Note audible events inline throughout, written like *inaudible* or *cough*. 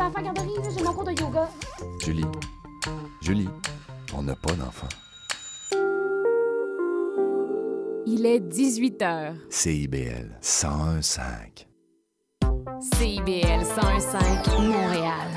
à garderie, j'ai mon cours de yoga. Julie, Julie, on n'a pas d'enfant. Il est 18 h. CIBL 101.5. CIBL 101.5 Montréal.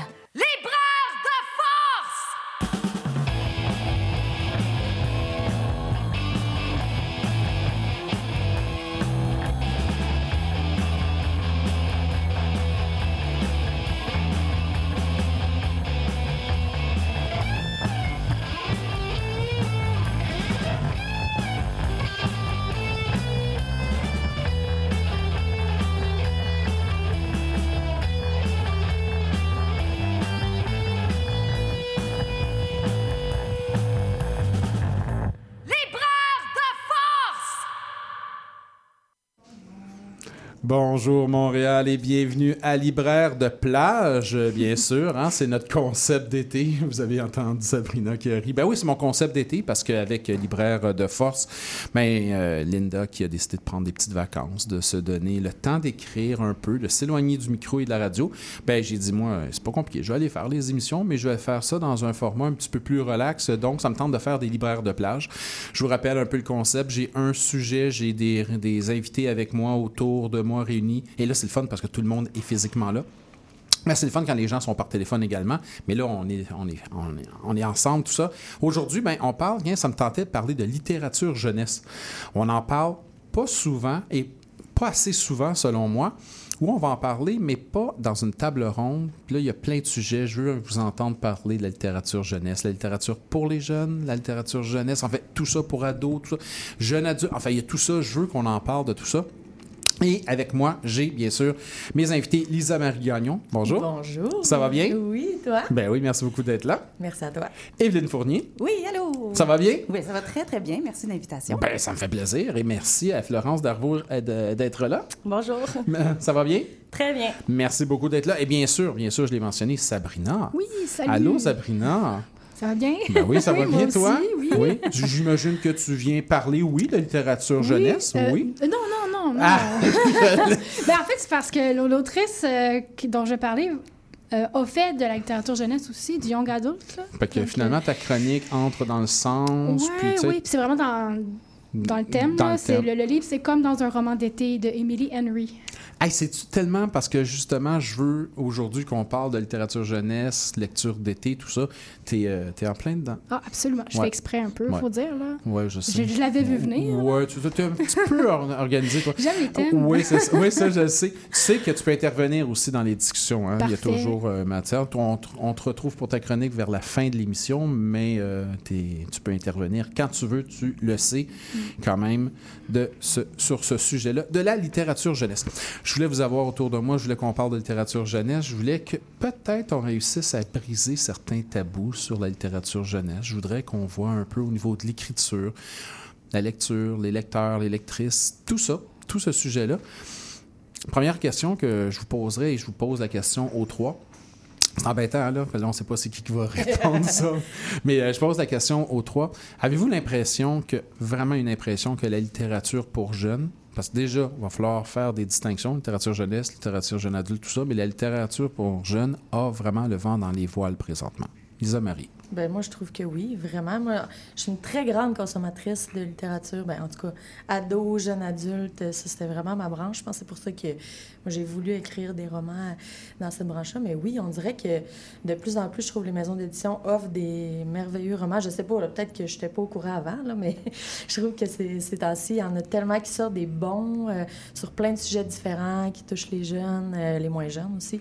Bonjour Montréal et bienvenue à Libraire de plage, bien *laughs* sûr. Hein, c'est notre concept d'été. Vous avez entendu Sabrina qui rit. Ben oui, c'est mon concept d'été parce qu'avec Libraire de force, ben, euh, Linda qui a décidé de prendre des petites vacances, de se donner le temps d'écrire un peu, de s'éloigner du micro et de la radio, ben j'ai dit, moi, c'est pas compliqué. Je vais aller faire les émissions, mais je vais faire ça dans un format un petit peu plus relax. Donc, ça me tente de faire des libraires de plage. Je vous rappelle un peu le concept. J'ai un sujet, j'ai des, des invités avec moi autour de moi réunis. Et là, c'est le fun parce que tout le monde est physiquement là. Mais c'est le fun quand les gens sont par téléphone également. Mais là, on est, on est, on est, ensemble, tout ça. Aujourd'hui, ben, on parle, ça me tentait de parler de littérature jeunesse. On en parle pas souvent et pas assez souvent, selon moi, où on va en parler, mais pas dans une table ronde. Là, il y a plein de sujets. Je veux vous entendre parler de la littérature jeunesse, la littérature pour les jeunes, la littérature jeunesse, en fait, tout ça pour ados, tout ça, jeunes adultes. Enfin, il y a tout ça. Je veux qu'on en parle de tout ça. Et avec moi, j'ai bien sûr mes invités Lisa Marie Gagnon. Bonjour. Bonjour. Ça va bien? Oui, toi? Ben oui, merci beaucoup d'être là. Merci à toi. Evelyne Fournier. Oui, allô? Ça va bien? Oui, ça va très, très bien. Merci de l'invitation. Ben, ça me fait plaisir et merci à Florence Darvaux euh, d'être là. Bonjour. *laughs* Ça va bien? Très bien. Merci beaucoup d'être là. Et bien sûr, bien sûr, je l'ai mentionné, Sabrina. Oui, salut. Allô, Sabrina. Ça va bien? Ben oui, ça *laughs* va bien, toi? Aussi, oui. J'imagine que tu viens parler, oui, de littérature jeunesse, euh, oui. non, non, non, non. Ah! *laughs* *laughs* ben, en fait, c'est parce que l'autrice euh, dont je parlais euh, a fait de la littérature jeunesse aussi, du young adult. Là. Fait que Donc, finalement, ta chronique entre dans le sens. Ouais, puis, oui, c'est vraiment dans, dans le thème. Dans là. le C'est- thème. Le, le livre, c'est comme dans un roman d'été de Emily Henry. Hey, c'est tellement parce que justement, je veux aujourd'hui qu'on parle de littérature jeunesse, lecture d'été, tout ça. T'es euh, t'es en plein dedans. Ah, absolument. Je Ouais. fais exprès un peu, Ouais. faut dire. là. Ouais, je sais. Je, je l'avais vu venir. Ouais, tu es un petit peu or- organisé, toi. J'aime les thèmes. Oui, c'est ça. Oui, ça, je le sais. Tu sais que tu peux intervenir aussi dans les discussions. Hein? Il y a toujours euh, matière. On, te- on te retrouve pour ta chronique vers la fin de l'émission, mais euh, tu peux intervenir quand tu veux. Tu le sais Mm. quand même de ce, sur ce sujet-là, de la littérature jeunesse. Je voulais vous avoir autour de moi. Je voulais qu'on parle de littérature jeunesse. Je voulais que peut-être on réussisse à briser certains tabous sur la littérature jeunesse. Je voudrais qu'on voit un peu au niveau de l'écriture, la lecture, les lecteurs, les lectrices, tout ça, tout ce sujet-là. Première question que je vous poserai, et je vous pose la question aux trois. C'est embêtant, là, parce que là, on ne sait pas c'est qui qui va *laughs* répondre ça. Mais euh, je pose la question aux trois. Avez-vous l'impression que, vraiment une impression que la littérature pour jeunes, parce que déjà, il va falloir faire des distinctions, littérature jeunesse, littérature jeune adulte, tout ça, mais la littérature pour jeunes a vraiment le vent dans les voiles présentement. Lisa Marie. Ben, moi, je trouve que oui, vraiment. Moi, je suis une très grande consommatrice de littérature. Ben, en tout cas, ado, jeune adulte, ça, c'était vraiment ma branche. Je pense que c'est pour ça que moi, j'ai voulu écrire des romans dans cette branche-là. Mais oui, on dirait que de plus en plus, je trouve les maisons d'édition offrent des merveilleux romans. Je sais pas, peut-être que je n'étais pas au courant avant, là, mais *laughs* je trouve que c'est ces temps-ci, il y en a tellement qui sortent des bons euh, sur plein de sujets différents qui touchent les jeunes, euh, les moins jeunes aussi.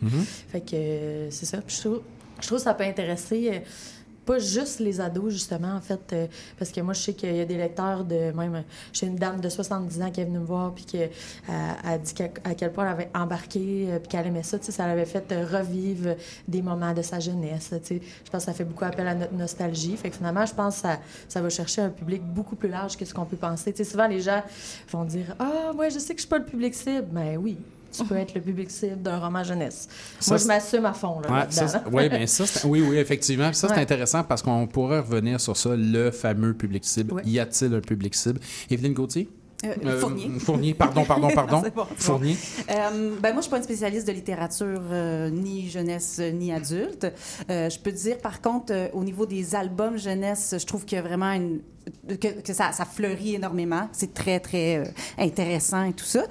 Fait que euh, c'est ça. Puis je trouve, je trouve que ça peut intéresser pas juste les ados, justement, en fait, euh, parce que moi, je sais qu'il y a des lecteurs de même. J'ai une dame de 70 ans qui est venue me voir, puis qui euh, a dit à quel point elle avait embarqué, euh, puis qu'elle aimait ça. Tu sais, ça l'avait fait revivre des moments de sa jeunesse. Tu sais, je pense que ça fait beaucoup appel à notre nostalgie. Fait que finalement, je pense que ça, ça va chercher un public beaucoup plus large que ce qu'on peut penser. Tu sais, souvent, les gens vont dire Ah, moi, je sais que je suis pas le public cible. Ben oui. Tu peux être le public cible d'un roman jeunesse. Ça, Moi, je m'assume à fond. Là, Ouais, ça, c'est- oui, ben ça, oui, oui, effectivement. Puis Ça, c'est Ouais. intéressant parce qu'on pourrait revenir sur ça, le fameux public cible. Ouais. Y a-t-il un public cible? Evelyne Gauthier? Euh, Euh, Fournier. Fournier, pardon, pardon, pardon. *laughs* Bon. Fournier. Euh, ben moi, je suis pas une spécialiste de littérature euh, ni jeunesse ni adulte. Euh, je peux te dire, par contre, euh, au niveau des albums jeunesse, je trouve qu'il y a vraiment une que, que ça, ça fleurit énormément. C'est très, très euh, intéressant et tout ça.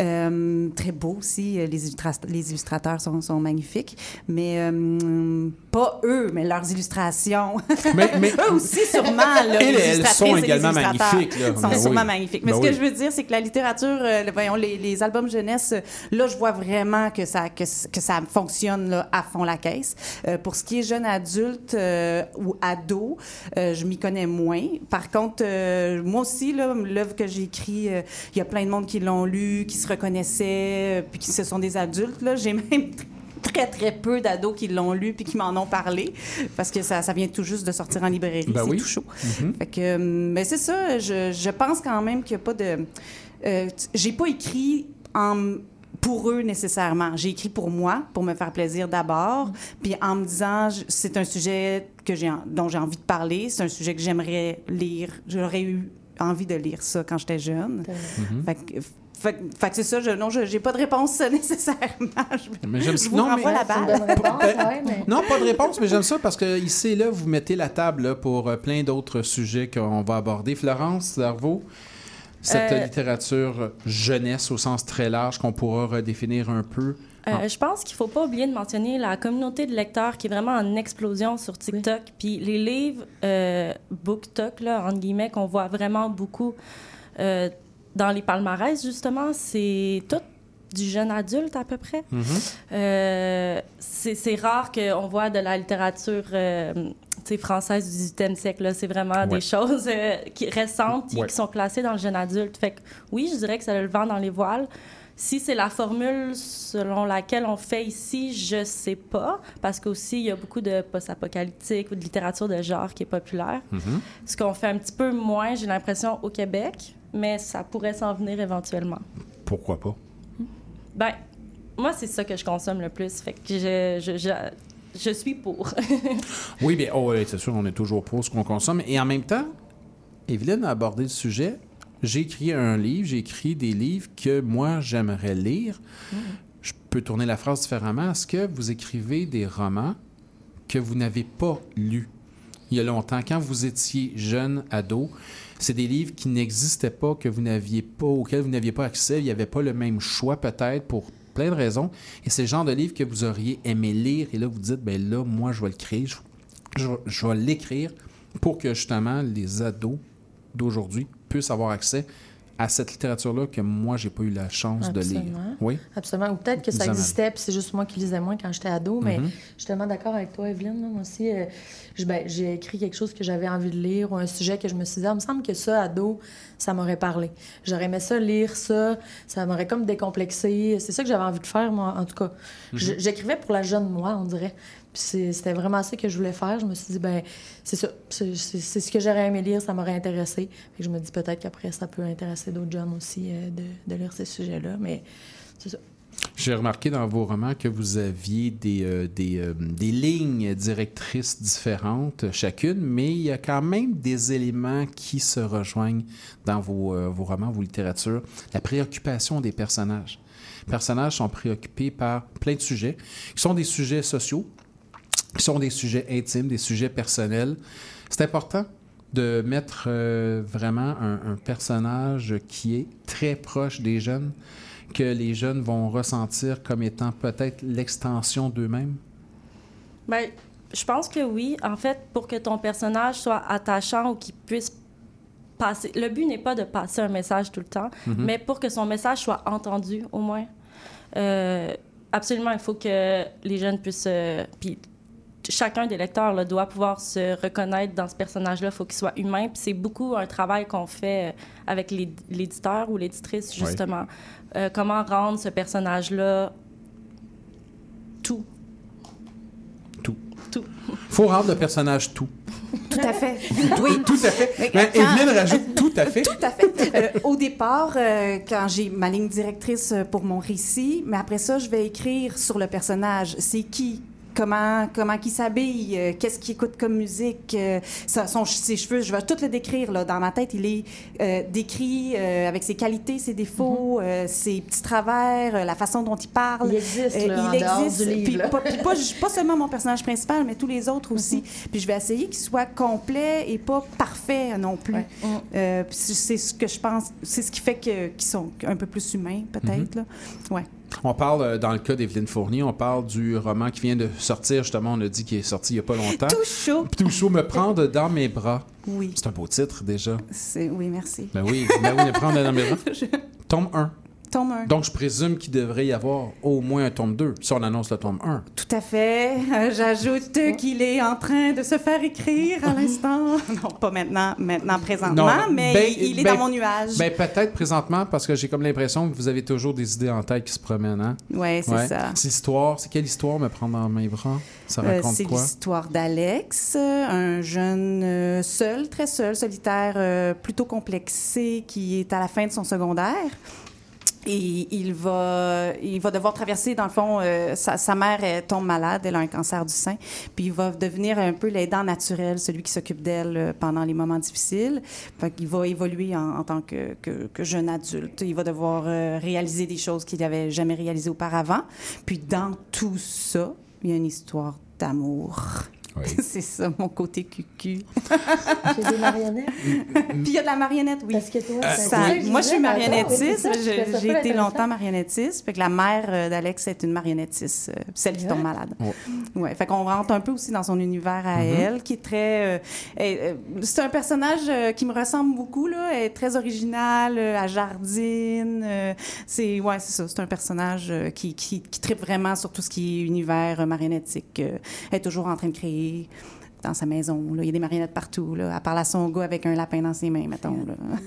Euh, très beau aussi. Euh, Les, illustra- les illustrateurs sont, sont magnifiques. Mais euh, pas eux, mais leurs illustrations. Mais, mais *laughs* eux aussi, sûrement. Là, Elles, les elles illustratrices sont les également magnifiques, là. sont Ben sûrement oui. magnifiques. Mais Ben ce que oui. je veux dire, c'est que la littérature, voyons, les, les albums jeunesse, là, je vois vraiment que ça, que, ça fonctionne là, à fond la caisse. Pour ce qui est jeune adulte ou ado, je m'y connais moins. Par contre, euh, moi aussi, l'œuvre que j'ai écrite, euh, il y a plein de monde qui l'ont lu, qui se reconnaissaient, euh, puis qui ce sont des adultes. J'ai même *laughs* très, très peu d'ados qui l'ont lu puis qui m'en ont parlé parce que ça, ça vient tout juste de sortir en librairie. Ben c'est oui. tout chaud. Mhm. Fait que, euh, mais c'est ça, je, je pense quand même qu'il n'y a pas de. euh, j'ai pas écrit en pour eux nécessairement. J'ai écrit pour moi, pour me faire plaisir d'abord, puis en me disant je- c'est un sujet que j'ai dont j'ai envie de parler, c'est un sujet que j'aimerais lire. J'aurais eu envie de lire ça quand j'étais jeune. Fait que, fait, que- fait que c'est ça, je, non, je- j'ai pas de réponse *laughs* nécessairement. Je- Mais j'aime Je vous Non, renvoie mais- la C'est une balle. bonne réponse, ouais, mais... Non, pas de réponse, mais j'aime ça parce que ici et là, vous mettez la table là, pour euh, plein d'autres sujets qu'on va aborder. Florence Darvaux, cette Euh, littérature jeunesse au sens très large qu'on pourra redéfinir un peu? Euh. Je pense qu'il faut pas oublier de mentionner la communauté de lecteurs qui est vraiment en explosion sur TikTok. Puis les livres euh, BookTok, là, entre guillemets, qu'on voit vraiment beaucoup euh, dans les palmarès, justement, c'est tout du jeune adulte à peu près. Mhm. Euh, c'est rare qu'on voit de la littérature euh, française du 18e siècle. C'est vraiment Ouais. des choses euh, qui, récentes qui- sont classées dans le jeune adulte. Fait que oui, je dirais que ça a le vent dans les voiles. Si c'est la formule selon laquelle on fait ici, je sais pas, parce qu'aussi il y a beaucoup de post-apocalyptique ou de littérature de genre qui est populaire. Mhm. Ce qu'on fait un petit peu moins, j'ai l'impression, au Québec, mais ça pourrait s'en venir éventuellement. Pourquoi pas? Ben, moi, c'est ça que je consomme le plus. Fait que je, je, je, je suis pour. *laughs* Oui, bien, oh, c'est sûr, on est toujours pour ce qu'on consomme. Et en même temps, Evelyne a abordé le sujet. J'ai écrit un livre, j'ai écrit des livres que moi, j'aimerais lire. Je peux tourner la phrase différemment. Est-ce que vous écrivez des romans que vous n'avez pas lus? Il y a longtemps, quand vous étiez jeune, ado? C'est des livres qui n'existaient pas, que vous n'aviez pas, auxquels vous n'aviez pas accès. Il n'y avait pas le même choix, peut-être, pour plein de raisons. Et c'est le genre de livre que vous auriez aimé lire. Et là, vous dites, ben là, moi, je vais le créer. Je, je, vais l'écrire pour que, justement, les ados d'aujourd'hui puissent avoir accès à cette littérature-là que moi, j'ai pas eu la chance de lire. Oui? Absolument. Ou peut-être que ça existait, puis c'est juste moi qui lisais moins quand j'étais ado, mais Mhm. je suis tellement d'accord avec toi, Evelyne. là. Moi aussi, euh, ben, j'ai écrit quelque chose que j'avais envie de lire ou un sujet que je me suis dit, ah, il me semble que ça, ado, ça m'aurait parlé. J'aurais aimé ça, lire ça, ça m'aurait comme décomplexé. C'est ça que j'avais envie de faire, moi, en tout cas. Mhm. Je- J'écrivais pour la jeune moi, on dirait. C'était vraiment ça que je voulais faire. Je me suis dit, ben c'est ça. C'est ce que j'aurais aimé lire, ça m'aurait intéressé. Je me dis peut-être qu'après, ça peut intéresser d'autres jeunes aussi euh, de, lire ces sujets-là. Mais c'est ça. J'ai remarqué dans vos romans que vous aviez des, euh, euh, des lignes directrices différentes chacune, mais il y a quand même des éléments qui se rejoignent dans vos, vos romans, vos littératures. La préoccupation des personnages. Les personnages sont préoccupés par plein de sujets, qui sont des sujets sociaux, sont des sujets intimes, des sujets personnels. C'est important de mettre euh, vraiment un, un personnage qui est très proche des jeunes, que les jeunes vont ressentir comme étant peut-être l'extension d'eux-mêmes. Ben, je pense que oui. En fait, pour que ton personnage soit attachant ou qu'il puisse passer. Le but n'est pas de passer un message tout le temps, mais pour que son message soit entendu au moins. Euh, absolument, il faut que les jeunes puissent. euh, puis chacun des lecteurs là, doit pouvoir se reconnaître dans ce personnage-là. Il faut qu'il soit humain. Puis c'est beaucoup un travail qu'on fait euh, avec l'éd- l'éditeur ou l'éditrice, justement. Euh, comment rendre ce personnage-là tout. Tout. Tout. faut rendre le personnage tout. Tout à fait. Oui, Tout à fait. Mais quand- Evelyne rajoute *laughs* tout à fait. Tout à fait. Euh, au départ, euh, quand j'ai ma ligne directrice pour mon récit, mais après ça, je vais écrire sur le personnage. C'est qui? Comment comment il s'habille, euh, qu'est-ce qu'il écoute comme musique, euh, sa- son, ses cheveux, je vais tout le décrire là dans ma tête. Il est euh, décrit avec ses qualités, ses défauts, euh, ses petits travers, la façon dont il parle. Il existe, là, en il dehors existe. du livre, Puis pas, puis pas, pas seulement mon personnage principal, mais tous les autres aussi. Puis je vais essayer qu'il soit complet et pas parfait non plus. Ouais. Puis c'est ce que je pense, c'est ce qui fait qu'ils sont un peu plus humains, peut-être. là. Ouais. On parle, euh, dans le cas d'Evelyne Fournier, on parle du roman qui vient de sortir, justement, on a dit qu'il est sorti il n'y a pas longtemps. Tout chaud. Tout chaud, me prendre dans mes bras. Oui. C'est un beau titre, déjà. Oui, merci. Ben oui, ben oui, me prendre dans mes bras. *laughs* Tome 1. Tome 1. Donc, je présume qu'il devrait y avoir au moins un tome 2, si on annonce le tome 1. Tout à fait. Euh, *laughs* J'ajoute qu'il est en train de se faire écrire à l'instant. *laughs* non, pas maintenant, maintenant présentement, Non, mais ben- il, il est ben- dans mon nuage. Ben, peut-être présentement, parce que j'ai comme l'impression que vous avez toujours des idées en tête qui se promènent, hein? ouais, c'est Ouais. ça. C'est l'histoire. C'est quelle histoire, me prendre dans mes bras? Ça Euh, raconte c'est quoi? l'histoire d'Alex, euh, un jeune euh, seul, très seul, solitaire, euh, plutôt complexé, qui est à la fin de son secondaire. Et il va, il va devoir traverser, dans le fond, euh, sa, sa mère elle tombe malade, elle a un cancer du sein, puis il va devenir un peu l'aidant naturel, celui qui s'occupe d'elle euh, pendant les moments difficiles. Fait qu'il va évoluer en, en tant que, que- que jeune adulte. Il va devoir euh, réaliser des choses qu'il n'avait jamais réalisées auparavant. Puis dans tout ça, il y a une histoire d'amour. Oui. *laughs* C'est ça, mon côté cucu. J'ai des marionnettes. Puis il y a de la marionnette, oui. Parce que toi, Euh, c'est Ça- je moi, je suis marionnettiste. J'ai été longtemps marionnettiste. Fait que la mère euh, d'Alex est une marionnettiste, euh, celle qui tombe malade. Ouais. Fait qu'on rentre un peu aussi dans son univers à Mm-hmm. elle, qui est très. euh, euh, c'est un personnage euh, qui me ressemble beaucoup, là. Elle est très originale, euh, à jardine. euh, c'est ouais, c'est ça. C'est un personnage euh, qui, qui, qui tripe vraiment sur tout ce qui est univers euh, marionnettique. euh, elle est toujours en train de créer dans sa maison. Là. Il y a des marionnettes partout. Là. Elle parle à son gars avec un lapin dans ses mains, mettons.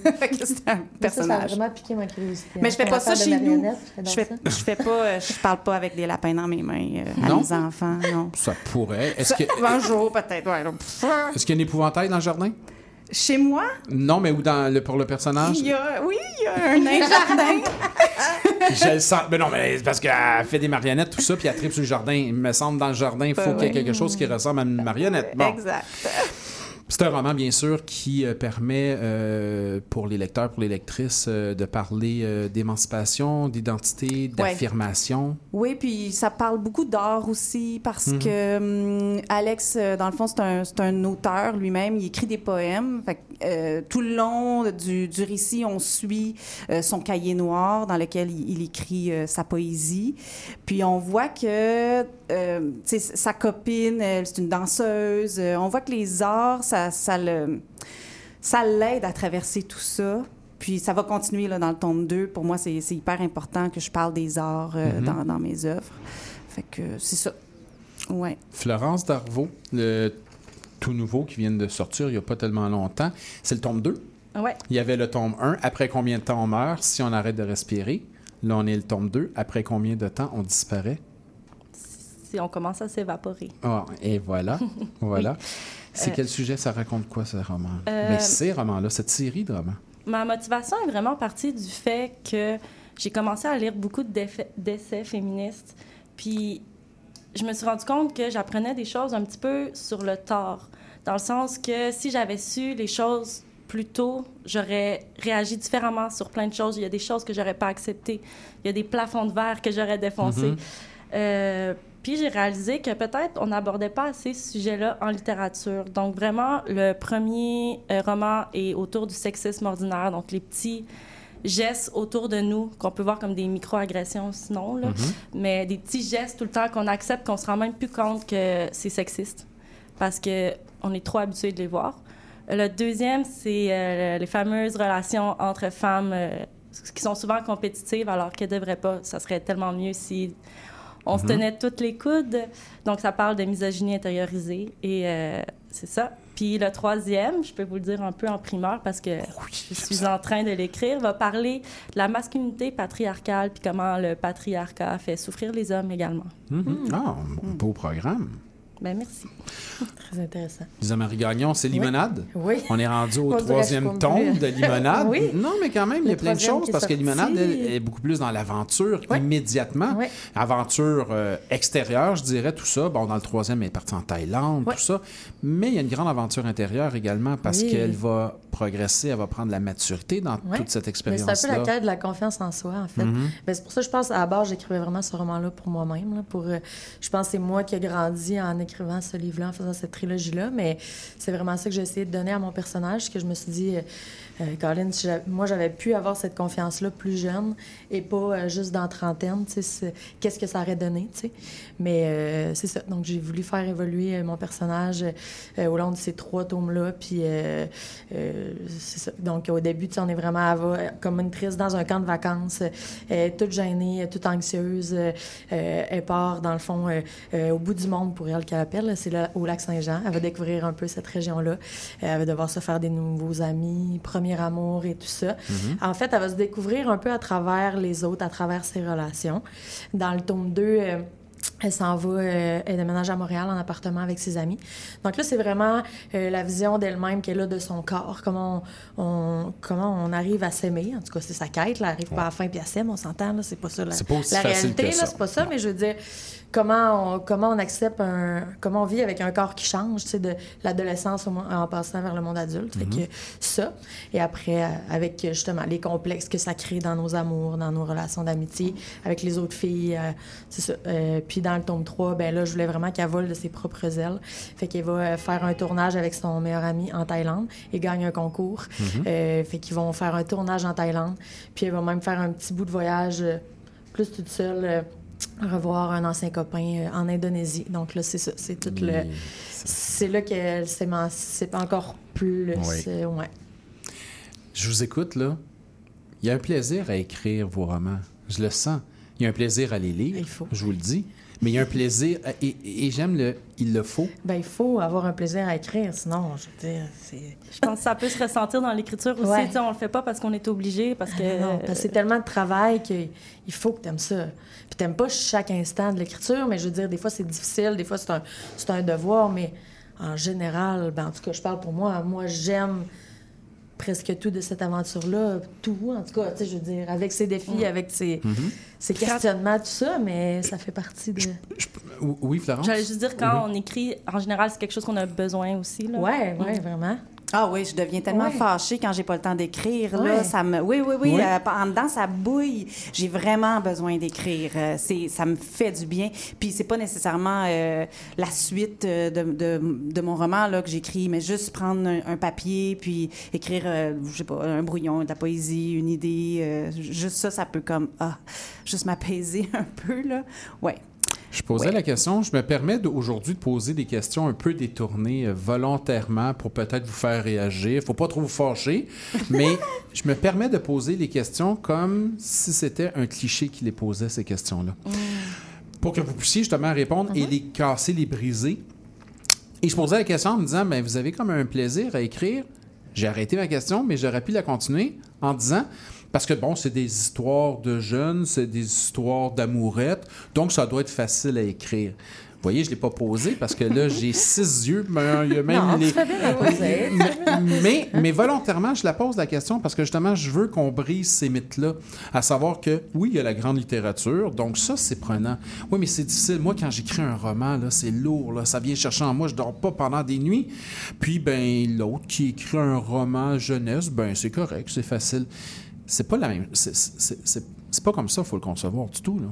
*laughs* C'est un Ça, ça a vraiment piqué ma curiosité. Mais je fais pas ça chez nous. marionnettes, Je fais, ça. je fais pas, euh, je parle pas avec des lapins dans mes mains euh, à Non? mes enfants, non. Ça pourrait. Est-ce que- Un jour, peut-être, ouais. est-ce qu'il y a un épouvantail dans le jardin? Chez moi, Non, mais où dans le, pour le personnage? il y a, oui, il y a un nain jardin. Je le sens. Mais non, mais parce qu'elle fait des marionnettes, tout ça, puis elle tripe sur le jardin. Il me semble, dans le jardin, il faut Ben qu'il y ait oui. quelque chose qui ressemble à une marionnette. Bon. Exact. C'est un roman, bien sûr, qui euh, permet euh, pour les lecteurs, pour les lectrices, euh, de parler euh, d'émancipation, d'identité, d'affirmation. Oui, puis ça parle beaucoup d'art aussi parce Mhm. que hum, Alex, dans le fond, c'est un, un auteur lui-même. Il écrit des poèmes. Fait tout le long du, du récit, on suit son cahier noir dans lequel il, il écrit sa poésie. Puis on voit que sa copine, c'est une danseuse. On voit que les arts, ça, ça le ça l'aide à traverser tout ça. Puis ça va continuer là, dans le tome 2. Pour moi, c'est c'est hyper important que je parle des arts euh, Mhm. dans, dans mes œuvres. Fait que c'est ça. Ouais. Florence Darvaux, le tout nouveau qui vient de sortir il n'y a pas tellement longtemps, c'est le tome 2. Ouais. Il y avait le tome 1. Après combien de temps on meurt si on arrête de respirer? Là, on est le tome 2. Après combien de temps on disparaît? Si on commence à s'évaporer. Ah, et voilà. *laughs* voilà. C'est Euh, quel sujet? Ça raconte quoi, ce roman? Euh, Ben, ces romans-là, cette série de romans. Ma motivation est vraiment partie du fait que j'ai commencé à lire beaucoup d'essais féministes. Puis je me suis rendu compte que j'apprenais des choses un petit peu sur le tard. Dans le sens que si j'avais su les choses plus tôt, j'aurais réagi différemment sur plein de choses. Il y a des choses que j'aurais pas acceptées. Il y a des plafonds de verre que j'aurais défoncés. Mhm. Euh, puis j'ai réalisé que peut-être on n'abordait pas assez ce sujet-là en littérature. Donc vraiment, le premier euh, roman est autour du sexisme ordinaire, donc les petits gestes autour de nous qu'on peut voir comme des micro-agressions sinon, là, mais des petits gestes tout le temps qu'on accepte, qu'on se rend même plus compte que c'est sexiste parce que on est trop habitué de les voir. Le deuxième, c'est euh, les fameuses relations entre femmes euh, qui sont souvent compétitives alors qu'elles ne devraient pas. Ça serait tellement mieux si on se tenait toutes les coudes. Donc, ça parle de misogynie intériorisée et euh, c'est ça. Puis le troisième, je peux vous le dire un peu en primeur parce que je suis en train de l'écrire, va parler de la masculinité patriarcale puis comment le patriarcat fait souffrir les hommes également. Mhm. Ah, beau programme. Ben merci. *laughs* Très intéressant. Lisa Marie Gagnon, c'est limonade? Oui. On est rendu au troisième comprends. de limonade. *laughs* Oui. Non, mais quand même, il y a Le plein de choses parce que limonade, elle, est beaucoup plus dans l'aventure immédiatement. Ouais. Aventure euh, extérieure, je dirais, tout ça. Bon, dans le troisième, elle est partie en Thaïlande, tout ça. Mais il y a une grande aventure intérieure également parce Oui. qu'elle va progresser, elle va prendre la maturité dans toute cette Mais c'est un peu la expérience-là. quête de la confiance en soi, en fait. Ben, c'est pour ça que je pense, à la base, j'écrivais vraiment ce roman-là pour moi-même. Pour, euh, je pense que c'est moi qui ai grandi en écrivant ce livre-là, en faisant cette trilogie-là. Mais c'est vraiment ça que j'ai essayé de donner à mon personnage, que je me suis dit, euh, Colin, si moi, j'avais pu avoir cette confiance-là plus jeune et pas euh, juste dans trentaine. Qu'est-ce que ça aurait donné, tu sais. Mais euh, c'est ça. Donc, j'ai voulu faire évoluer euh, mon personnage euh, au long de ces trois tomes-là. Puis, c'est ça. Donc, au début, tu on est vraiment comme une triste dans un camp de vacances. toute gênée, toute anxieuse. elle part, dans le fond, au bout du monde, pour elle, qu'elle appelle. C'est au lac Saint-Jean. Elle va découvrir un peu cette région-là. Elle va devoir se faire des nouveaux amis, premier amour et tout ça. En fait, elle va se découvrir un peu à travers les autres, à travers ses relations. Dans le tome 2, euh, elle s'en va, euh, elle déménage à Montréal en appartement avec ses amis. Donc là, c'est vraiment euh, la vision d'elle-même qu'elle a de son corps, comment on, on- comment on arrive à s'aimer. En tout cas, c'est sa quête. Là, elle arrive pas à la fin puis elle s'aime, on s'entend. Là, c'est pas ça la, pas la réalité. c'est pas ça, mais je veux dire, comment on, comment on accepte un, comment on vit avec un corps qui change, tu sais, de l'adolescence en passant vers le monde adulte. Fait Mm-hmm. que ça. Et après, euh, avec justement les complexes que ça crée dans nos amours, dans nos relations d'amitié, avec les autres filles. euh, c'est ça. Euh, puis dans le tome 3, ben là, je voulais vraiment qu'elle vole de ses propres ailes. Fait qu'elle va faire un tournage avec son meilleur ami en Thaïlande et gagne un concours. Euh, fait qu'ils vont faire un tournage en Thaïlande. Puis elle va même faire un petit bout de voyage plus toute seule. Euh, revoir un ancien copain euh, en Indonésie. Donc là, c'est ça. C'est tout le... Oui, C'est là qu'elle s'émancipe encore plus. Oui. c'est- Ouais. Je vous écoute, là. Il y a un plaisir à écrire vos romans. Je le sens. Il y a un plaisir à les lire. Il faut. Je vous le dis. Mais il y a un plaisir. à- Et, et j'aime le il le faut. Ben, il faut avoir un plaisir à écrire, sinon, je veux dire, c'est... Je pense que ça peut se ressentir dans l'écriture aussi. Ouais. On le fait pas parce qu'on est obligé, parce que. Ah non, parce que c'est tellement de travail qu'il faut que tu aimes ça. Puis t'aimes pas chaque instant de l'écriture, mais je veux dire, des fois, c'est difficile, des fois, c'est un, c'est un devoir, mais en général, ben, en tout cas, je parle pour moi, moi, j'aime presque tout de cette aventure-là, tout, en tout cas, tu sais, je veux dire, avec ses défis, avec ses, ses questionnements, tout ça, mais ça fait partie de... Je- oui, Florence? J'allais juste dire, quand on écrit, en général, c'est quelque chose qu'on a besoin aussi. Là. Ouais, ouais, vraiment. Ah oui, je deviens tellement Ouais. fâchée quand j'ai pas le temps d'écrire. Là, ça me, oui, oui, oui. Euh, en dedans, ça bouille. J'ai vraiment besoin d'écrire. Euh, c'est, ça me fait du bien. Puis c'est pas nécessairement euh, la suite euh, de, de, de mon roman là que j'écris, mais juste prendre un, un papier puis écrire, je sais pas, un brouillon, de la poésie, une idée. euh, juste ça, ça peut comme ah, juste m'apaiser *laughs* un peu là. Ouais. Je posais Ouais. la question. Je me permets aujourd'hui de poser des questions un peu détournées euh, volontairement pour peut-être vous faire réagir. Faut pas trop vous fâcher, *laughs* mais je me permets de poser les questions comme si c'était un cliché qui les posait, ces questions-là. Pour que vous puissiez justement répondre et les casser, les briser. Et je posais la question en me disant, ben, vous avez comme un plaisir à écrire. J'ai arrêté ma question, mais j'aurais pu la continuer en disant, parce que bon, c'est des histoires de jeunes, c'est des histoires d'amourettes, donc ça doit être facile à écrire. Vous voyez, je ne l'ai pas posé parce que là, j'ai *laughs* six yeux, mais il y a même Non, les... tu fais bien de la poser. *laughs* mais, mais, mais volontairement, je la pose la question parce que justement, je veux qu'on brise ces mythes-là. À savoir que, oui, il y a la grande littérature, donc ça, c'est prenant. Oui, mais c'est difficile. Moi, quand j'écris un roman, là, c'est lourd, là, ça vient chercher en moi, je dors pas pendant des nuits. Puis, ben, l'autre qui écrit un roman jeunesse, ben, c'est correct, c'est facile. C'est pas la même. c'est- pas comme ça, il faut le concevoir du tout, là.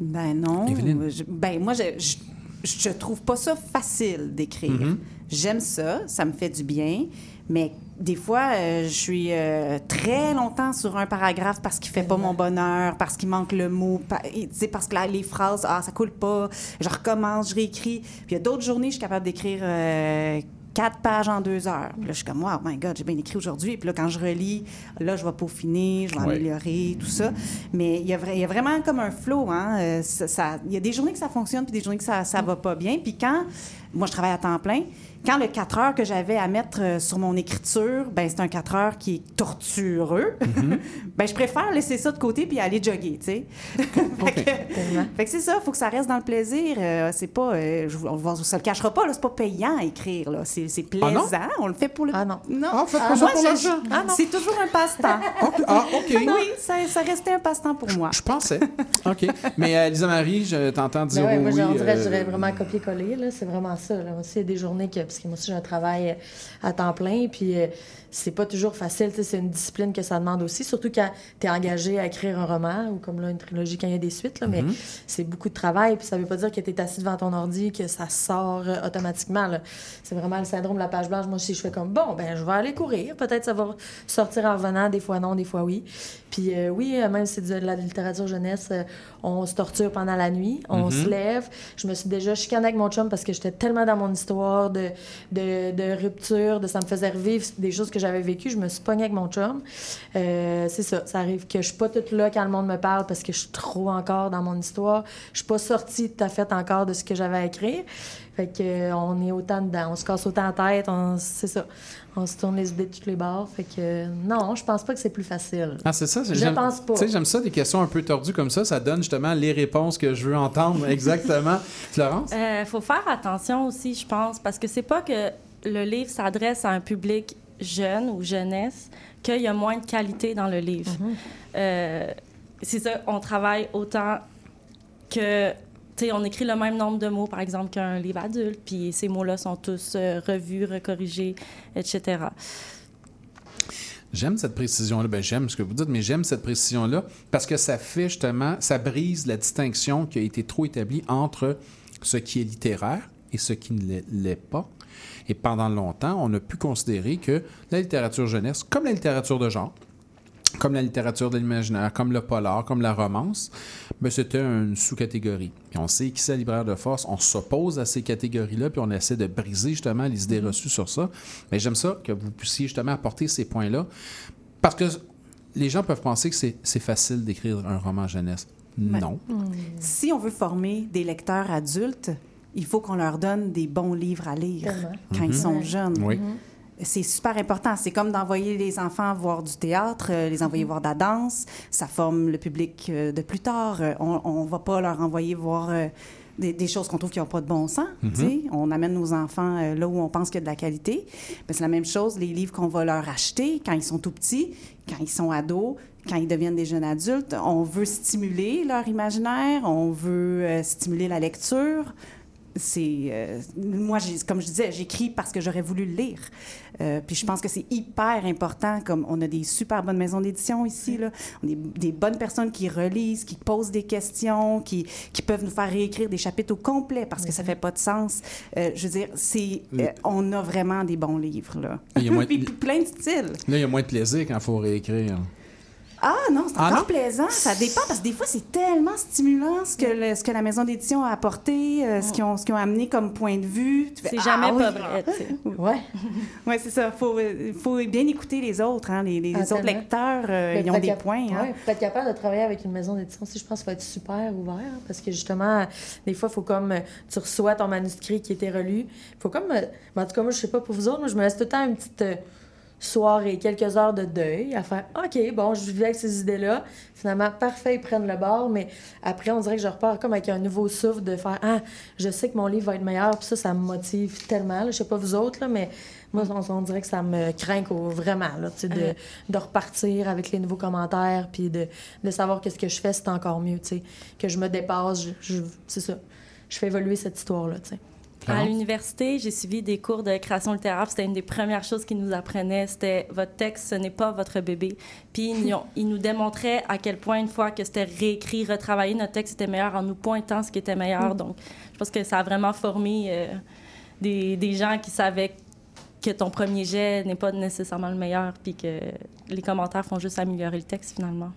Ben non. Je- ben moi, je, je, je trouve pas ça facile d'écrire. Mm-hmm. J'aime ça, ça me fait du bien, mais des fois, euh, je suis euh, très longtemps sur un paragraphe parce qu'il fait pas mon bonheur, parce qu'il manque le mot, pa- et, tu sais, parce que là, les phrases, ah, ça coule pas, je recommence, je réécris. Puis il y a d'autres journées, je suis capable d'écrire euh, quatre pages en deux heures. Puis là, je suis comme, wow, my God, j'ai bien écrit aujourd'hui. Puis là, quand je relis, là, je vais peaufiner, je vais Ouais. améliorer, tout ça. Mais il y, a vra- il y a vraiment comme un flow. Hein? Euh, ça- ça- Il y a des journées que ça fonctionne, puis des journées que ça, ça va pas bien. Puis quand moi, je travaille à temps plein. Quand le 4 heures que j'avais à mettre euh, sur mon écriture, ben c'est un 4 heures qui est tortureux. *laughs* ben je préfère laisser ça de côté puis aller jogger, tu sais. *laughs* fait que, fait que c'est ça, il faut que ça reste dans le plaisir. Euh, c'est pas, euh, je, on ça le cachera pas, là, c'est pas payant à écrire, là. C'est, c'est Ah plaisant, on le fait pour le... Ah non. Non, Ah, faites pas ça moi, pour je- l'argent. Ah non. C'est toujours un passe-temps. *laughs* Ah, OK. oui, ça, ça restait un passe-temps pour moi. Je pensais. OK. Mais euh, Lisa Marie, je t'entends dire Ben ouais, moi, oui. on dirait, je euh, dirais vraiment copier-coller. là. C'est vraiment ça. Là. Moi aussi, il y a des journées que. Parce que moi aussi, j'ai un travail euh, à temps plein. Puis euh, c'est pas toujours facile. C'est une discipline que ça demande aussi. Surtout quand tu es engagé à écrire un roman ou comme là, une trilogie quand il y a des suites. Là. Mais c'est beaucoup de travail. Puis ça veut pas dire que tu es assis devant ton ordi que ça sort euh, automatiquement. C'est vraiment le syndrome de la page blanche. Moi aussi, je fais comme bon, ben je vais aller courir. Peut-être ça va sortir en revenant. Des fois non, des fois oui. Puis euh, oui, euh, même si c'est de la littérature jeunesse, on se torture pendant la nuit, on se lève. Je me suis déjà chicanée avec mon chum parce que j'étais tellement dans mon histoire de, de, de rupture, de ça me faisait revivre des choses que j'avais vécues. Je me suis pognée avec mon chum. Euh, c'est ça, ça arrive que je suis pas toute là quand le monde me parle parce que je suis trop encore dans mon histoire. Je suis pas sortie tout à fait encore de ce que j'avais à écrire. Fait que euh, on est autant dedans, on se casse autant la tête, on- c'est ça. On se tourne les idées de tous les bords. Fait que euh, non, je pense pas que c'est plus facile. Ah, c'est ça. c'est- Je j'aime- pense pas. Tu sais, j'aime ça, des questions un peu tordues comme ça. Ça donne justement les réponses que je veux entendre *laughs* exactement. Florence? Il faut faire attention aussi, je pense, parce que c'est pas que le livre s'adresse à un public jeune ou jeunesse qu'il y a moins de qualité dans le livre. Euh, c'est ça, on travaille autant que. Tu sais, on écrit le même nombre de mots, par exemple, qu'un livre adulte, puis ces mots-là sont tous euh, revus, recorrigés, etc. J'aime cette précision-là. Ben, j'aime ce que vous dites, mais j'aime cette précision-là parce que ça fait justement, ça brise la distinction qui a été trop établie entre ce qui est littéraire et ce qui ne l'est pas. Et pendant longtemps, on a pu considérer que la littérature jeunesse, comme la littérature de genre, comme la littérature de l'imaginaire, comme le polar, comme la romance, ben, c'était une sous-catégorie. Et on sait qu'ici, à Libraire de Force, on s'oppose à ces catégories-là, puis on essaie de briser justement les idées reçues sur ça. Mais j'aime ça que vous puissiez justement apporter ces points-là, parce que les gens peuvent penser que c'est c'est facile d'écrire un roman jeunesse. Non. Si on veut former des lecteurs adultes, il faut qu'on leur donne des bons livres à lire quand ils sont jeunes. Oui. C'est super important. C'est comme d'envoyer les enfants voir du théâtre, euh, les envoyer voir de la danse. Ça forme le public euh, de plus tard. Euh, on ne va pas leur envoyer voir des, des choses qu'on trouve qui n'ont pas de bon sens. sais. On amène nos enfants là où on pense qu'il y a de la qualité. Ben, c'est la même chose, les livres qu'on va leur acheter quand ils sont tout petits, quand ils sont ados, quand ils deviennent des jeunes adultes. On veut stimuler leur imaginaire, on veut euh, stimuler la lecture c'est euh, moi comme je disais j'écris parce que j'aurais voulu le lire. Euh, puis je pense que c'est hyper important comme on a des super bonnes maisons d'édition ici là. On a des, des bonnes personnes qui relisent qui posent des questions qui, qui peuvent nous faire réécrire des chapitres au complet parce que ça fait pas de sens. Euh, je veux dire c'est euh, on a vraiment des bons livres là. Il y a moins *laughs* de- puis, puis plein de styles. Là, il y a moins de plaisir quand il faut réécrire. Ah non, c'est Ah encore non? plaisant. Ça dépend parce que des fois, c'est tellement stimulant ce que, le- ce que la maison d'édition a apporté, euh, ce qu'ils ont, ce qu'ils ont amené comme point de vue. C'est Ah jamais oui. pas vrai, sais. *laughs* Ouais. Oui, c'est ça. Il faut, euh, faut bien écouter les autres. Hein. Les, les Ah, autres lecteurs, euh, Mais ils ont des points. Hein. Peut être capable de travailler avec une maison d'édition aussi, je pense qu'il faut être super ouvert. hein, Parce que justement, des fois, il faut comme. Tu reçois ton manuscrit qui était relu. Il faut comme. ben, en tout cas, moi, je sais pas pour vous autres, moi, je me laisse tout le temps une petite. euh, soirée, quelques heures de deuil, à faire OK, bon, je vivais avec ces idées-là. Finalement, parfait, ils prennent le bord, mais après, on dirait que je repars comme avec un nouveau souffle de faire Ah, je sais que mon livre va être meilleur, puis ça, ça me motive tellement. là. Je sais pas vous autres, là, mais moi, on, on dirait que ça me craint vraiment, là, tu sais, de, de repartir avec les nouveaux commentaires, puis de, de savoir que ce que je fais, c'est encore mieux, tu sais, que je me dépasse, je, je- c'est ça. Je fais évoluer cette histoire-là, tu sais. À l'université, j'ai suivi des cours de création littéraire. C'était une des premières choses qu'ils nous apprenaient. C'était votre texte, ce n'est pas votre bébé. Puis ils, nous- ils nous démontraient à quel point, une fois que c'était réécrit, retravaillé, notre texte était meilleur en nous pointant ce qui était meilleur. Donc, je pense que ça a vraiment formé euh, des, des gens qui savaient que ton premier jet n'est pas nécessairement le meilleur, puis que les commentaires font juste améliorer le texte finalement.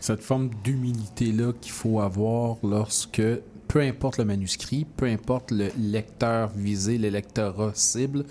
Cette forme d'humilité-là qu'il faut avoir lorsque, peu importe le manuscrit, peu importe le lecteur visé, le lectorat cible,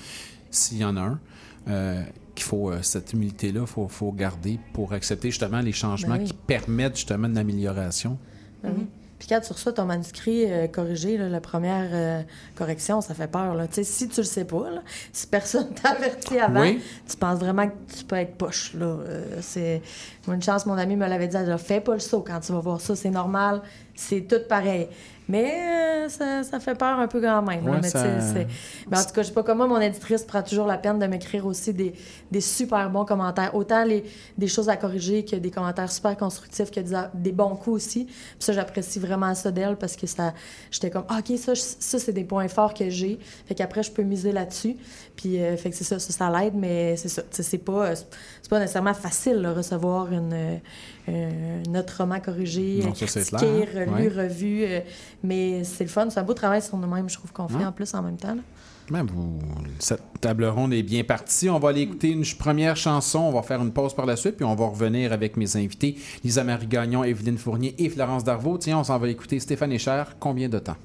s'il y en a un, euh, qu'il faut, euh, cette humilité-là, il faut, faut garder pour accepter justement les changements Ben oui. qui permettent justement une amélioration. Ben oui. Puis quand tu reçois ton manuscrit euh, corrigé, là, la première euh, correction, ça fait peur. Là. Si tu le sais pas, là, si personne *laughs* t'a averti avant, Oui. tu penses vraiment que tu peux être poche. Là. Euh, c'est... Une chance, mon ami me l'avait dit, elle fais pas le saut quand tu vas voir ça, c'est normal, c'est tout pareil. Mais euh, ça, ça fait peur un peu quand même. là. Mais ça- en tout cas, je sais pas comment mon éditrice prend toujours la peine de m'écrire aussi des, des super bons commentaires. Autant les, des choses à corriger que des commentaires super constructifs, que des, des bons coups aussi. Puis ça, j'apprécie vraiment ça d'elle parce que ça, j'étais comme, Ah, OK, ça, ça c'est des points forts que j'ai. Fait qu'après, je peux miser là-dessus. Puis, euh, fait que c'est ça, ça, ça l'aide, mais c'est ça. C'est pas, c'est pas nécessairement facile, de recevoir une, euh, euh, notre roman corrigé, Non, ça, critiqué, clair, relu, Ouais. revu. euh, mais c'est le fun. C'est un beau travail sur nous-mêmes, je trouve qu'on fait Ouais. en plus en même temps. là. Ben, vous- cette table ronde est bien partie. On va aller écouter une première chanson. On va faire une pause par la suite, puis on va revenir avec mes invités, Lisa Marie Gagnon, Evelyne Fournier et Florence Darvaux. Tiens, on s'en va écouter Stéphane Echer. Combien de temps?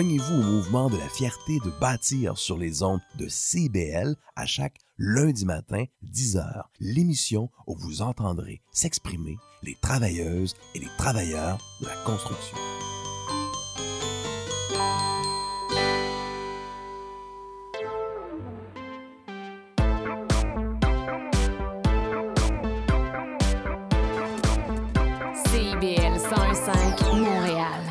Joignez-vous au mouvement de la fierté de bâtir sur les ondes de CBL à chaque lundi matin, 10h, l'émission où vous entendrez s'exprimer les travailleuses et les travailleurs de la construction. CIBL 105 Montréal.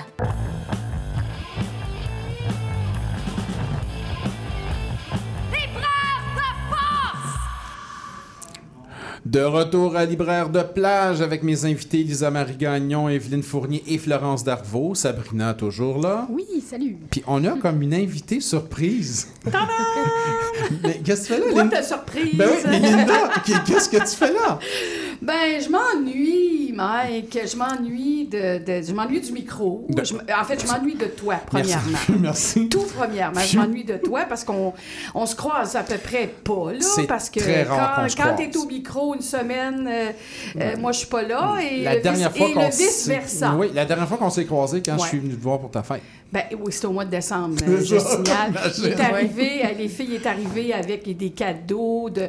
De retour à Libraire de plage avec mes invités Lisa Marie Gagnon, Evelyne Fournier et Florence Darvaux. Sabrina toujours là. Oui, salut. Puis on a comme une invitée surprise. *laughs* Mais qu'est-ce que tu fais là, Linda? surprise! Ben oui, mais Linda, qu'est-ce que tu fais là? Ben, je m'ennuie, Mike. Je m'ennuie de, de- je m'ennuie du micro. De- Je m- en fait, je m'ennuie de toi, premièrement. Merci. *laughs* Merci. Tout premièrement, je m'ennuie de toi parce qu'on on se croise à peu près pas là, C'est parce que très rare quand, se quand t'es au micro une semaine, euh, euh, moi je suis pas là et La le dernière vice, fois et le vice versa. Oui, la dernière fois qu'on s'est croisés quand je suis venu te voir pour ta fête. Ben oui, c'était au mois de décembre, euh, je signale. Il est arrivé, les filles est arrivées avec des cadeaux de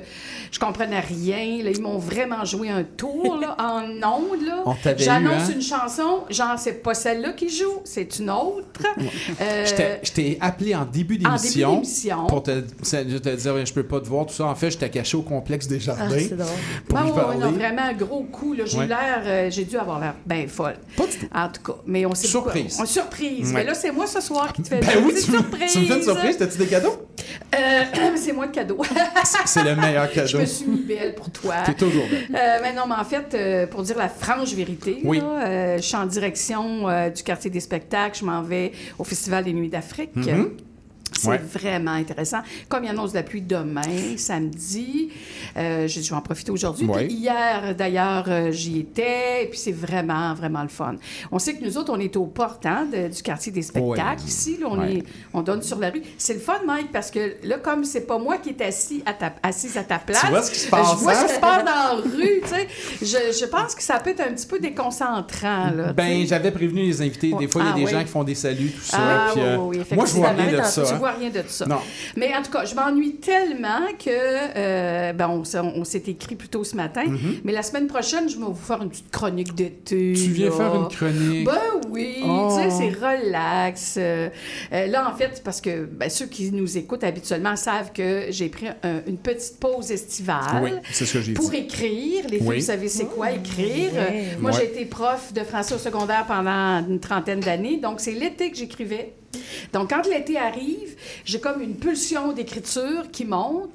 je comprenais rien, là, ils m'ont vraiment joué un tour là, en ondes J'annonce hein? une chanson, genre c'est pas celle-là qui joue, c'est une autre. Euh, Je t'ai- Je appelé en début en début d'émission pour te, je te dire je peux pas te voir tout ça. En fait, je t'ai caché au complexe des jardins Ah, c'est drôle. pour parler. non, vraiment un gros coup. là. J'ai Ouais. eu l'air, euh, j'ai dû avoir l'air bien folle. Pas du tout. En tout cas, mais on s'est Surprise. on- surprise. Ouais. Mais là, c'est moi ce soir qui te fais Ben oui, tu, surprise. tu me fais une surprise. T'as-tu des cadeaux? Euh, *clears throat* c'est moi le cadeau. C'est le meilleur *laughs* Je cadeau. me suis mis belle pour toi. T'es toujours belle. Euh, mais non, mais en fait, euh, pour dire la franche vérité, Oui. là, euh, je suis en direction euh, du quartier des spectacles. Je m'en vais au Festival des Nuits d'Afrique. Mhm. C'est Ouais. vraiment intéressant. Comme il annonce de la pluie demain, samedi, euh, j'ai- je vais en profiter aujourd'hui. Ouais. Hier, d'ailleurs, euh, j'y étais, et puis c'est vraiment, vraiment le fun. On sait que nous autres, on est aux portes hein, de- du quartier des spectacles Ouais. ici. Là, on, Ouais. est, on donne sur la rue. C'est le fun, Mike, parce que là, comme c'est pas moi qui est assis à ta, assise à ta place, vois ce qui se passe, je vois hein? ce qui se passe dans la rue. tu sais. Je, je pense que ça peut être un petit peu déconcentrant. Là, tu Ben, sais. j'avais prévenu les invités. Des fois, il y a Ah, des oui. gens qui font des saluts, tout ça. Ah, puis, oui, euh, oui, oui, moi, je vois rien de ça. Vois rien de ça. Non. Mais en tout cas, je m'ennuie tellement que, euh, ben, on, s'est- on s'est écrit plus tôt ce matin. Mais la semaine prochaine, je vais vous faire une petite chronique d'été. Mm-hmm. Tu viens là. faire une chronique? Ben oui, Oh. tu sais, c'est relax. Euh, euh, là, en fait, parce que ben, ceux qui nous écoutent habituellement savent que j'ai pris un- une petite pause estivale. Oui, c'est ce que j'ai Pour dit. écrire. Les filles, Oui. vous savez c'est quoi écrire? Euh, Oui. Moi, j'ai été prof de français au secondaire pendant une trentaine d'années. Donc, c'est l'été que j'écrivais. Donc, quand l'été arrive, j'ai comme une pulsion d'écriture qui monte.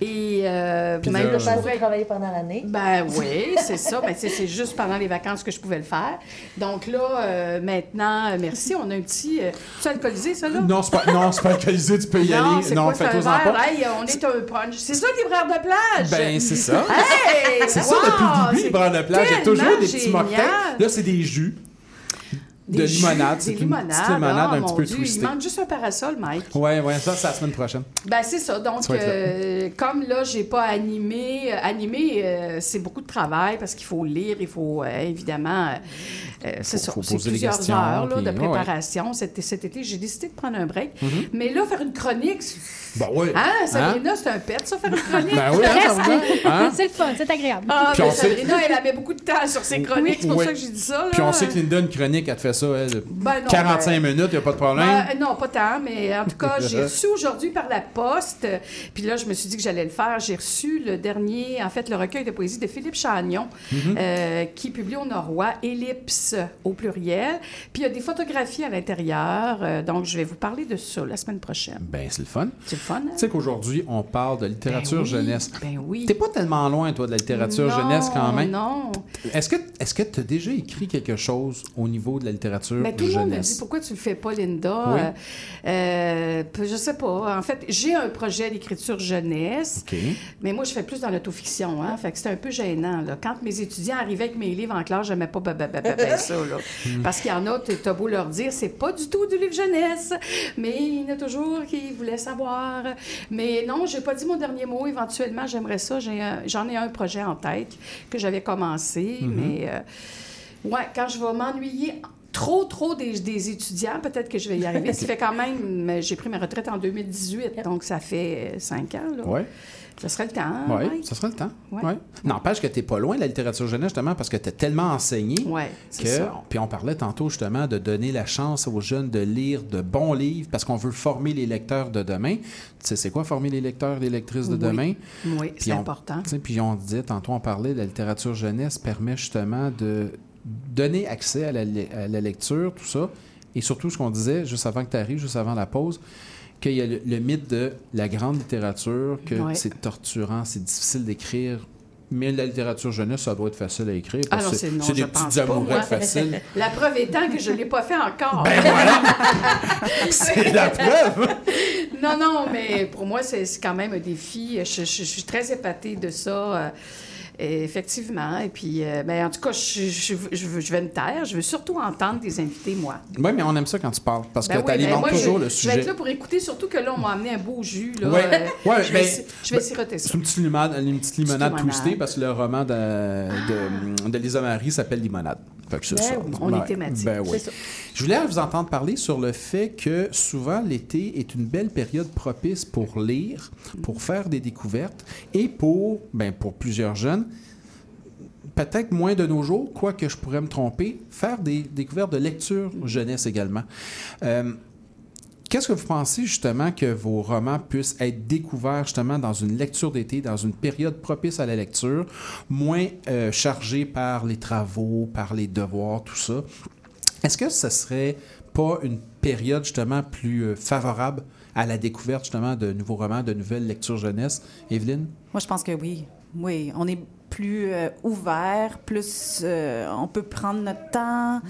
Et euh, Puis même là, je pourrais... travailler pendant l'année. Ben oui, c'est ça. Sais, c'est juste pendant les vacances que je pouvais le faire. Donc là, euh, maintenant, euh, merci. On a un petit... Euh, tu alcoolisé, ça, là? Non, c'est pas, non, c'est pas alcoolisé, tu peux y Non, aller. c'est Non, c'est verre? pas. Hey, on est un punch. C'est ça, libraire de plage? Ben, c'est ça. Hey! C'est ça depuis le début, c'est branles de plage. Il y a toujours des petits mocktails. Là, c'est des jus. De Des jus, limonade. Des C'est une limonades. petite limonade Ah, un petit mon peu Dieu, twistée. Il manque juste un parasol, Mike. Ouais, ouais, ça, c'est la semaine prochaine. Ben c'est ça. Donc, euh, comme là, j'ai pas animé, euh, animé, euh, c'est beaucoup de travail parce qu'il faut lire, il faut euh, évidemment, c'est ça, faut c'est plusieurs heures là, puis- de ouais. préparation. Cet, cet été, j'ai décidé de prendre un break. Mhm. Mais là, faire une chronique, Ben oui. hein, Sabrina, c'est un pet, ça, faire une chronique. Ben oui, hein? Hein? *laughs* C'est le fun, c'est agréable. Ah, Puis mais on sait- Sabrina, elle avait beaucoup de temps sur ses chroniques, c'est pour Oui. ça que j'ai dit ça. Là. Puis on sait que Linda, une chronique, elle te fait ça, elle. Ben non, 45 ben- minutes, il a pas de problème. Ben, non, pas tant, mais en tout cas, j'ai *laughs* reçu aujourd'hui par la poste, euh, puis là, je me suis dit que j'allais le faire. J'ai reçu le dernier, en fait, le recueil de poésie de Philippe Chagnon, Mhm. euh, qui publie au Norrois, Ellipse au pluriel. Puis il y a des photographies à l'intérieur, euh, donc je vais vous parler de ça la semaine prochaine. Ben, c'est le fun. C'est le fun, hein? Tu sais qu'aujourd'hui, on parle de littérature oui, jeunesse. Ben oui. T'es pas tellement loin, toi, de la littérature Non, jeunesse quand même. Non. Est-ce que est-ce que tu as déjà écrit quelque chose au niveau de la littérature Mais tout le monde me dit pourquoi tu le fais pas, Linda? Oui. Euh, euh, je sais pas. En fait, j'ai un projet d'écriture jeunesse, mais moi, je fais plus dans l'autofiction. Hein? Fait que c'était un peu gênant. Là. Quand mes étudiants arrivaient avec mes livres en classe, j'aimais pas ben, ça. Là. Parce qu'il y en a, t'as beau leur dire, c'est pas du tout du livre jeunesse, mais il y en a toujours qui voulaient savoir. Mais non, j'ai pas dit mon dernier mot. Éventuellement, j'aimerais ça. J'en ai un projet en tête que j'avais commencé, mais euh, ouais, quand je vais m'ennuyer trop, trop des, des étudiants, peut-être que je vais y arriver. Ça fait quand même, j'ai pris ma retraite en 2018, donc ça fait euh, cinq ans. Là. Ouais. Ça serait le temps. Oui, ouais. ça sera le temps. Ouais. Ouais. N'empêche que tu n'es pas loin de la littérature jeunesse, justement, parce que tu as tellement enseigné que. ça. Puis on parlait tantôt, justement, de donner la chance aux jeunes de lire de bons livres parce qu'on veut former les lecteurs de demain. Tu sais, c'est quoi former les lecteurs et les lectrices de Oui. demain? Oui, c'est important. Puis on disait, tantôt on parlait, de la littérature jeunesse permet justement de donner accès à la, le- à la lecture, tout ça. Et surtout, ce qu'on disait, juste avant que tu arrives, juste avant la pause, qu'il y a le, le mythe de la grande littérature, que Ouais. c'est torturant, c'est difficile d'écrire. Mais la littérature jeunesse, ça doit être facile à écrire. Ah non, c'est non, c'est des petites amourettes faciles. *laughs* La preuve étant que je ne l'ai pas fait encore. Ben *laughs* c'est la preuve! Non, non, mais pour moi, c'est c'est quand même un défi. Je, je- je suis très épatée de ça. Et effectivement. Et puis, euh, ben, en tout cas, je, je, je veux- je vais me taire. Je veux surtout entendre des invités, moi. Oui, mais on aime ça quand tu parles, parce Ben que oui, tu ben alimentes moi, toujours le Je vais sujet. être là pour écouter, surtout que là, on m'a amené un beau jus. Là, Ouais. Euh, Ouais, je vais, ben, je vais ben, siroter ça. C'est une petite limonade, une petite limonade twistée parce que le roman de, de, de Lisa Marie s'appelle Limonade. Fait que c'est Ben ça. oui, on est thématique. Ben oui. C'est ça. Je voulais vous entendre parler sur le fait que souvent l'été est une belle période propice pour lire, pour faire des découvertes et pour, ben, pour plusieurs jeunes, peut-être moins de nos jours, quoique je pourrais me tromper, faire des découvertes de lecture jeunesse également. Euh, Qu'est-ce que vous pensez justement que vos romans puissent être découverts justement dans une lecture d'été, dans une période propice à la lecture, moins euh, chargée par les travaux, par les devoirs, tout ça? Est-ce que ce serait pas une période justement plus euh, favorable à la découverte justement de nouveaux romans, de nouvelles lectures jeunesse? Evelyne? Moi, je pense que oui. Oui, on est plus euh, ouvert, plus on peut prendre notre temps,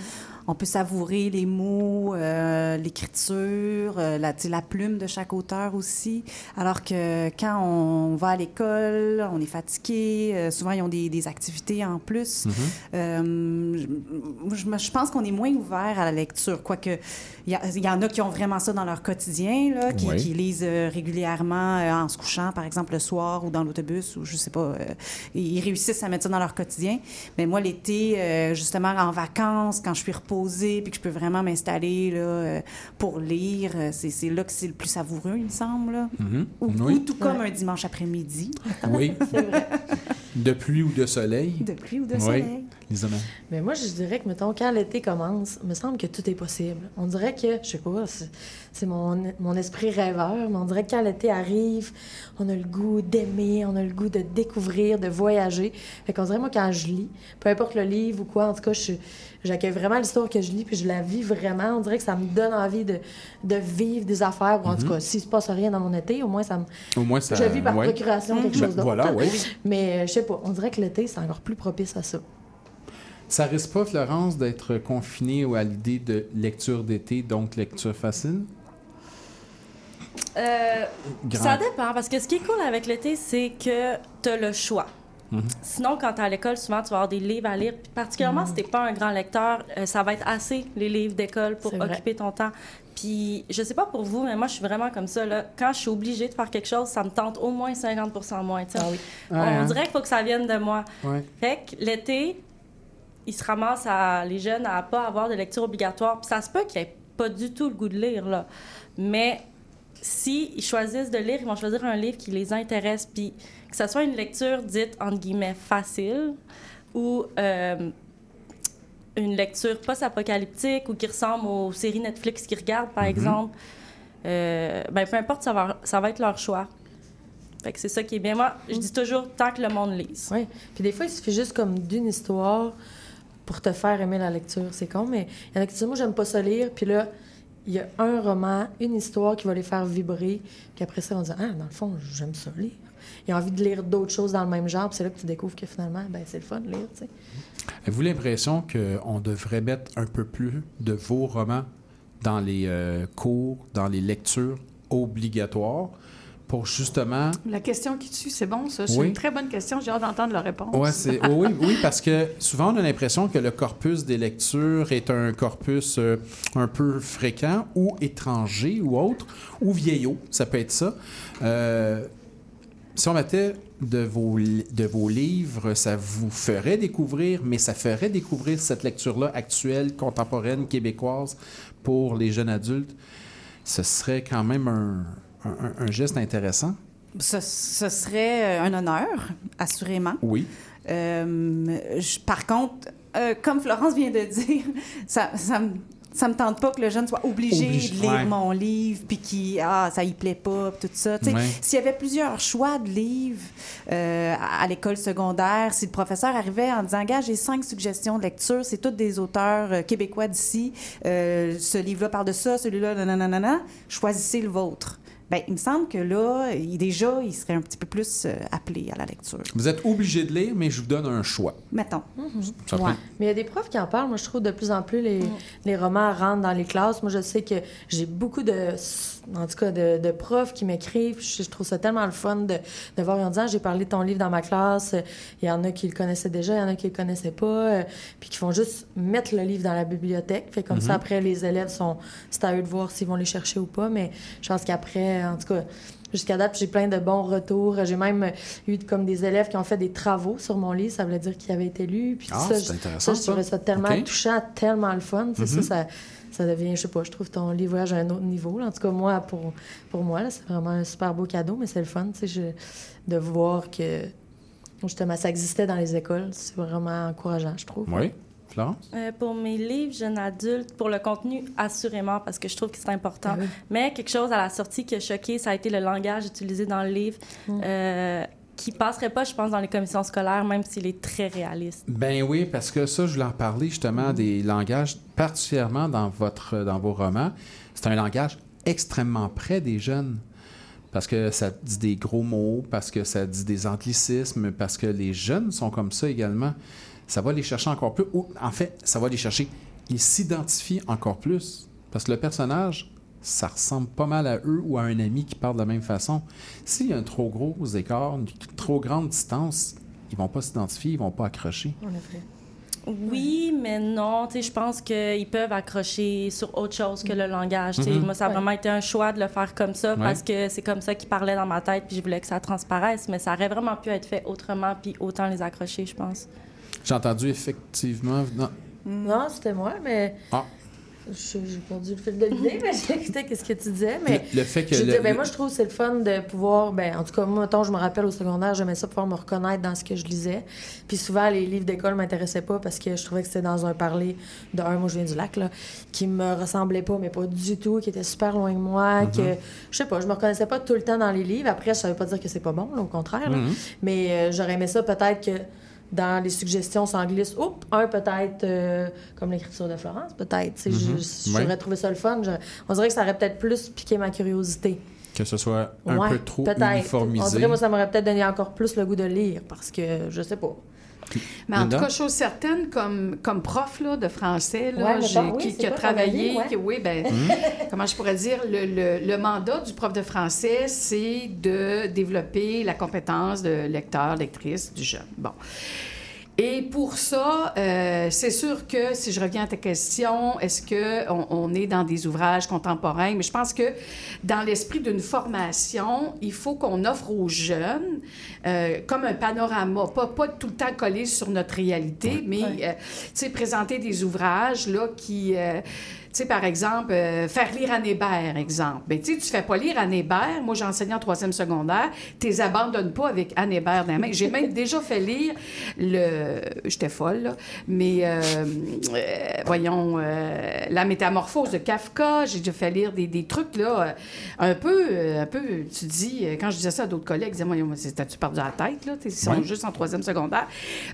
on peut savourer les mots, euh, l'écriture, euh, la, plume de chaque auteur aussi. Alors que quand on va à l'école, on est fatigué, euh, souvent ils ont des, des activités en plus. Euh, je, je me- je pense qu'on est moins ouvert à la lecture, quoique il y, en a qui ont vraiment ça dans leur quotidien, là, qui, Oui. qui lisent régulièrement en se couchant, par exemple, le soir ou dans l'autobus, ou je sais pas. ils réussissent à mettre ça dans leur quotidien. Mais moi, l'été, justement, en vacances, quand je suis reposée, puis que je peux vraiment m'installer là, euh, pour lire, euh, c'est c'est là que c'est le plus savoureux, il me semble. là. Mhm. Ou, Oui. ou tout comme un dimanche après-midi, Oui. De pluie ou de soleil? de pluie ou de Oui. soleil. Mais moi, je dirais que, mettons, quand l'été commence, il me semble que tout est possible. On dirait que, je sais pas, c'est- mon, mon esprit rêveur, mais on dirait que quand l'été arrive, on a le goût d'aimer, on a le goût de découvrir, de voyager. Fait qu'on dirait, moi, quand je lis, peu importe le livre ou quoi, en tout cas, je- j'accueille vraiment l'histoire que je lis, puis je la vis vraiment. On dirait que ça me donne envie de, de vivre des affaires, ou en tout cas, s'il se passe rien dans mon été, au moins, ça me... Au moins, ça. je vis par ouais. procuration quelque Ben, chose d'autre. voilà, oui. *laughs* Mais euh, je sais pas, on dirait que l'été, c'est encore plus propice à ça. Ça risque pas, Florence, d'être confiné à l'idée de lecture d'été, donc lecture facile? Euh, Ça dépend, parce que ce qui est cool avec l'été, c'est que tu as le choix. Mhm. Sinon, quand tu à l'école, souvent, tu vas avoir des livres à lire. Puis particulièrement si tu pas un grand lecteur, euh, ça va être assez, les livres d'école, pour occuper ton temps. Puis, je sais pas pour vous, mais moi, je suis vraiment comme ça. Là. Quand je suis obligée de faire quelque chose, ça me tente au moins 50% moins. Ah oui. On Ouais, hein? dirait qu'il faut que ça vienne de moi. Ouais. Fait que l'été, ils se ramassent à, les jeunes à pas avoir de lecture obligatoire. Puis ça se peut qu'ils aient pas du tout le goût de lire, là. Mais si ils choisissent de lire, ils vont choisir un livre qui les intéresse. Puis que ce soit une lecture dite, entre guillemets, facile ou euh, une lecture post-apocalyptique ou qui ressemble aux séries Netflix qu'ils regardent, par exemple, euh, ben, peu importe, ça va, ça va être leur choix. Fait que c'est ça qui est bien. Moi, je dis toujours tant que le monde lise. Oui. Puis des fois, il suffit juste comme d'une histoire pour te faire aimer la lecture. C'est con, mais il y en a qui disent, moi, j'aime pas ça lire. Puis là, il y a un roman, une histoire qui va les faire vibrer. Puis après ça, on dit, ah, dans le fond, j'aime ça lire. ils ont envie de lire d'autres choses dans le même genre. Puis c'est là que tu découvres que finalement, ben, c'est le fun de lire. tu sais. Avez-vous l'impression qu'on devrait mettre un peu plus de vos romans dans les euh, cours, dans les lectures obligatoires? Pour justement La question qui tue, c'est bon, ça. C'est Oui. une très bonne question. J'ai hâte d'entendre la réponse. Ouais, c'est oui, oui, oui, parce que souvent on a l'impression que le corpus des lectures est un corpus euh, un peu fréquent ou étranger ou autre, ou vieillot, ça peut être ça. Euh, si on mettait de vos, de vos livres, ça vous ferait découvrir, mais ça ferait découvrir cette lecture-là actuelle, contemporaine, québécoise pour les jeunes adultes. Ce serait quand même un, un- un geste intéressant? Ce, ce serait euh, un honneur, assurément. Oui. Euh, je- par contre, euh, comme Florence vient de *laughs* dire, ça, ça me ça me tente pas que le jeune soit obligé, Obligé, de lire ouais. mon livre, puis qui ah ça y plaît pas, tout ça. Ouais. S'il y avait plusieurs choix de livres euh, à, à l'école secondaire, si le professeur arrivait en disant, gars, j'ai cinq suggestions de lecture, c'est tous des auteurs euh, québécois d'ici, euh, ce livre-là parle de ça, celui-là, nanana, choisissez le vôtre. Ben, il me semble que là, il, déjà, il serait un petit peu plus euh, appelé à la lecture. Vous êtes obligé de lire, mais je vous donne un choix. Mettons. Ouais. peut- Mais il y a des profs qui en parlent. Moi, je trouve de plus en plus les, les romans rentrent dans les classes. Moi, je sais que j'ai beaucoup de, en tout cas, de, de profs qui m'écrivent. Je, je trouve ça tellement le fun de, de voir en disant j'ai parlé de ton livre dans ma classe. Il y en a qui le connaissaient déjà, il y en a qui le connaissaient pas, euh, puis qui font juste mettre le livre dans la bibliothèque. Fait comme ça, après, les élèves sont, c'est à eux de voir s'ils vont les chercher ou pas. Mais je pense qu'après, en tout cas. Jusqu'à date, j'ai plein de bons retours. J'ai même eu comme des élèves qui ont fait des travaux sur mon livre. Ça voulait dire qu'il avait été lu. Puis Ah, ça, c'est je- intéressant, ça, je trouvais ça tellement touchant, tellement le fun. Mhm. ça, ça, ça devient, je sais pas, je trouve ton livrage à un autre niveau. là. En tout cas, moi, pour, pour moi, là, c'est vraiment un super beau cadeau, mais c'est le fun, tu sais, je- de voir que justement ça existait dans les écoles. C'est vraiment encourageant, je trouve. Oui. Florence? Euh, pour mes livres jeunes adultes, pour le contenu, assurément, parce que je trouve que c'est important. Ah oui. Mais quelque chose à la sortie qui a choqué, ça a été le langage utilisé dans le livre, euh, qui passerait pas, je pense, dans les commissions scolaires, même s'il est très réaliste. Ben oui, parce que ça, je voulais en parler justement des langages, particulièrement dans, votre, dans vos romans. C'est un langage extrêmement près des jeunes. Parce que ça dit des gros mots, parce que ça dit des anglicismes, parce que les jeunes sont comme ça également. Ça va les chercher encore plus. Ou, en fait, ça va les chercher. Ils s'identifient encore plus. Parce que le personnage, ça ressemble pas mal à eux ou à un ami qui parle de la même façon. S'il y a un trop gros écart, une trop grande distance, ils vont pas s'identifier, ils vont pas accrocher. En effet. Oui, mais non. Tu sais, je pense qu'ils peuvent accrocher sur autre chose que le langage. Tu sais, Mhm. Moi, ça a vraiment été un choix de le faire comme ça Ouais. parce que c'est comme ça qu'ils parlaient dans ma tête puis je voulais que ça transparaisse. Mais ça aurait vraiment pu être fait autrement puis autant les accrocher, je pense. J'ai entendu effectivement. non. Non, c'était moi, mais Ah. J'ai perdu le fil de l'idée, mais j'ai écouté qu'est-ce que tu disais. Mais Le, le fait que. Je le- dis, ben, moi, je trouve que c'est le fun de pouvoir. Ben, en tout cas, moi, mettons, je me rappelle au secondaire, j'aimais ça pouvoir me reconnaître dans ce que je lisais. Puis souvent, les livres d'école m'intéressaient pas parce que je trouvais que c'était dans un parler de un, moi, je viens du lac, là, qui me ressemblait pas, mais pas du tout, qui était super loin de moi, Mm-hmm. que je sais pas, je me reconnaissais pas tout le temps dans les livres. Après, ça veut pas dire que c'est pas bon, là, au contraire. là. Mhm. Mais euh, j'aurais aimé ça peut-être que dans les suggestions s'en glisse, oups, un peut-être euh, comme l'écriture de Florence, peut-être. sais, Mhm. je- Ouais. J'aurais trouvé ça le fun. J'aurais- On dirait que ça aurait peut-être plus piqué ma curiosité. Que ce soit un Ouais, peu trop peut-être. On uniformisé. dirait, moi, ça m'aurait peut-être donné encore plus le goût de lire parce que je sais pas. Mais en Linda? tout cas, chose certaine, comme, comme prof là, de français, là, Ouais, j'ai- mettons, oui, qui, a travaillé, avis, ouais. qui- oui, ben, *laughs* comment je pourrais dire, le, le- le mandat du prof de français, c'est de développer la compétence de lecteur, lectrice du jeune. Bon. Et pour ça, euh, c'est sûr que si je reviens à ta question, est-ce que on, on est dans des ouvrages contemporains? Mais je pense que dans l'esprit d'une formation, il faut qu'on offre aux jeunes euh, comme un panorama, pas pas tout le temps collé sur notre réalité, mais euh, tu sais présenter des ouvrages là qui euh, sais, par exemple, euh, faire lire Anne Hébert, exemple. Ben, tu sais, tu fais pas lire Anne Hébert. Moi, j'enseignais en troisième secondaire. Tu les abandonnes pas avec Anne Hébert dans la main. J'ai même *laughs* déjà fait lire le... J'étais folle, là. Mais, euh, euh, voyons, La métamorphose de Kafka. J'ai déjà fait lire des, des trucs, là, un peu, un peu, tu dis... Quand je disais ça à d'autres collègues, ils disaient, c'est- t'as-tu perdu la tête, là? Ils sont Ouais. juste en troisième secondaire.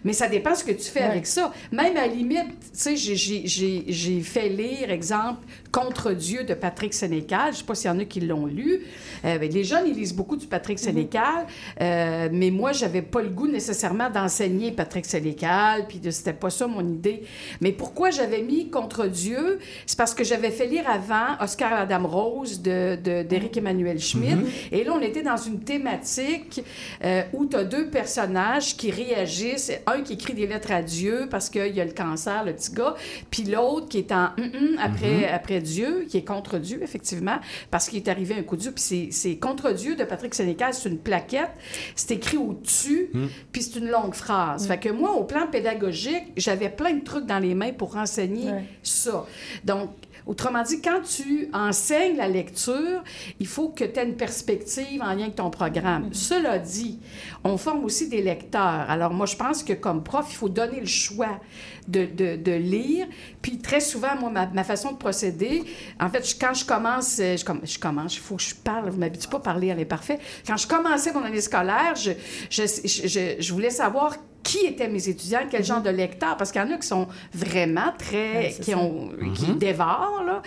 Mais ça dépend ce que tu fais avec ça. Même à la limite, tu sais, j'ai- fait lire, exemple, exemple, Contre Dieu de Patrick Sénécal. Je sais pas s'il y en a qui l'ont lu. Euh, ben, les jeunes, ils lisent beaucoup du Patrick Sénécal. Euh, mais moi, j'avais pas le goût nécessairement d'enseigner Patrick Sénécal. Puis de- c'était pas ça mon idée. Mais pourquoi j'avais mis Contre Dieu? C'est parce que j'avais fait lire avant Oscar Adam Rose de- de- d'Éric Emmanuel Schmitt. Et là, on était dans une thématique euh, où tu as deux personnages qui réagissent. Un qui écrit des lettres à Dieu parce qu'il y a le cancer, le petit gars, puis l'autre qui est en hum après, après Dieu, qui est contre Dieu, effectivement, parce qu'il est arrivé un coup de Dieu. Puis c'est- contre Dieu de Patrick Sénécal, c'est une plaquette, c'est écrit au-dessus, puis c'est une longue phrase. Fait que moi, au plan pédagogique, j'avais plein de trucs dans les mains pour enseigner Ouais. ça. Donc, Autrement dit, quand tu enseignes la lecture, il faut que tu aies une perspective en lien avec ton programme. Cela dit, on forme aussi des lecteurs. Alors moi, je pense que comme prof, il faut donner le choix de, de- de lire. Puis très souvent, moi, ma, ma façon de procéder, en fait, je- quand je commence, euh, je, comm- je commence, il faut que je parle, vous m'habituez pas à parler à l'imparfait. Quand je commençais mon année scolaire, je- je- je voulais savoir qui étaient mes étudiants, quel genre de lecteurs, parce qu'il y en a qui sont vraiment très, Ouais, qui ont, qui dévorent, là.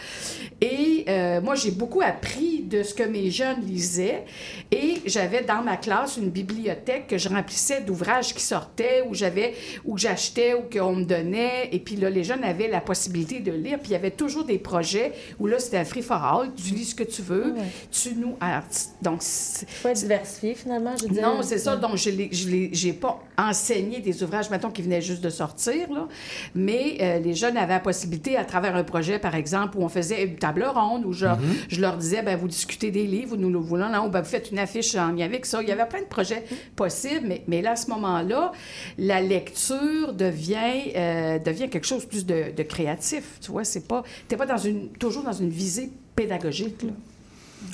Et euh, moi, j'ai beaucoup appris de ce que mes jeunes lisaient. Et j'avais dans ma classe une bibliothèque que je remplissais d'ouvrages qui sortaient, où j'avais, où j'achetais, ou qu'on me donnait. Et puis là, les jeunes avaient la possibilité de lire. Puis il y avait toujours des projets où là, c'était un free for all. Tu lis ce que tu veux. Ouais. Tu nous. alors, donc, c'est- faut être diversifié, finalement, je veux dire. non, c'est ça. Donc, je l'ai- je l'ai- j'ai pas enseigné des ouvrages, mettons, qui venaient juste de sortir, là. Mais euh, les jeunes avaient la possibilité, à travers un projet, par exemple, où on faisait une table ronde, où je, je leur disais, ben vous discutez des livres, nous le voulons, là, ou ben, vous faites une affiche en lien avec ça. Il y avait plein de projets possibles, mais, mais là, à ce moment-là, la lecture devient, euh, devient quelque chose de plus de, de créatif. Tu vois, c'est pas... T'es pas dans une, toujours dans une visée pédagogique, là.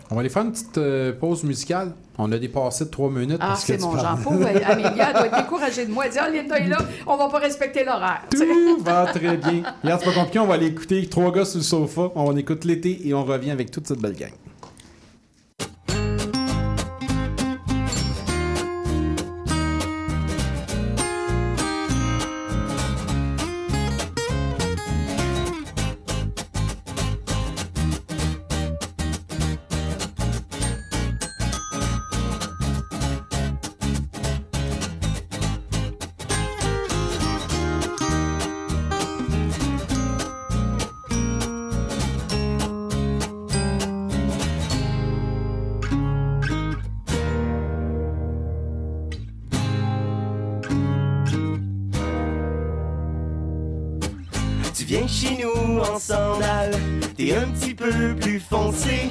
On va aller faire une petite euh, pause musicale. On a dépassé de trois minutes Ah, c'est mon genre. Pauvre Amélia, doit être découragée de moi. Elle dit, ah, Linda est là, on va pas respecter l'horaire. Tout va très bien. Regarde, c'est pas compliqué, on va aller écouter trois gars sur le sofa. On écoute l'été et on revient avec toute cette belle gang. Peu plus foncé.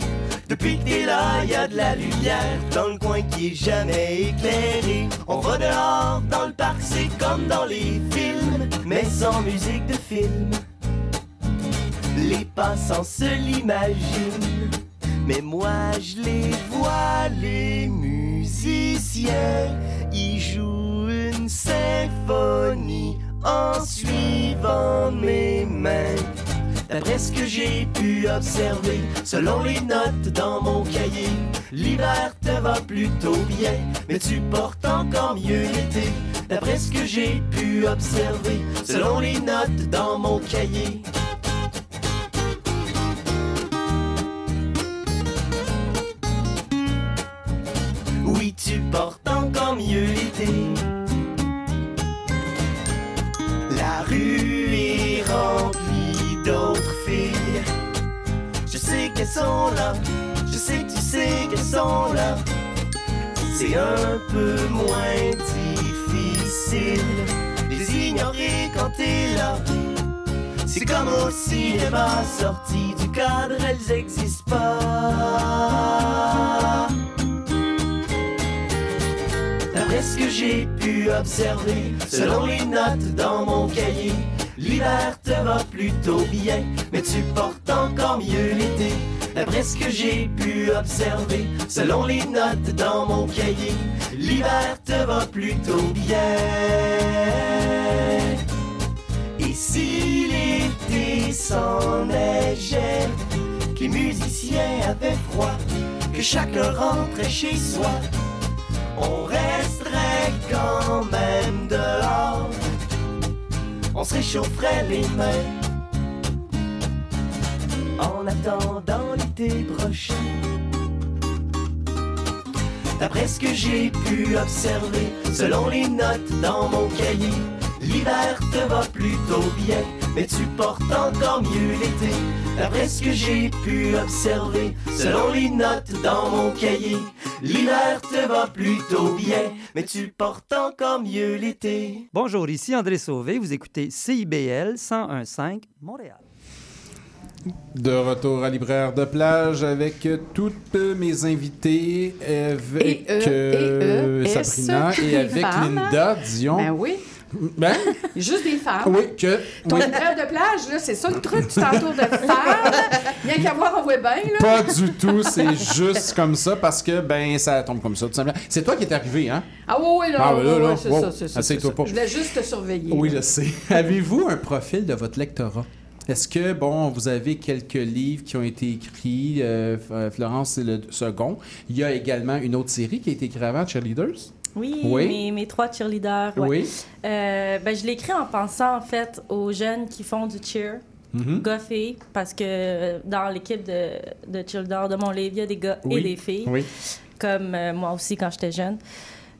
Depuis que t'es là, y a de la lumière dans le coin qui est jamais éclairé. On va dehors dans le parc, c'est comme dans les films, mais sans musique de film. Les passants se l'imaginent, mais moi je les vois, les musiciens. Ils jouent une symphonie en suivant mes mains. D'après ce que j'ai pu observer, selon les notes dans mon cahier, l'hiver te va plutôt bien, mais tu portes encore mieux l'été. D'après ce que j'ai pu observer, selon les notes dans mon cahier. Oui, tu portes encore mieux l'été. Sont là, je sais que tu sais qu'elles sont là. C'est un peu moins difficile les ignorer quand t'es là. C'est comme au cinéma, sorti du cadre, elles existent pas. D'après ce que j'ai pu observer, selon les notes dans mon cahier, l'hiver te va plutôt bien, mais tu portes encore mieux l'été. D'après ce que j'ai pu observer, selon les notes dans mon cahier, l'hiver te va plutôt bien. Et si l'été s'enneigeait, que les musiciens avaient froid, que chacun rentrait chez soi, on resterait quand même dehors. On se réchaufferait les mains en attendant l'été prochain. D'après ce que j'ai pu observer, selon les notes dans mon cahier, l'hiver te va plutôt bien, mais tu portes encore mieux l'été. D'après ce que j'ai pu observer, selon les notes dans mon cahier, l'hiver te va plutôt bien, mais tu portes encore mieux l'été. Bonjour, ici André Sauvé. Vous écoutez CIBL 1015 Montréal. De retour à Libraire de plage avec toutes mes invités, avec Et eux, et eux, et Sabrina et avec femmes. Linda Dion. Ben oui. Ben, Juste des femmes. oui, que. Ton oui. rêve de plage, là, c'est ça le truc, tu t'entoures de femmes. Rien qu'à voir, on voit bien, là. Pas du tout, c'est juste comme ça parce que ben ça tombe comme ça tout simplement. C'est toi qui es arrivé, hein? Ah oui, oui, là, Ah, oui, là, là, c'est ça, c'est ça. Pas. Je voulais juste te surveiller. Oui, là. je sais. *laughs* Avez-vous un profil de votre lectorat? Est-ce que, bon, vous avez quelques livres qui ont été écrits, euh, euh, Florence, c'est le second. Il y a également une autre série qui a été écrite avant, Cheerleaders. Oui, Oui. Mes, mes trois cheerleaders. ouais. Oui. Euh, ben, je l'ai écrit en pensant, en fait, aux jeunes qui font du cheer. Mhm. Gars, filles, parce que euh, dans l'équipe de, de cheerleaders de mon livre, il y a des gars Oui. et des filles, Oui. comme euh, moi aussi quand j'étais jeune.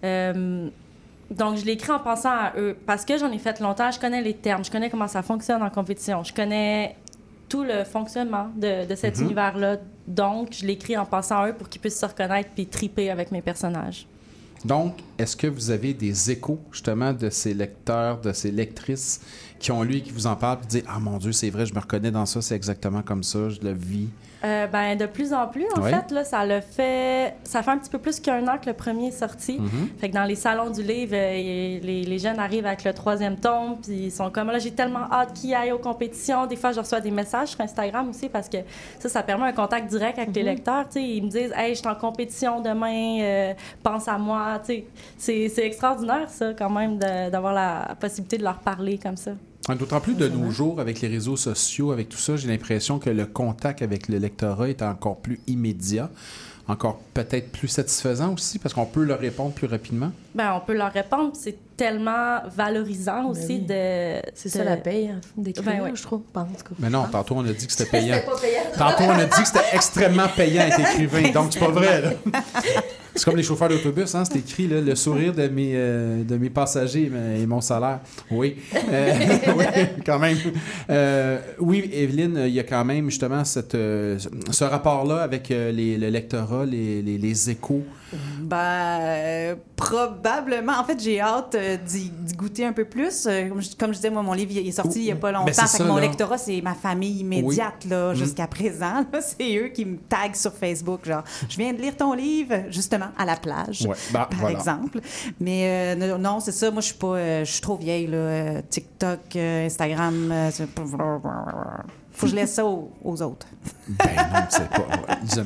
Euh, donc, je l'ai écrit en pensant à eux, parce que j'en ai fait longtemps, je connais les termes, je connais comment ça fonctionne en compétition, je connais tout le fonctionnement de, de cet Mhm. univers-là. Donc, je l'ai écrit en pensant à eux pour qu'ils puissent se reconnaître puis triper avec mes personnages. Donc, est-ce que vous avez des échos, justement, de ces lecteurs, de ces lectrices qui ont lu et qui vous en parlent et disent Ah mon Dieu, c'est vrai, je me reconnais dans ça, c'est exactement comme ça, je le vis. Euh, ben, de plus en plus, en fait, là, ça le fait... Ça fait un petit peu plus qu'un an que le premier est sorti. Mhm. Fait que dans les salons du livre, euh, les, les jeunes arrivent avec le troisième tome, puis ils sont comme là, j'ai tellement hâte qu'ils aillent aux compétitions. Des fois, je reçois des messages sur Instagram aussi parce que ça, ça permet un contact direct avec les lecteurs. Tu sais, ils me disent, hey, je suis en compétition demain, euh, pense à moi. Tu sais, c'est c'est extraordinaire, ça, quand même, d'avoir la possibilité de leur parler comme ça. D'autant plus de nos jours, avec les réseaux sociaux, avec tout ça, j'ai l'impression que le contact avec le lectorat est encore plus immédiat, encore peut-être plus satisfaisant aussi, parce qu'on peut leur répondre plus rapidement. Ben, on peut leur répondre, c'est tellement valorisant aussi oui. de. C'est de- ça la paye, hein, d'écrire, Ben oui. je trouve. Pas, en tout cas. Mais non, tantôt on a dit que c'était *laughs* payant. C'était pas payant. Tantôt on a dit que c'était extrêmement payant être écrivain, donc c'est pas vrai. là. *laughs* C'est comme les chauffeurs d'autobus, hein, c'est écrit là, le sourire de mes, euh, de mes passagers et mon salaire. Oui, Euh, *laughs* oui quand même. Euh, oui, Evelyne, il y a quand même justement cette, euh, ce rapport-là avec euh, les, le lectorat, les, les, les échos. Ben, euh, probablement. En fait, j'ai hâte euh, d'y goûter un peu plus. Euh, comme, je, comme je disais, moi, mon livre il est sorti il n'y a pas longtemps. Ben, c'est fait ça, que mon là. lectorat, c'est ma famille immédiate là, Mm. jusqu'à présent. *laughs* C'est eux qui me taguent sur Facebook. Genre, je viens de lire ton livre, justement, à la plage. Ouais, bah, par voilà. exemple. Mais non, c'est ça. Moi, je suis pas, je suis trop vieille là. TikTok, Instagram, faut que je laisse ça aux, aux autres. Ben non, c'est pas. ouais.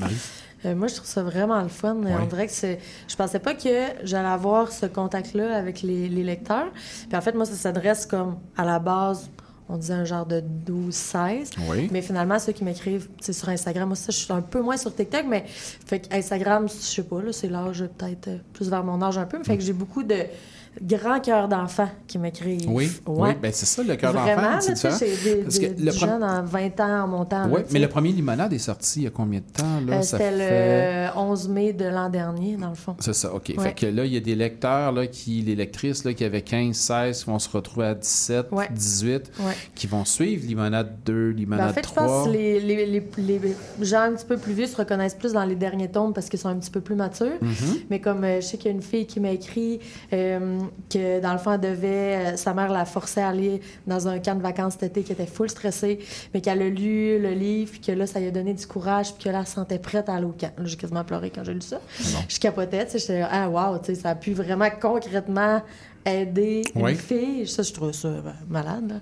Euh, moi, je trouve ça vraiment le fun. Ouais. On dirait que c'est. Je pensais pas que j'allais avoir ce contact-là avec les, les lecteurs. Puis en fait, moi, ça s'adresse comme à la base, on disait un genre de 12-16. Oui. Mais finalement, ceux qui m'écrivent, c'est sur Instagram. Moi, ça, je suis un peu moins sur TikTok, mais fait Instagram, je sais pas, là, c'est l'âge peut-être euh, plus vers mon âge un peu. Mais fait que j'ai beaucoup de grands cœurs d'enfants qui m'écrivent. Oui, Ouais. oui, ben c'est ça, le cœur d'enfant, c'est c'est des, Parce que des- le jeune en 20 ans en montant. Oui, mais le premier limonade est sorti il y a combien de temps? Là? Euh, Ça C'était fait- le 11 mai de l'an dernier, dans le fond. C'est ça, OK. Ouais. Fait que là, il y a des lecteurs, là, qui, les lectrices là, qui avaient 15, 16, qui vont se retrouver à 17, Ouais. 18, Ouais. qui vont suivre Limonade 2, Ben, Limonade en fait, je 3. pense que les, les, les, les gens un petit peu plus vieux se reconnaissent plus dans les derniers tomes parce qu'ils sont un petit peu plus matures. Mhm. Mais comme euh, je sais qu'il y a une fille qui m'a écrit euh, que dans le fond, elle devait, euh, sa mère la forçait à aller dans un camp de vacances cet été qui était full stressée, mais qu'elle a lu le livre, puis que là, ça lui a donné du courage, puis que là, elle se sentait prête à aller au camp. J'ai quasiment pleuré quand j'ai lu ça. Je capotais, tu sais, j'étais ah wow, tu sais, ça a pu vraiment concrètement aider Oui. une fille. Ça, je trouve ça ben, malade.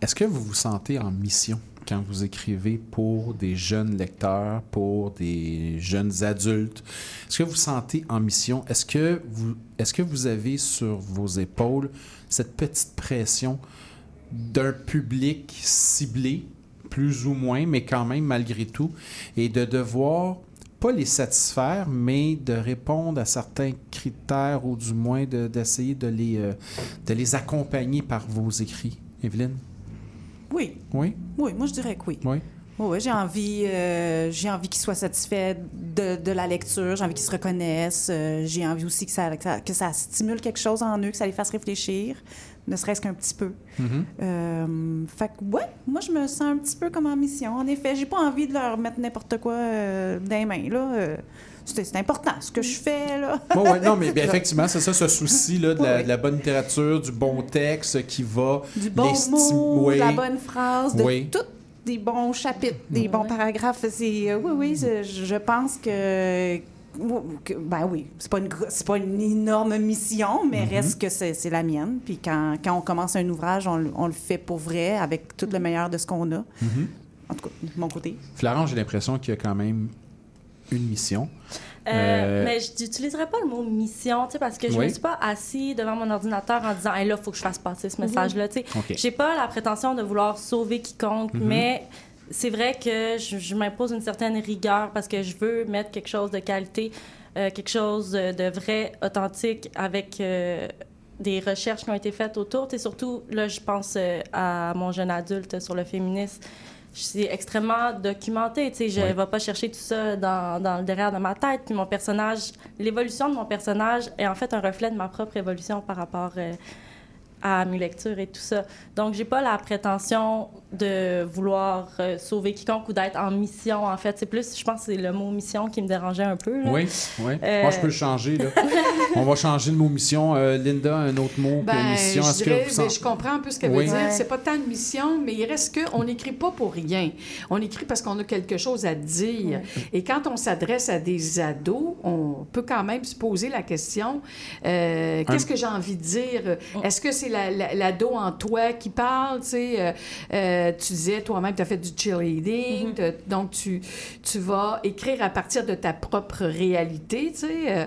Est-ce que vous vous sentez en mission? Quand vous écrivez pour des jeunes lecteurs, pour des jeunes adultes? Est-ce que vous sentez en mission? Est-ce que vous, est-ce que vous avez sur vos épaules cette petite pression d'un public ciblé, plus ou moins, mais quand même malgré tout, et de devoir pas les satisfaire, mais de répondre à certains critères ou du moins de- d'essayer de, les, euh, de les accompagner par vos écrits? Evelyne? Oui, Oui? oui, moi je dirais que oui. Oui? Oui, oui, j'ai envie, euh, j'ai envie qu'ils soient satisfaits de, de la lecture, j'ai envie qu'ils se reconnaissent, euh, j'ai envie aussi que ça, que, ça, que ça stimule quelque chose en eux, que ça les fasse réfléchir, ne serait-ce qu'un petit peu. Mhm. Euh, fait que, ouais, moi, je me sens un petit peu comme en mission. En effet, j'ai pas envie de leur mettre n'importe quoi dans les mains, là. C'est important, ce que je fais, là. Bon, ouais, non, mais bien, *laughs* effectivement, c'est ça, ce souci là, de, la, Oui. de la bonne littérature, du bon texte qui va Du bon mot, oui. de la bonne phrase, de Oui. tout des bons chapitres, des bons paragraphes. C'est, euh, oui, oui, je, je pense que, que- ben oui, c'est pas une, pas une énorme mission, mais Mhm. reste que c'est, la mienne. Puis quand, quand on commence un ouvrage, on, le- on le fait pour vrai, avec tout le meilleur de ce qu'on a. Mhm. En tout cas, de mon côté. Florent, j'ai l'impression qu'il y a quand même une mission. Euh, Euh, Mais je n'utiliserais pas le mot mission, tu sais, parce que je Oui. me suis pas assis devant mon ordinateur en disant, hey, là, il faut que je fasse passer ce message-là. tu sais. OK. J'ai pas la prétention de vouloir sauver quiconque, Mhm. mais c'est vrai que je, je m'impose une certaine rigueur parce que je veux mettre quelque chose de qualité, euh, quelque chose de vrai, authentique, avec euh, des recherches qui ont été faites autour. Et surtout, là, je pense euh, à mon jeune adulte sur le féminisme. C'est extrêmement documenté. Tu sais, je ne Ouais. vais pas chercher tout ça dans, dans le derrière de ma tête. Puis mon personnage, l'évolution de mon personnage est en fait un reflet de ma propre évolution par rapport euh, à mes lectures et tout ça. Donc, j'ai pas la prétention de vouloir euh, sauver quiconque ou d'être en mission, en fait. C'est plus, je pense, que c'est le mot mission qui me dérangeait un peu. là. Oui, oui. Euh, Moi, je peux le changer. Là. *laughs* On va changer le mot mission. Euh, Linda, un autre mot que Ben, mission. je, dirais, que ben, je comprends un peu ce qu'elle Oui. veut dire. Ouais. C'est pas tant une mission, mais il reste que on n'écrit pas pour rien. On écrit parce qu'on a quelque chose à dire. Et quand on s'adresse à des ados, on peut quand même se poser la question euh, qu'est-ce que j'ai envie de dire? Est-ce que c'est la- la- l'ado en toi qui parle Tu sais, euh, tu disais toi-même, tu as fait du cheerleading, t'as- donc tu, tu vas écrire à partir de ta propre réalité. Tu sais, Euh,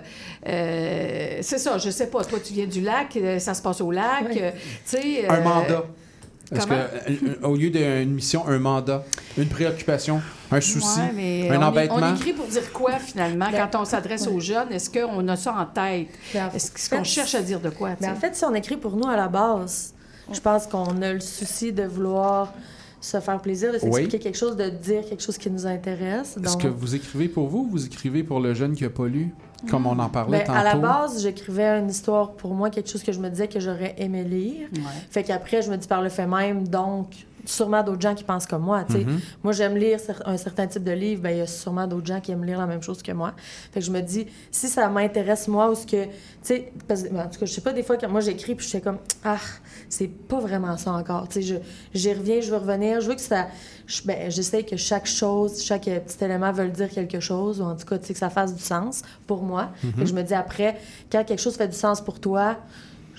euh, c'est ça. Je sais pas. Toi, tu viens du lac, ça se passe au lac. Oui. tu sais, Un mandat. Est-ce que, comment? euh, au lieu d'une mission, un mandat, une préoccupation, un souci, Ouais, mais un on, embêtement? on écrit pour dire quoi, finalement, Ben, quand on s'adresse aux jeunes? Est-ce qu'on a ça en tête? Ben, en Est-ce qu'on cherche à dire de quoi? Mais sais? en fait, si on écrit pour nous à la base, je pense qu'on a le souci de vouloir se faire plaisir, de s'expliquer quelque chose, de dire quelque chose qui nous intéresse. Est-ce Donc, que vous écrivez pour vous ou vous écrivez pour le jeune qui n'a pas lu, comme on en parlait ben, tantôt? à la base, j'écrivais une histoire pour moi, quelque chose que je me disais que j'aurais aimé lire. Ouais. Fait qu'après, je me dis par le fait même, donc, sûrement d'autres gens qui pensent comme moi. Mhm. Moi, j'aime lire un certain type de livre, ben il y a sûrement d'autres gens qui aiment lire la même chose que moi. Fait que je me dis, si ça m'intéresse moi ou ce que. Tu sais, ben, en tout cas, je sais pas, des fois, quand moi j'écris, puis je suis comme, ah, c'est pas vraiment ça encore. Tu sais, je- j'y reviens, je veux revenir. Je veux que ça. je- Ben, j'essaie que chaque chose, chaque euh, petit élément veuille dire quelque chose, ou en tout cas, tu sais, que ça fasse du sens pour moi. Fait que je me dis après, quand quelque chose fait du sens pour toi,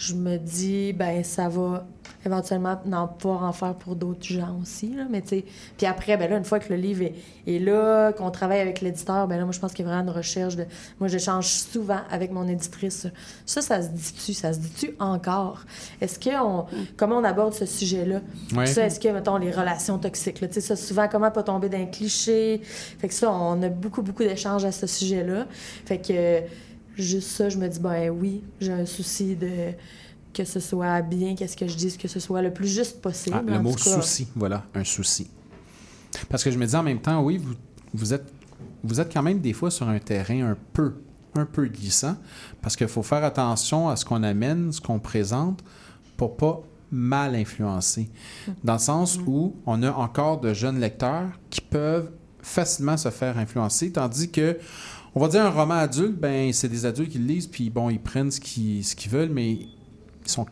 je me dis, ben ça va éventuellement n'en pouvoir en faire pour d'autres gens aussi. Là, mais tu sais, puis après, ben là, une fois que le livre est, est là, qu'on travaille avec l'éditeur, ben là, moi, je pense qu'il y a vraiment une recherche de... Moi, j'échange souvent avec mon éditrice. Ça, ça se dit-tu? Ça se dit-tu encore? Est-ce qu'on... Comment on aborde ce sujet-là? Ouais. Ça, est-ce que, mettons, les relations toxiques, là, tu sais, ça, souvent, comment pas tomber d'un cliché? Fait que ça, on a beaucoup, beaucoup d'échanges à ce sujet-là. Fait que, juste ça, je me dis, ben oui, j'ai un souci de que ce soit bien, qu'est-ce que je dise, que ce soit le plus juste possible. Ah, le en mot tout cas. souci, voilà, un souci. Parce que je me dis en même temps, oui, vous, vous, êtes, vous êtes quand même des fois sur un terrain un peu, un peu glissant, parce qu'il faut faire attention à ce qu'on amène, ce qu'on présente, pour pas mal influencer. Dans le sens où on a encore de jeunes lecteurs qui peuvent facilement se faire influencer, tandis que on va dire un roman adulte, ben c'est des adultes qui le lisent, puis bon, ils prennent ce qu'ils ce qu'ils veulent, mais ils sont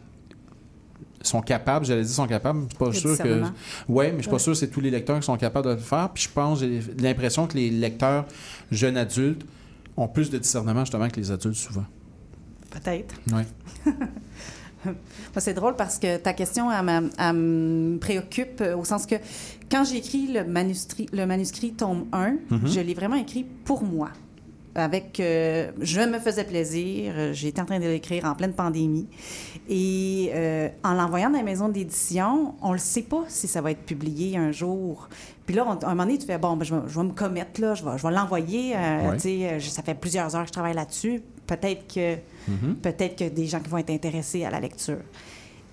sont capables, j'allais dire sont capables, je suis pas sûr que. Ouais, mais je suis pas sûr que c'est tous les lecteurs qui sont capables de le faire. Puis je pense, j'ai l'impression que les lecteurs jeunes adultes ont plus de discernement justement que les adultes souvent. Peut-être. Ouais. Moi, *laughs* C'est drôle parce que ta question, elle, m'a- elle me préoccupe euh, au sens que quand j'ai écrit le manuscrit, le manuscrit tome 1, Mhm. je l'ai vraiment écrit pour moi. Avec, euh, je me faisais plaisir. Euh, J'étais en train de l'écrire en pleine pandémie. Et euh, en l'envoyant dans les maisons d'édition, on le sait pas si ça va être publié un jour. Puis là, on- à un moment donné, tu fais, bon, ben, je, vais, je vais me commettre, là, je vais, je vais l'envoyer. euh, Ouais. ça fait plusieurs heures que je travaille là-dessus. Peut-être que, Mhm. peut-être que des gens qui vont être intéressés à la lecture.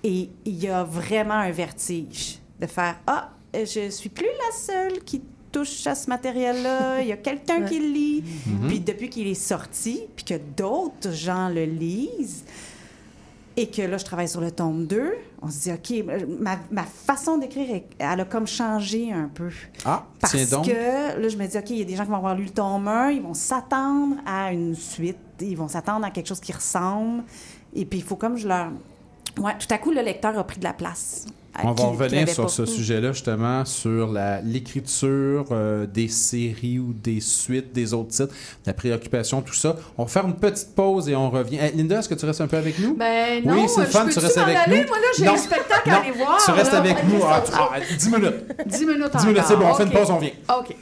Et il y a vraiment un vertige de faire Ah, je suis plus la seule qui touche à ce matériel-là. Il y a quelqu'un qui le lit. Puis depuis qu'il est sorti, puis que d'autres gens le lisent, et que là, je travaille sur le tome 2, on se dit OK, ma, ma façon d'écrire, elle- elle a comme changé un peu. Ah, Parce tiens donc. que là, je me dis, OK, il y a des gens qui vont avoir lu le tome 1, ils vont s'attendre à une suite, ils vont s'attendre à quelque chose qui ressemble. Et puis, il faut comme je leur. Ouais, tout à coup, le lecteur a pris de la place. On va revenir sur ce sujet-là, justement, sur la- l'écriture euh, des séries ou des suites, des autres titres, la préoccupation, tout ça. On va faire une petite pause et on revient. Eh, Linda, est-ce que tu restes un peu avec nous? Ben non, oui, c'est le fun, tu restes avec aller? nous? Moi, là, j'ai un spectacle à aller voir. Tu restes là. avec nous. *laughs* Ah, tu- ah, 10 minutes. 10 minutes 10 minutes, c'est bon, on fait une pause, on vient. OK.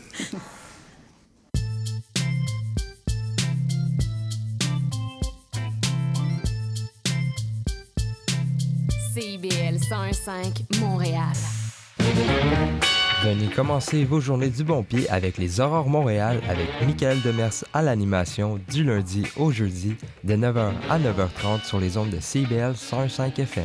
CIBL 105 Montréal. Venez commencer vos journées du bon pied avec les Aurores Montréal avec Michael Demers à l'animation du lundi au jeudi de 9h à 9h30 sur les ondes de CBL 105 FM.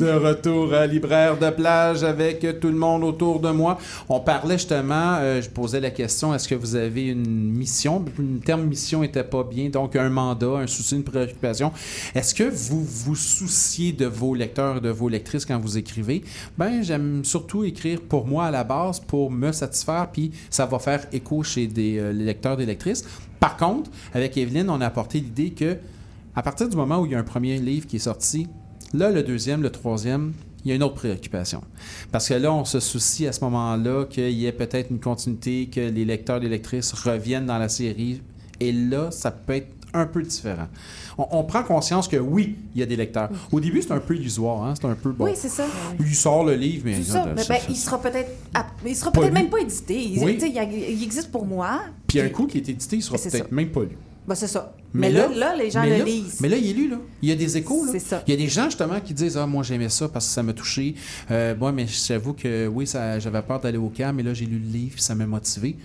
De retour à Libraire de plage avec tout le monde autour de moi. On parlait justement, euh, je posais la question, est-ce que vous avez une mission? Le terme mission n'était pas bien, donc un mandat, un souci, une préoccupation. Est-ce que vous vous souciez de vos lecteurs et de vos lectrices quand vous écrivez? Ben, j'aime surtout écrire pour moi à la base, pour me satisfaire, puis ça va faire écho chez des euh, lecteurs, des lectrices. Par contre, avec Evelyne, on a apporté l'idée que à partir du moment où il y a un premier livre qui est sorti, Là, le deuxième, le troisième, il y a une autre préoccupation. Parce que là, on se soucie à ce moment-là qu'il y ait peut-être une continuité, que les lecteurs et les lectrices reviennent dans la série. Et là, ça peut être un peu différent. On, on prend conscience que oui, il y a des lecteurs. Au début, c'est un peu illusoire. Hein? C'est un peu bon. Oui, c'est ça. Il sort le livre, mais. Ça. ben, il sera peut-être ah, il sera peut-être même pas édité. Il, Oui. existe pour moi. Puis un coup qui est édité, il sera peut-être même pas lu. Ben, c'est ça. Mais, là, là, les gens le là- lisent. Mais là, il est lu, là. Il y a des échos, là. C'est ça. Il y a des gens, justement, qui disent Ah, moi, j'aimais ça parce que ça m'a touché. Euh, moi, mais j'avoue que oui, ça, j'avais peur d'aller au camp, mais là, j'ai lu le livre, ça m'a motivé.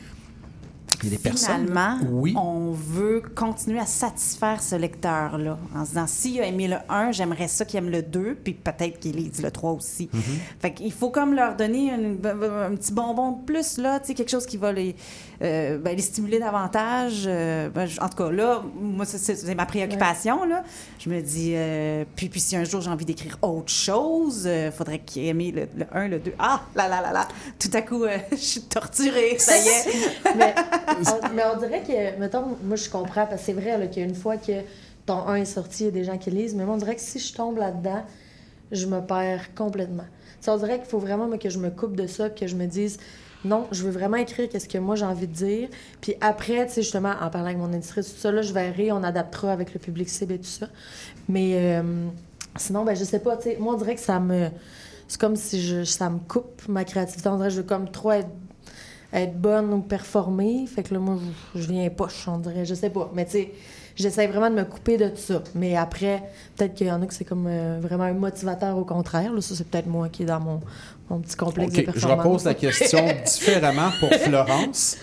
Il y a des personnes. Finalement, Oui. on veut continuer à satisfaire ce lecteur-là en se disant s'il a aimé le 1, j'aimerais ça qu'il aime le 2, puis peut-être qu'il lise le 3 aussi. Mhm. Fait qu'il faut comme leur donner une- un petit bonbon de plus, là, tu sais, quelque chose qui va les, euh, ben, les stimuler davantage. Euh, ben, je- en tout cas, là, moi, c'est- c'est c'est ma préoccupation, là. Je me dis, euh, puis, puis si un jour j'ai envie d'écrire autre chose, il faudrait qu'il ait aimé le, le 1, le 2. Ah, là, là, là, là. Tout à coup, euh, *laughs* je suis torturée, ça y est. mais, *laughs* mais on dirait que, mettons, moi je comprends, parce que c'est vrai qu'une fois que ton 1 est sorti, il y a des gens qui lisent, mais moi on dirait que si je tombe là-dedans, je me perds complètement. Ça, on dirait qu'il faut vraiment que je me coupe de ça, que je me dise, non, je veux vraiment écrire qu'est-ce que moi j'ai envie de dire. Puis après, tu sais, justement, en parlant avec mon éditrice, tout ça, là, je verrai, on adaptera avec le public cible et tout ça. Mais euh, sinon, ben, je sais pas, tu sais, moi on dirait que ça me. C'est comme si je, ça me coupe ma créativité. On dirait que je veux comme trop être être bonne ou performer. Fait que là, moi, je je viens poche, on dirait. Je sais pas. Mais tu sais, j'essaie vraiment de me couper de tout ça. Mais après, peut-être qu'il y en a que c'est comme euh, vraiment un motivateur au contraire. Là, ça, c'est peut-être moi qui est dans mon, mon petit complexe de OK, je performance. repose la question *laughs* différemment pour Florence.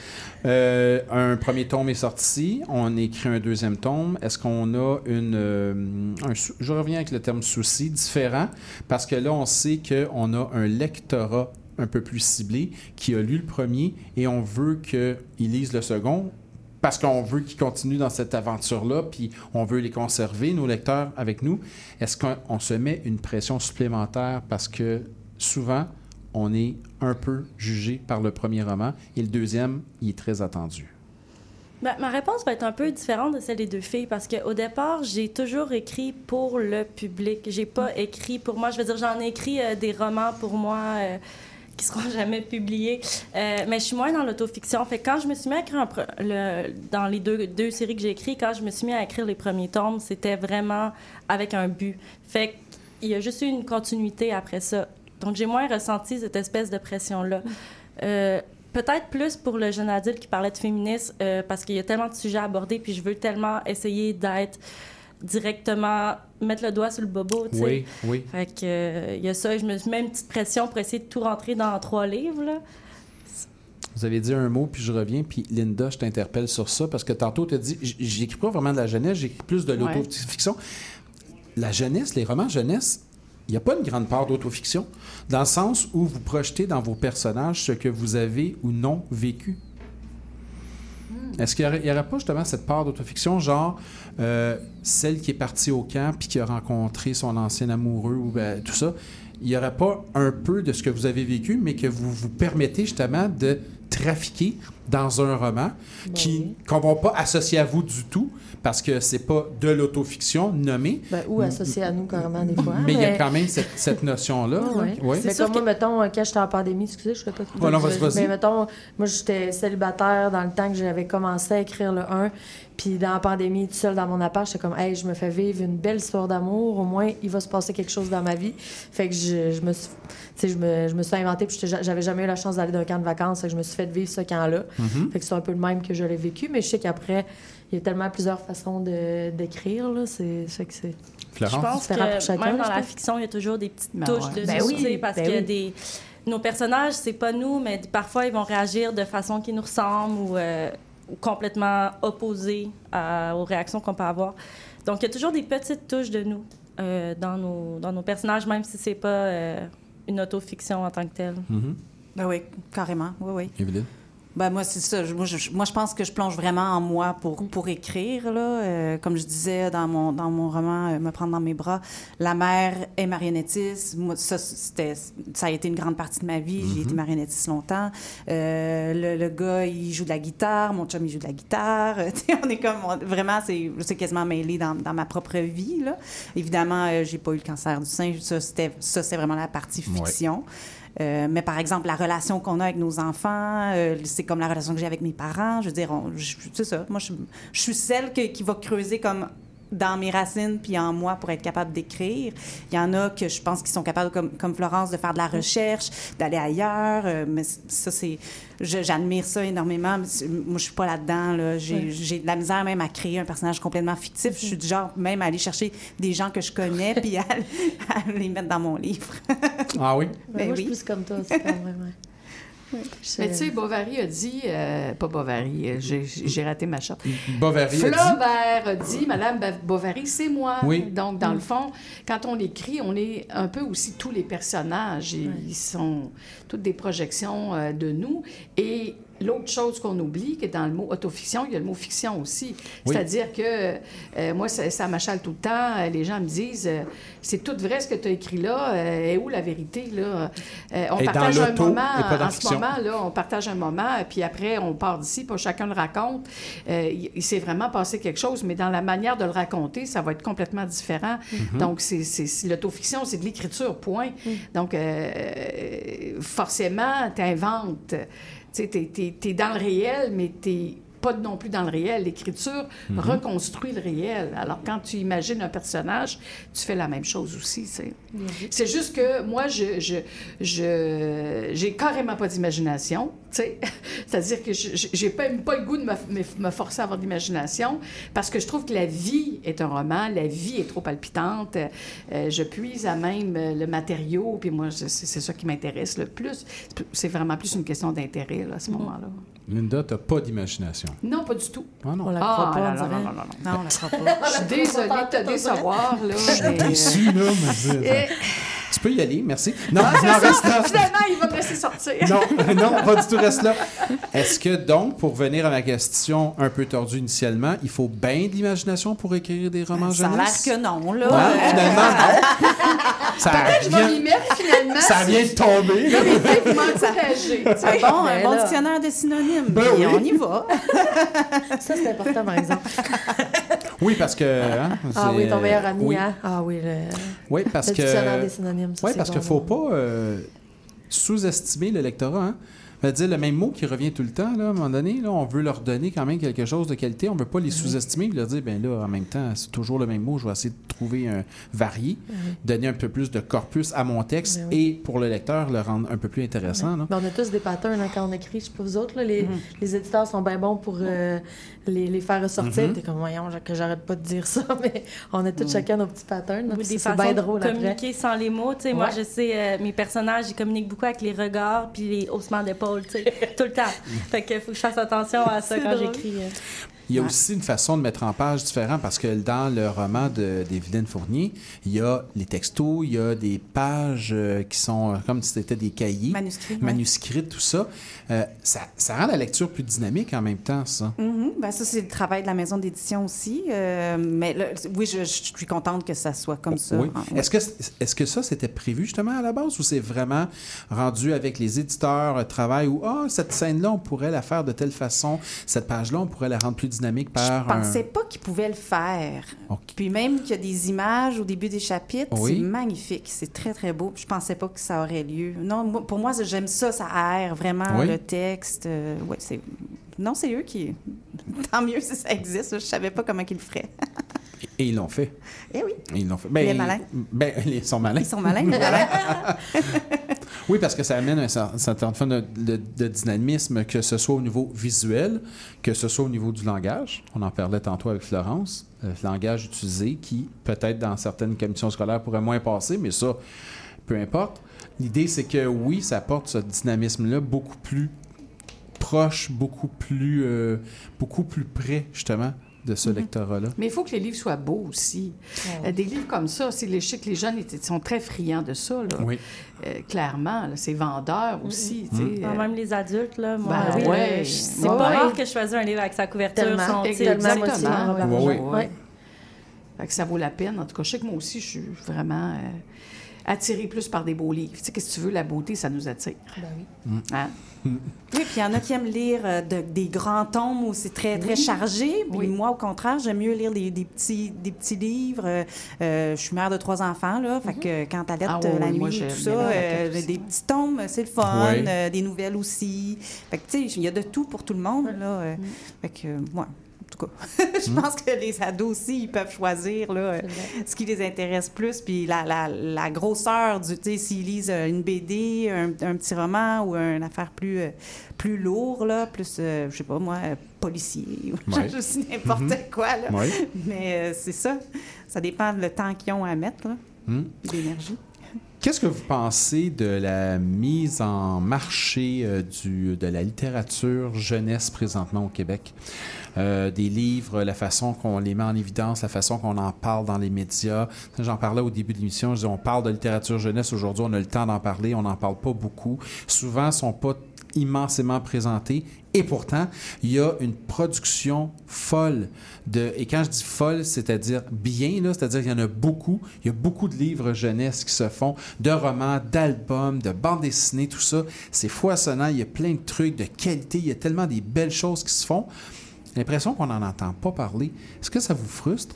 Euh, un premier tome est sorti, on écrit un deuxième tome. Est-ce qu'on a une. euh, un je reviens avec le terme souci différent, parce que là, on sait qu'on a un lectorat un peu plus ciblé qui a lu le premier et on veut qu'il lise le second parce qu'on veut qu'ils continuent dans cette aventure-là, puis on veut les conserver, nos lecteurs, avec nous. Est-ce qu'on on se met une pression supplémentaire parce que souvent, on est un peu jugé par le premier roman et le deuxième, il est très attendu? Ma, ma réponse va être un peu différente de celle des deux filles parce qu'au départ, j'ai toujours écrit pour le public. J'ai pas écrit pour moi. Je veux dire, j'en ai écrit euh, des romans pour moi euh, qui seront *laughs* jamais publiés. Euh, mais je suis moins dans l'autofiction. Fait quand je me suis mis à écrire dans les deux, deux séries que j'ai écrites, quand je me suis mis à écrire les premiers tomes, c'était vraiment avec un but. Fait qu'il y a juste eu une continuité après ça. Donc j'ai moins ressenti cette espèce de pression-là. Euh, Peut-être plus pour le jeune adulte qui parlait de féminisme, euh, parce qu'il y a tellement de sujets à aborder, puis je veux tellement essayer d'être directement, mettre le doigt sur le bobo, tu sais. Oui, oui. Fait que, euh, il y a ça, je me suis mis une petite pression pour essayer de tout rentrer dans trois livres, là. Vous avez dit un mot, puis je reviens, puis Linda, je t'interpelle sur ça, parce que tantôt, tu as dit, j'écris pas vraiment de la jeunesse, j'écris plus de Ouais. l'autofiction. La jeunesse, les romans jeunesse, il n'y a pas une grande part d'autofiction, dans le sens où vous projetez dans vos personnages ce que vous avez ou non vécu. Est-ce qu'il n'y aurait, pas justement cette part d'autofiction, genre euh, celle qui est partie au camp puis qui a rencontré son ancien amoureux ou ben, tout ça? Il n'y aurait pas un peu de ce que vous avez vécu, mais que vous vous permettez justement de trafiquer dans un roman qui qu'on va pas associer à vous du tout parce que c'est pas de l'autofiction nommée. Ben, ou associé à nous carrément des fois. Mais il y a quand même cette, cette notion-là. là. *laughs* Ouais. Oui. Mais comme moi, mettons, euh, quand j'étais en pandémie, excusez, je sais pas. Ouais, non, vas-y, vas-y. Mais mettons, moi, j'étais célibataire dans le temps que j'avais commencé à écrire le 1. Puis dans la pandémie, tout seul dans mon appart, j'étais comme, hey, je me fais vivre une belle histoire d'amour. Au moins, il va se passer quelque chose dans ma vie. Fait que je, je me suis, tu sais, je me, je me suis inventé. Puis j'avais jamais eu la chance d'aller d'un camp de vacances. Fait que je me suis fait vivre ce camp-là. Mhm. Fait que c'est un peu le même que je l'ai vécu. Mais je sais qu'après, il y a tellement plusieurs façons de- d'écrire. là. C'est que c'est. Je pense que différent pour chacun, même dans la fiction, il y a toujours des petites Ben touches ouais. de Ben nous, oui, parce ben qu'il y a oui. des... Nos personnages, c'est pas nous, mais parfois, ils vont réagir de façon qui nous ressemble ou, euh, complètement opposée à- aux réactions qu'on peut avoir. Donc, il y a toujours des petites touches de nous euh, dans, nos, dans nos personnages, même si c'est pas euh, une autofiction en tant que telle. Mhm. Ben oui, carrément. Oui, oui. Evelyne? Ben moi, c'est ça. Moi je, moi, je pense que je plonge vraiment en moi pour, pour écrire. Là. Euh, comme je disais dans mon, dans mon roman euh, Me prendre dans mes bras, la mère est marionnettiste. Moi, ça, c'était, ça a été une grande partie de ma vie. J'ai été marionnettiste longtemps. Euh, le, le gars, il joue de la guitare. Mon chum, il joue de la guitare. *laughs* On est comme... on- vraiment, c'est, c'est quasiment mêlé dans, dans ma propre vie. Là. Évidemment, euh, j'ai pas eu le cancer du sein. Ça, c'était, ça, c'est vraiment la partie Ouais. Euh, mais par exemple, la relation qu'on a avec nos enfants, euh, c'est comme la relation que j'ai avec mes parents. Je veux dire, c'est ça. Moi, je, suis celle qui va creuser comme dans mes racines puis en moi pour être capable d'écrire. Il y en a que je pense qui sont capables, comme, comme Florence, de faire de la recherche, d'aller ailleurs. euh, mais ça, c'est... je- J'admire ça énormément. mais Moi, je suis pas là-dedans. Là. J'ai, de la misère même à créer un personnage complètement fictif. Je suis du genre même à aller chercher des gens que je connais *laughs* puis à, à les mettre dans mon livre. Ah oui? Ben, moi, je oui. suis plus comme toi, c'est quand même. Mais tu sais, Bovary a dit, euh, pas Bovary, euh, j'ai raté ma shot. Bovary Flaubert a dit, Madame Bovary, c'est moi. Oui. Donc, dans le fond, quand on écrit, on est un peu aussi tous les personnages. Et Ils sont toutes des projections euh, de nous. Et l'autre chose qu'on oublie, que dans le mot autofiction, il y a le mot fiction aussi. Oui. C'est-à-dire que euh, moi, ça, ça m'achale tout le temps. Euh, Les gens me disent, euh, c'est tout vrai ce que tu as écrit là. Euh, est où la vérité, là? On Et partage un moment, et pas dans en fiction. ce moment, là, on partage un moment, puis après, on part d'ici, puis chacun le raconte. Il s'est vraiment passé quelque chose, mais dans la manière de le raconter, ça va être complètement différent. Mhm. Donc, c'est, l'autofiction, c'est de l'écriture, point. Donc, euh, forcément, tu inventes. Tu sais, tu es, dans le réel, mais tu pas non plus dans le réel. L'écriture Mhm. reconstruit le réel. Alors, quand tu imagines un personnage, tu fais la même chose aussi. tu sais. C'est juste que moi, je, je, j'ai carrément pas d'imagination. tu sais. *laughs* C'est-à-dire que j'ai pas, pas le goût de me, me- me forcer à avoir d'imagination parce que je trouve que la vie est un roman, la vie est trop palpitante. Euh, je puise à même le matériau, puis moi, c'est ça qui m'intéresse le plus. C'est vraiment plus une question d'intérêt à ce moment-là. Linda, t'as pas d'imagination. Non, pas du tout. Ah non. On la croit pas, on non, non, dirait. non, non, non. Non, on la croit pas. *laughs* Je suis désolée de te décevoir, là. Je suis mais, euh, déçu, là, mais Tu peux y aller, merci. Non, Ah, non, ça. reste là. Finalement, il va me laisser sortir. Non, *laughs* non, pas du tout, reste là. Est-ce que donc, pour venir à ma question un peu tordue initialement, il faut bien de l'imagination pour écrire des romans Ça a l'air jeunesse? que non, là. Euh, finalement, non. *laughs* Ça Peut-être que je vais vient- m'y mettre finalement. Ça vient de tomber. là. Là, les filles, vous m'encouragez. C'est bon, un bon dictionnaire de synonymes. Ben oui. on y va. *laughs* Ça, c'est important, par exemple. *laughs* Oui, parce que. hein, Ah oui, ton meilleur ami, oui. hein? Ah oui, le, Oui, parce le que. dictionnaire des synonymes. ça, Oui, parce bon, qu'il ne faut bon. pas euh, sous-estimer le lectorat. Hein? Dire, le même mot qui revient tout le temps, là, à un moment donné, là, on veut leur donner quand même quelque chose de qualité. On ne veut pas les Mhm. sous-estimer leur dire, ben là, en même temps, c'est toujours le même mot, je vais essayer de trouver un varié, donner un peu plus de corpus à mon texte Ben oui. et pour le lecteur, le rendre un peu plus intéressant. là. Mais on a tous des patterns hein, quand on écrit. Je sais pas vous autres, là, les, les éditeurs sont bien bons pour euh, les, les faire ressortir. Mhm. T'es comme, voyons, que j'arrête pas de dire ça, *laughs* mais on a tous chacun nos petits patterns. là, Ou puis des façons bien de drôle après. communiquer sans les mots. Tu sais, Moi, je sais, euh, mes personnages, ils communiquent beaucoup avec les regards puis les haussements d'épaule, tu sais, *laughs* tout le temps. Fait que faut que je fasse attention à ça C'est quand drôle. j'écris. euh. Il y a aussi une façon de mettre en page différente parce que dans le roman de d'Evelyne Fournier, il y a les textos, il y a des pages euh, qui sont euh, comme si c'était des cahiers, Manuscrits, ouais. manuscrits, tout ça. Euh, ça. Ça rend la lecture plus dynamique en même temps, ça. Mhm. Ben, ça, c'est le travail de la maison d'édition aussi. Euh, mais là, oui, je, je suis contente que ça soit comme ça. Oui. Ouais. Est-ce que, est que ça, c'était prévu justement à la base ou c'est vraiment rendu avec les éditeurs, un travail où, ah, cette scène-là, on pourrait la faire de telle façon, cette page-là, on pourrait la rendre plus dynamique par Je un- pensais pas qu'ils pouvaient le faire. Ok. Puis même qu'il y a des images au début des chapitres, Oui. c'est magnifique, c'est très très beau. Je pensais pas que ça aurait lieu. Non, moi- pour moi j'aime ça, ça aère vraiment Oui. le texte. Euh, ouais, c'est non, c'est eux qui. *laughs* Tant mieux si ça existe. Je savais pas comment ils le feraient. *laughs* Et ils l'ont fait. Eh oui. Ils l'ont fait. Les malins. Ben, *laughs* ils sont malins. Ils sont malins. *laughs* Oui, parce que ça amène un cer- certain forme de, de- de dynamisme, que ce soit au niveau visuel, que ce soit au niveau du langage. On en parlait tantôt avec Florence. Le langage utilisé qui, peut-être dans certaines commissions scolaires, pourrait moins passer, mais ça, peu importe. L'idée, c'est que oui, ça apporte ce dynamisme-là beaucoup plus proche, beaucoup plus, euh, beaucoup plus près, justement, de ce lectorat-là. Mais il faut que les livres soient beaux aussi. Euh, des livres comme ça, c'est les, je sais que les jeunes sont très friands de ça. Là. Oui. Euh, clairement, c'est vendeur aussi. Ah, euh, Même les adultes, là, moi, Ben ouais. je- c'est Ouais, pas ouais. rare que je choisisse un livre avec sa couverture. Tellement. son- aussi, Exactement. Ouais. Fait que ça vaut la peine. En tout cas, je sais que moi aussi, je suis vraiment euh, attirée plus par des beaux livres. Tu sais, qu'est-ce que tu veux, la beauté, ça nous attire. Ben oui. Hein? *laughs* Oui, puis il y en a qui aiment lire euh, de- des grands tomes où c'est très, très chargé. Puis Oui. moi, au contraire, j'aime mieux lire des, des petits, des petits livres. Euh, euh, je suis mère de trois enfants, là. Fait que quand t'allaites Ah oui, la oui, moi, nuit, tout ça, euh, des petits tomes, c'est le fun. Oui. euh, des nouvelles aussi. Fait que, tu sais, il y a de tout pour tout le monde, là. euh. Fait que, ouais. En tout cas, *laughs* je pense que les ados aussi, ils peuvent choisir là, euh, ce qui les intéresse plus. Puis la, la, la grosseur du, tu sais, s'ils lisent une BD, un, un petit roman ou une affaire plus, euh, plus lourd, là, plus, euh, je sais pas moi, policier, ou *laughs* Ouais. je sais n'importe quoi. Là. Mais euh, c'est ça. Ça dépend le temps qu'ils ont à mettre, Hmm. d'énergie. Qu'est-ce que vous pensez de la mise en marché euh, du, de la littérature jeunesse présentement au Québec? Euh, des livres, la façon qu'on les met en évidence, la façon qu'on en parle dans les médias. J'en parlais au début de l'émission, je disais, on parle de littérature jeunesse aujourd'hui, on a le temps d'en parler, on n'en parle pas beaucoup. Souvent, sont pas immensément présentés. Et pourtant, il y a une production folle de. Et quand je dis folle, c'est-à-dire bien, c'est-à-dire qu'il y en a beaucoup. Il y a beaucoup de livres jeunesse qui se font, de romans, d'albums, de bandes dessinées, tout ça. C'est foisonnant. Il y a plein de trucs de qualité. Il y a tellement des belles choses qui se font. L'impression qu'on n'en entend pas parler. Est-ce que ça vous frustre?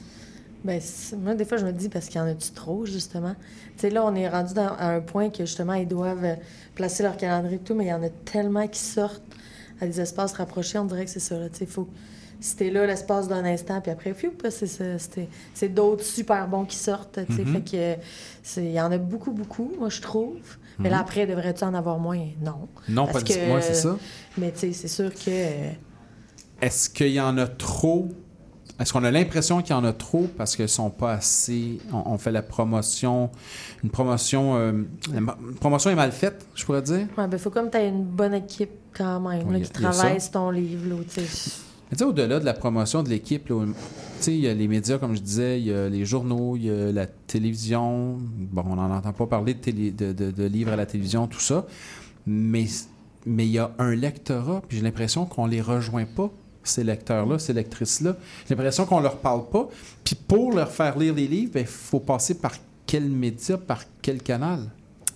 Ben, moi, des fois, je me dis, parce qu'il y en a-tu trop, justement? Tu sais, là, on est rendu dans- à un point que, justement, ils doivent euh, placer leur calendrier et tout, mais il y en a tellement qui sortent à des espaces rapprochés, on dirait que c'est ça, là. Tu sais, faut... T'es là l'espace d'un instant, puis après, c'est ça, c'est- c'est d'autres super bons qui sortent, tu sais. Mhm. Fait que c'est- il y en a beaucoup, beaucoup, moi, je trouve. Mais là, Mhm. après, devrait-tu en avoir moins? Non. Non, Parce pas du que- c'est ça. Mais tu sais, c'est sûr que... Est-ce qu'il y en a trop? Est-ce qu'on a l'impression qu'il y en a trop parce qu'ils sont pas assez. On, on fait la promotion. Une promotion. euh, une promotion est mal faite, je pourrais dire? Ouais, ben, faut comme tu aies une bonne équipe quand même, là, qui travaille sur ton livre, là, tu sais. Mais au-delà de la promotion de l'équipe, là, tu sais, il y a les médias, comme je disais, il y a les journaux, il y a la télévision. Bon, on n'en entend pas parler de, télé- de, de- de livres à la télévision, tout ça. Mais mais il y a un lectorat, puis j'ai l'impression qu'on les rejoint pas, ces lecteurs-là, ces lectrices-là. J'ai l'impression qu'on leur parle pas. Puis pour leur faire lire les livres, il faut passer par quel média, par quel canal?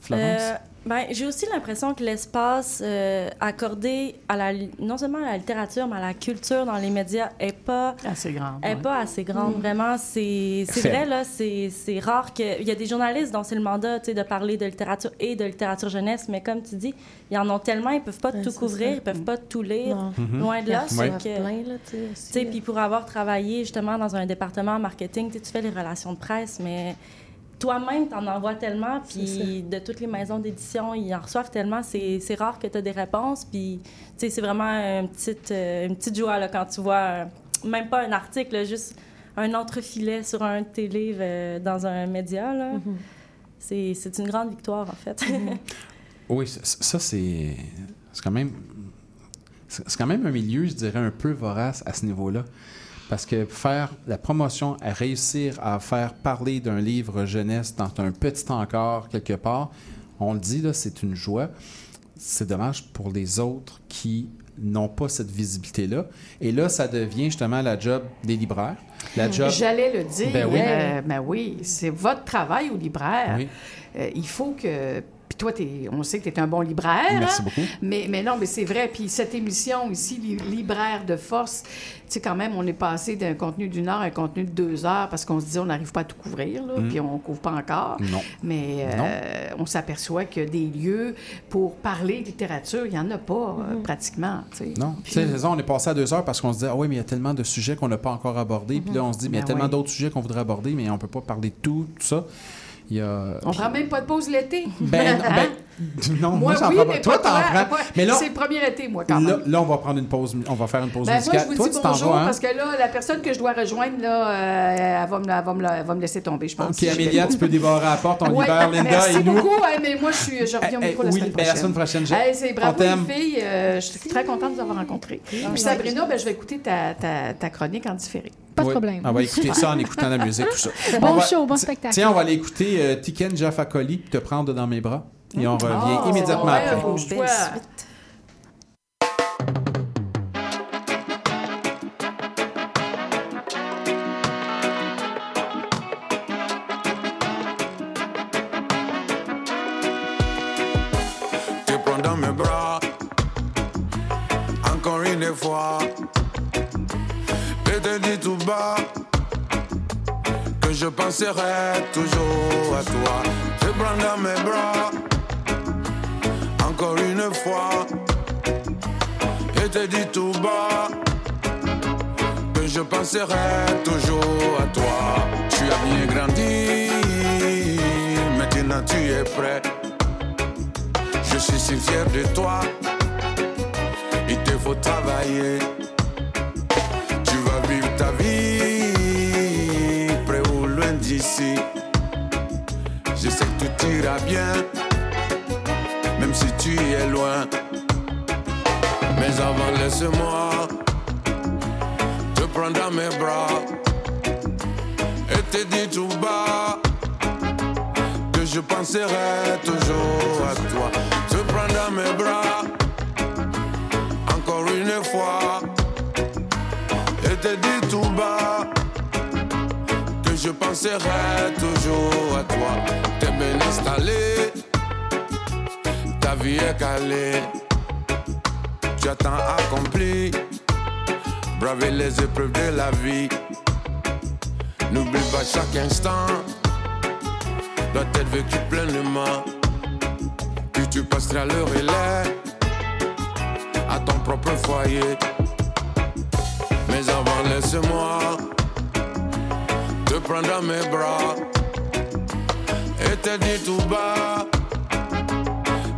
Florence? Euh, ben, j'ai aussi l'impression que l'espace euh, accordé à la, non seulement à la littérature, mais à la culture dans les médias est pas assez grande. est ouais. pas assez grande. Mm. Vraiment, c'est vrai là, c'est c'est rare que il y a des journalistes dont c'est le mandat, de parler de littérature et de littérature jeunesse, mais comme tu dis, ils en ont tellement, ils peuvent pas Ouais, tout couvrir, ça. ils peuvent pas tout lire. Mhm. loin de là. Sais, puis pour avoir travaillé justement dans un département marketing, tu fais les relations de presse, mais toi-même, tu en envoies tellement, puis de toutes les maisons d'édition, ils en reçoivent tellement, c'est rare que tu as des réponses, puis tu sais, c'est vraiment une petite, euh, une petite joie là, quand tu vois, euh, même pas un article, là, juste un entrefilet sur un de tes livres euh, dans un média. là. C'est c'est une grande victoire, en fait. *laughs* Oui, ça, ça, c'est c'est quand même c'est c'est quand même un milieu, je dirais, un peu vorace à ce niveau-là. Parce que faire la promotion, à réussir à faire parler d'un livre jeunesse dans un petit encore quelque part, on le dit, là, c'est une joie. C'est dommage pour les autres qui n'ont pas cette visibilité-là. Et là, ça devient justement la job des libraires. La job... J'allais le dire. Ben oui. euh, ben oui, c'est votre travail au libraire. Oui. Euh, il faut que. Puis toi, t'es- on sait que tu es un bon libraire. Merci hein? beaucoup. Mais, mais non, mais c'est vrai. Puis cette émission ici, Li- Libraire de force, tu sais, quand même, on est passé d'un contenu d'une heure à un contenu de deux heures parce qu'on se dit on n'arrive pas à tout couvrir, là, Mm. puis on ne couvre pas encore. Non. Mais euh, on s'aperçoit que des lieux pour parler de littérature, il n'y en a pas euh, pratiquement. tu sais. Non, Puis- on est passé à deux heures parce qu'on se dit, ah oui, mais il y a tellement de sujets qu'on n'a pas encore abordés. Puis là, on se dit, mais il y a Ben tellement oui. d'autres sujets qu'on voudrait aborder, mais on peut pas parler de tout, tout ça. Il y a. On prend même pas de pause l'été. Ben, *laughs* non, ben, non, moi, j'en oui, prends pas. mais Toi, pas t'en prends. Moi, Mais là, c'est le premier été, moi, quand là, même. là, on va prendre une pause, on va faire une pause Ben, moi, musicale. je vous Toi, dis bonjour hein? parce que là, la personne que je dois rejoindre, là, euh, elle, va me, elle va me elle va me laisser tomber, je pense. Ok, si Amélia, tu peux débarrer à la porte, on Ouais, libère Linda merci et nous. beaucoup, hein, mais moi, je, suis, je reviens au Eh, micro eh, la oui, semaine ben, la prochaine. semaine prochaine, je- Hey, c'est bravo, les filles. euh, je suis très contente de vous avoir rencontrées. Puis ouais. Sabrina, ben, je vais écouter ta, ta, ta chronique en différé. Pas de Oui, problème. On va écouter ça en écoutant la musique, tout ça. Bon va- show, bon spectacle. Tiens, on va aller écouter euh, Tiken Jaffa Coli, te prendre dans mes bras. Et on revient Ah, immédiatement ouais, après. Penserai toujours à toi. Te prends dans mes bras. Encore une fois, je te dis tout bas que je penserai toujours à toi. Tu as bien grandi, maintenant tu es prêt. Je suis si fier de toi. Il te faut travailler. D'ici. Je sais que tout ira bien, même si tu es loin. Mais avant, laisse-moi te prendre dans mes bras et te dire tout bas que je penserai toujours à toi. Te prendre dans mes bras, encore une fois, et te dire tout bas je penserai toujours à toi. T'es bien installé, ta vie est calée, tu as tant accompli, braver les épreuves de la vie. N'oublie pas chaque instant doit être vécu pleinement. Puis tu passeras le relais à ton propre foyer. Mais avant, laisse-moi te prendre dans mes bras et te dire tout bas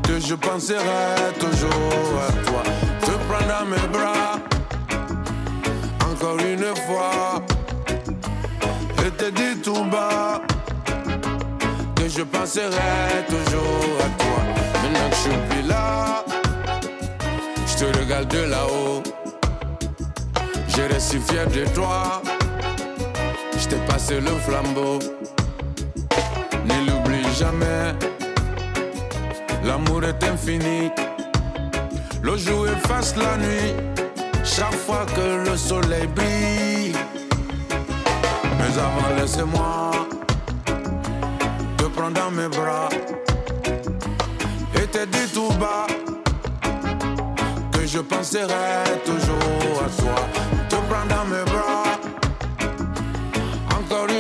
que je penserai toujours à toi. Te prendre dans mes bras encore une fois et te dire tout bas que je penserai toujours à toi. Maintenant que je suis plus là, je te regarde de là-haut. J'étais si fier de toi. Je t'ai passé le flambeau. Ne l'oublie jamais. L'amour est infini. Le jour efface la nuit. Chaque fois que le soleil brille. Mais avant, laissez-moi te prendre dans mes bras et te dire tout bas que je penserai toujours à toi. Te prendre dans mes bras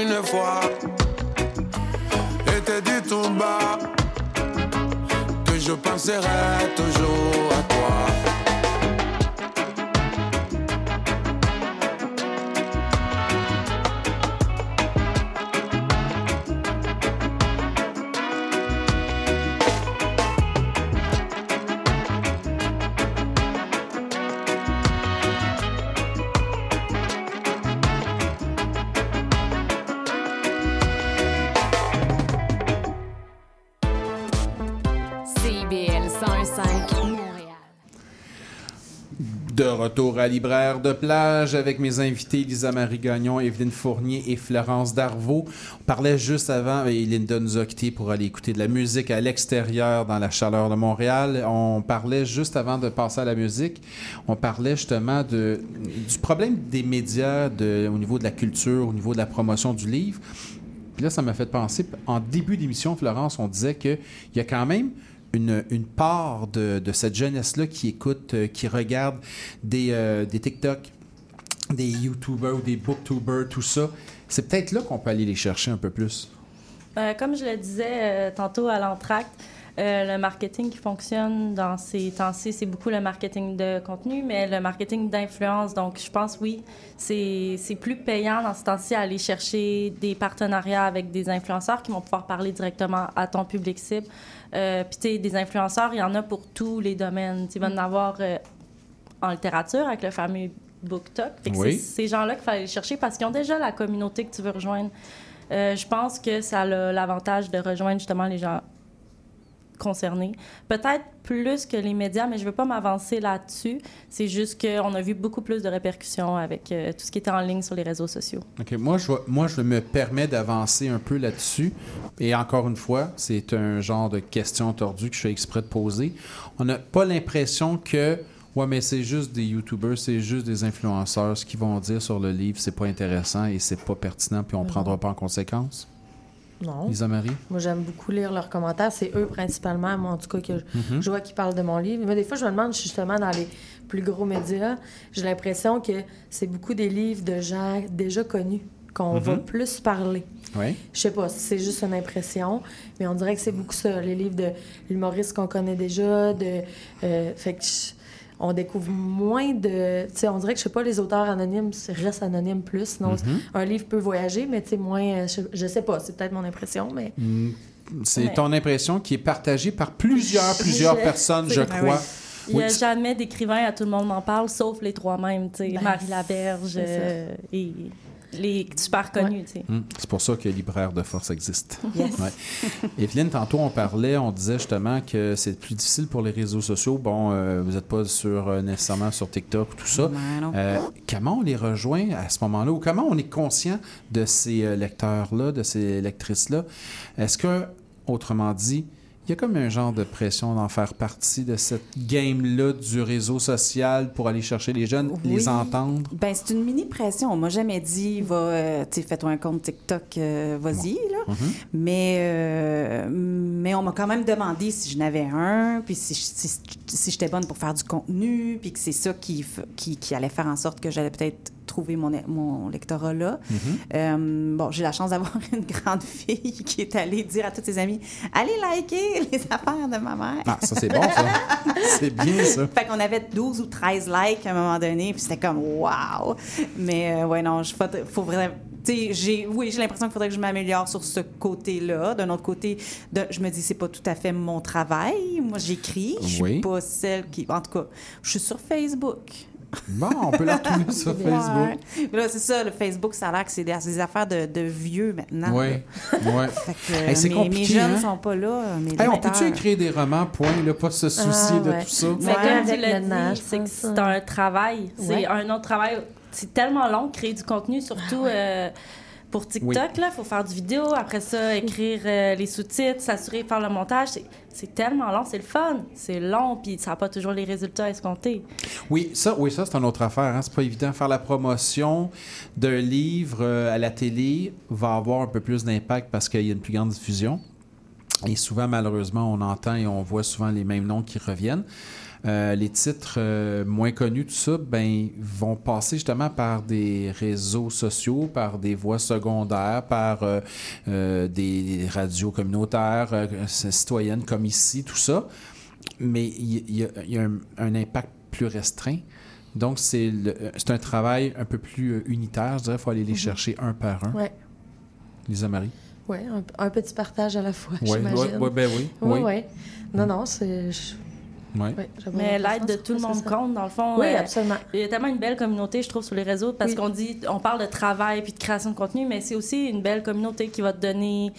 une fois et te dire tout bas que je penserai toujours à toi. CIBL 105 Montréal. De retour à Libraire de plage avec mes invités Lisa Marie Gagnon, Evelyne Fournier et Florence Darvaux. On parlait juste avant, et Linda nous a quittés pour aller écouter de la musique à l'extérieur dans la chaleur de Montréal. On parlait juste avant de passer à la musique, on parlait justement du problème des médias au niveau de la culture, au niveau de la promotion du livre. Puis là, ça m'a fait penser, en début d'émission, Florence, on disait qu'il y a quand même une, part de, cette jeunesse-là qui écoute, euh, qui regarde des, euh, des TikTok, des YouTubers ou des Booktubers, tout ça. C'est peut-être là qu'on peut aller les chercher un peu plus. Euh, comme je le disais tantôt à l'entracte, le marketing qui fonctionne dans ces temps-ci, c'est beaucoup le marketing de contenu, mais le marketing d'influence. Donc, je pense, oui, c'est plus payant dans ce temps-ci à aller chercher des partenariats avec des influenceurs qui vont pouvoir parler directement à ton public cible. Euh, Puis, tu sais, des influenceurs, il y en a pour tous les domaines. Tu vas en avoir euh, en littérature avec le fameux BookTok. Fait que Oui. c'est ces gens-là qu'il faut aller chercher parce qu'ils ont déjà la communauté que tu veux rejoindre. Euh, je pense que ça a l'avantage de rejoindre justement les gens concernés. Peut-être plus que les médias, mais je ne veux pas m'avancer là-dessus. C'est juste qu'on a vu beaucoup plus de répercussions avec euh, tout ce qui était en ligne sur les réseaux sociaux. OK. Moi, je, moi, je me permets d'avancer un peu là-dessus. Et encore une fois, c'est un genre de question tordue que je fais exprès de poser. On n'a pas l'impression que, ouais, mais c'est juste des YouTubers, c'est juste des influenceurs. Ce qu'ils vont dire sur le livre, c'est pas intéressant et c'est pas pertinent, puis on ne Mhm. prendra pas en conséquence. Non. Lisa Marie? Moi, j'aime beaucoup lire leurs commentaires. C'est eux principalement, moi, en tout cas, que je, Mhm. je vois qui parlent de mon livre. Mais des fois, je me demande, justement, dans les plus gros médias, j'ai l'impression que c'est beaucoup des livres de gens déjà connus qu'on va Mhm. plus parler. Oui. Je sais pas si c'est juste une impression, mais on dirait que c'est beaucoup ça, les livres de l'humoriste qu'on connaît déjà, de euh, fait que je- on découvre moins de, tu sais, on dirait que je sais pas les auteurs anonymes c'est- restent anonymes plus, sinon Mhm. un livre peut voyager, mais tu sais moins, euh, je, je sais pas, c'est peut-être mon impression, mais Mm, C'est ton impression qui est partagée par plusieurs, plusieurs Je- personnes, je Ben crois. Il n'y a Oui. jamais d'écrivain à tout le monde m'en parle, sauf les trois mêmes, tu sais, Ben, Marie Laberge euh, et les super connus, tu sais. Mm, C'est pour ça que Libraire de Force existe. *laughs* Yes. Ouais. Evelyne, tantôt, on parlait, on disait justement que c'est plus difficile pour les réseaux sociaux. Bon, euh, vous n'êtes pas sur, euh, nécessairement sur TikTok ou tout ça. Euh, comment on les rejoint à ce moment-là? Ou comment on est conscient de ces lecteurs-là, de ces lectrices-là? Est-ce que, autrement dit, y a comme un genre de pression d'en faire partie de cette game-là du réseau social pour aller chercher les jeunes, les entendre? Ben, c'est une mini pression. On m'a jamais dit, va, euh, fais-toi un compte TikTok, euh, vas-y, là. Mhm. Mais, euh, mais on m'a quand même demandé si je n'avais un, puis si, si, si j'étais bonne pour faire du contenu, puis que c'est ça qui, qui, qui allait faire en sorte que j'allais peut-être trouver mon, mon lectorat là. Mhm. Euh, bon, j'ai la chance d'avoir *laughs* une grande fille qui est allée dire à toutes ses amies Allez liker les affaires de ma mère. Ah, ça, c'est bon, ça. *laughs* c'est bien, ça. Fait qu'on avait 12 ou 13 likes à un moment donné, puis c'était comme wow! Mais euh, ouais, non, je faut, faut vraiment. tu sais, j'ai, oui, j'ai l'impression qu'il faudrait que je m'améliore sur ce côté-là. D'un autre côté, de- je me dis, c'est pas tout à fait mon travail. Moi, j'écris. Je suis Oui. pas celle qui. En tout cas, je suis sur Facebook. Bon, on peut la retrouver *laughs* sur Ouais. Facebook. Mais là, c'est ça, le Facebook, ça a l'air que c'est des, c'est des affaires de, de vieux maintenant. Oui, oui. *laughs* Hey, c'est mes, compliqué, mes jeunes hein? sont pas là. Mes Hey, on peut-tu écrire des romans, point, là, pas se soucier Ah, de ouais. tout ça? Mais comme tu l'as dit, c'est que c'est hein. un travail. C'est Ouais. un autre travail c'est tellement long de créer du contenu, surtout euh, pour TikTok. Il faut faire du vidéo, après ça, écrire euh, les sous-titres, s'assurer de faire le montage. C'est- C'est tellement long, c'est le fun. C'est long, puis ça n'a pas toujours les résultats escomptés. Oui, ça, oui, ça c'est une autre affaire. Hein. C'est pas évident. Faire la promotion d'un livre euh, à la télé va avoir un peu plus d'impact parce qu'il y a une plus grande diffusion. Et souvent, malheureusement, on entend et on voit souvent les mêmes noms qui reviennent. Euh, les titres euh, moins connus, tout ça, ben, vont passer justement par des réseaux sociaux, par des voies secondaires, par euh, des radios communautaires, citoyennes comme ici, tout ça. Mais il y, il y a, il y a un, un impact plus restreint. Donc, c'est un travail un peu plus unitaire. Je dirais qu'il faut aller les chercher un par un. Ouais. Lisa Marie? Oui, un, un petit partage à la fois, Ouais, j'imagine. ouais, ouais, ben oui, Oui, oui. oui. Non, non, c'est... je- Ouais. j'avais Mais l'aide de tout le monde compte, dans le fond. Oui, Euh, absolument. Il y a tellement une belle communauté, je trouve, sur les réseaux, parce Oui. qu'on dit, on parle de travail puis de création de contenu, mais c'est aussi une belle communauté qui va te donner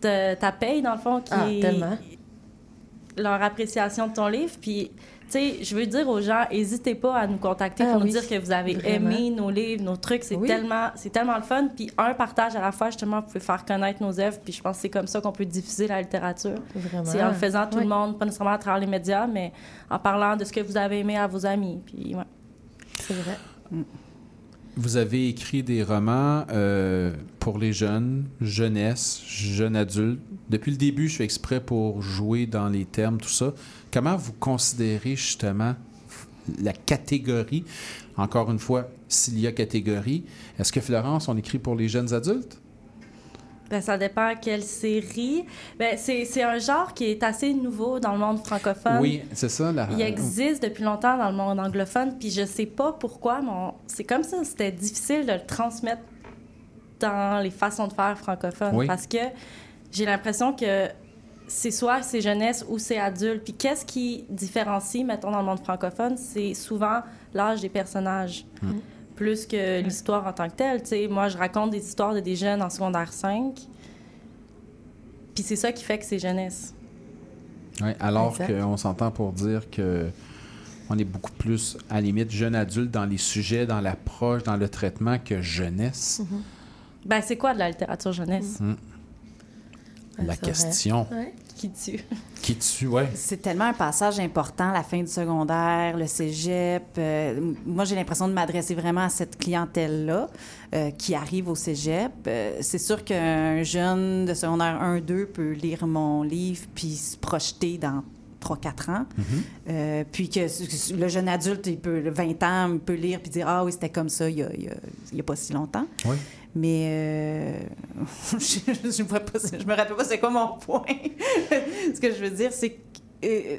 te- ta paye, dans le fond, qui Ah, est tellement. leur appréciation de ton livre. Puis, sais, je veux dire aux gens, n'hésitez pas à nous contacter Ah pour oui, nous dire que vous avez vraiment. aimé nos livres, nos trucs. C'est Oui. tellement, c'est tellement le fun. Puis, un partage à la fois, justement, vous pouvez faire connaître nos œuvres. Puis, je pense que c'est comme ça qu'on peut diffuser la littérature. Vraiment. C'est en le faisant tout Oui. le monde, pas nécessairement à travers les médias, mais en parlant de ce que vous avez aimé à vos amis. Puis, ouais. C'est vrai. Vous avez écrit des romans euh, pour les jeunes, jeunesse, jeunes adultes. Depuis le début, je fais exprès pour jouer dans les termes, tout ça. Comment vous considérez justement la catégorie? Encore une fois, s'il y a catégorie, est-ce que Florence, on écrit pour les jeunes adultes? Ben, ça dépend quelle série. Ben, c'est c'est un genre qui est assez nouveau dans le monde francophone. Oui, c'est ça. La... Il existe depuis longtemps dans le monde anglophone, puis je sais pas pourquoi, mais on- c'est comme ça, c'était difficile de le transmettre dans les façons de faire francophones, Oui. parce que j'ai l'impression que c'est soit c'est jeunesse ou c'est adulte. Puis qu'est-ce qui différencie, mettons, dans le monde francophone, c'est souvent l'âge des personnages, Hmm. plus que l'histoire en tant que telle. Tu sais, moi, je raconte des histoires de des jeunes en secondaire 5, puis c'est ça qui fait que c'est jeunesse. Alors qu'on s'entend pour dire que on est beaucoup plus, à la limite, jeune adulte dans les sujets, dans l'approche, dans le traitement que jeunesse. Ben, c'est quoi de la littérature jeunesse? La question. Qui tue? Qui tue, ouais. C'est tellement un passage important, la fin du secondaire, le cégep. Euh, moi, j'ai l'impression de m'adresser vraiment à cette clientèle-là euh, qui arrive au cégep. Euh, c'est sûr qu'un jeune de secondaire 1-2 peut lire mon livre puis se projeter dans 3-4 ans. Euh, puis que le jeune adulte, il peut, le 20 ans, il peut lire puis dire Ah oui, c'était comme ça il y a, a pas si longtemps. Oui. Mais euh, *laughs* je, je, vois pas, je me rappelle pas c'est quoi mon point. *laughs* Ce que je veux dire, c'est que euh,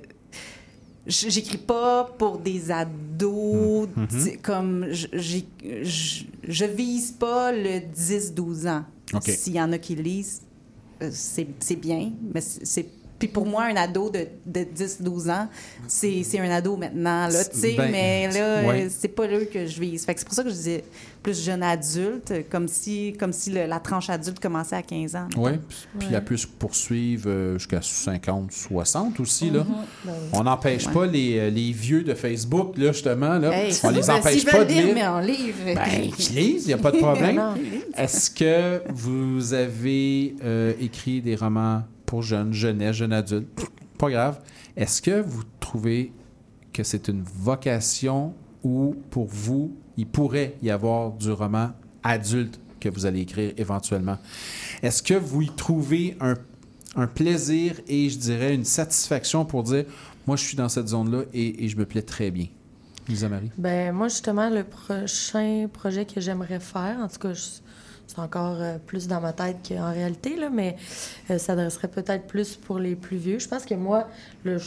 j'écris pas pour des ados. Mhm. di- Comme je, je, vise pas le 10-12 ans. S'il y en a qui lisent, euh, c'est c'est bien, mais c'est. Puis pour moi, un ado de, de 10-12 ans, c'est c'est un ado maintenant, là, tu sais, Ben, mais là, ouais. c'est pas là que je vise. Fait que c'est pour ça que je disais plus jeune adulte, comme si, comme si le- la tranche adulte commençait à 15 ans. Oui, puis elle peut se poursuivre euh, jusqu'à 50, 60 aussi. Là. Ben On n'empêche Ouais. pas les, euh, les vieux de Facebook, là, justement. Là. Hey, on les empêche pas de lire, lire. mais en livre. Ben, *laughs* qu'ils lisent, il n'y a pas de problème. Ils. Est-ce que vous avez euh, écrit des romans pour jeunes, jeunesse, jeunes adultes? Pas grave. Est-ce que vous trouvez que c'est une vocation ou pour vous, il pourrait y avoir du roman adulte que vous allez écrire éventuellement? Est-ce que vous y trouvez un, plaisir et je dirais une satisfaction pour dire, moi je suis dans cette zone-là et, et je me plais très bien? Lisa Marie? Ben moi justement le prochain projet que j'aimerais faire, en tout cas je- c'est encore euh, plus dans ma tête qu'en réalité là, mais euh, ça s'adresserait peut-être plus pour les plus vieux. Je pense que moi le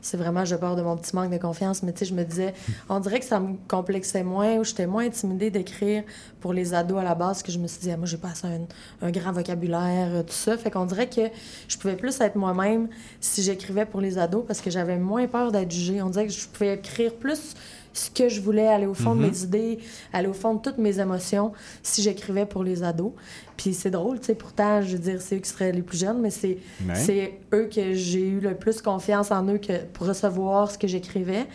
c'est vraiment je pars de mon petit manque de confiance, mais tu sais je me disais on dirait que ça me complexait moins ou j'étais moins intimidée d'écrire pour les ados à la base que je me suis dit ah, moi j'ai pas assez un, un grand vocabulaire euh, tout ça, fait qu'on dirait que je pouvais plus être moi-même si j'écrivais pour les ados parce que j'avais moins peur d'être jugée. On dirait que je pouvais écrire plus ce que je voulais, aller au fond de Mhm. mes idées, aller au fond de toutes mes émotions si j'écrivais pour les ados. Puis c'est drôle, tu sais, pourtant, je veux dire, c'est eux qui seraient les plus jeunes, mais c'est Ouais. c'est eux que j'ai eu le plus confiance en eux que pour recevoir ce que j'écrivais.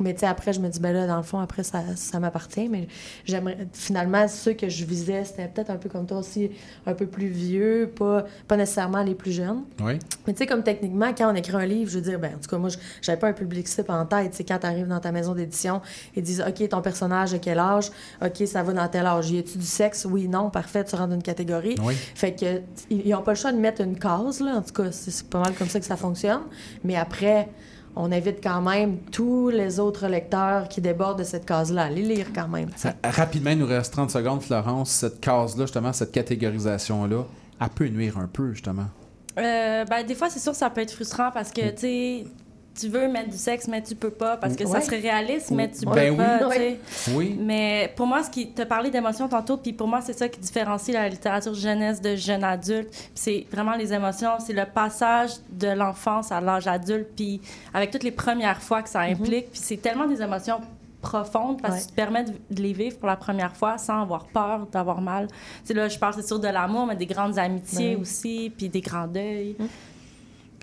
Mais tu sais, après, je me dis, ben là, dans le fond, après, ça, ça m'appartient. Mais j'aimerais. Finalement, ceux que je visais, c'était peut-être un peu comme toi aussi, un peu plus vieux, pas, pas nécessairement les plus jeunes. Oui. Mais tu sais, comme techniquement, quand on écrit un livre, je veux dire, ben, en tout cas, moi, je- j'avais pas un public cible en tête. Tu sais, quand tu arrives dans ta maison d'édition, ils disent, OK, ton personnage, à quel âge? OK, ça va dans tel âge. Y a-tu du sexe? Oui, non, parfait, tu rentres dans une catégorie. Oui. Fait que, ils ils ont pas le choix de mettre une case, là. En tout cas, c'est c'est pas mal comme ça que ça fonctionne. Mais après, on invite quand même tous les autres lecteurs qui débordent de cette case-là à les lire quand même. Rapidement, il nous reste 30 secondes, Florence. Cette case-là, justement, cette catégorisation-là, elle peut nuire un peu, justement. Euh, ben, des fois, c'est sûr, ça peut être frustrant parce que, tu sais, tu veux mettre du sexe, mais tu peux pas parce que ça serait réaliste, mais tu Ben peux pas, oui. Mais pour moi, ce qui te parlé d'émotions tantôt, puis pour moi, c'est ça qui différencie la littérature jeunesse de jeune adulte. C'est vraiment les émotions, c'est le passage de l'enfance à l'âge adulte, puis avec toutes les premières fois que ça implique. Puis c'est tellement des émotions profondes parce que tu te permets de les vivre pour la première fois sans avoir peur d'avoir mal. Tu sais, là, je parle, c'est sûr, de l'amour, mais des grandes amitiés Ben aussi, puis des grands deuils.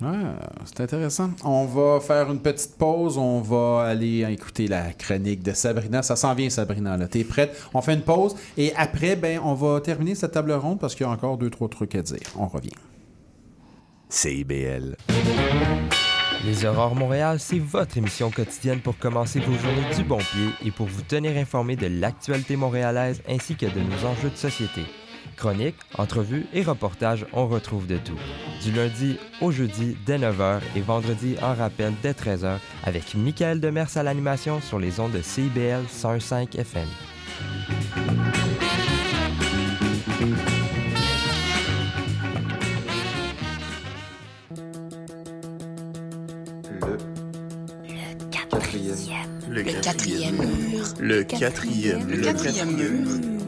Ah, c'est intéressant. On va faire une petite pause. On va aller écouter la chronique de Sabrina. Ça s'en vient, Sabrina. Là. T'es prête? On fait une pause. Et après, ben, on va terminer cette table ronde parce qu'il y a encore deux, trois trucs à dire. On revient. CIBL. Les Aurores Montréal, c'est votre émission quotidienne pour commencer vos journées du bon pied et pour vous tenir informé de l'actualité montréalaise ainsi que de nos enjeux de société. Chroniques, entrevues et reportages, on retrouve de tout. Du lundi au jeudi dès 9h et vendredi en rappel dès 13h avec Michael Demers à l'animation sur les ondes de CIBL 105 FM. Le quatrième mur. Le quatrième. Le quatrième mur.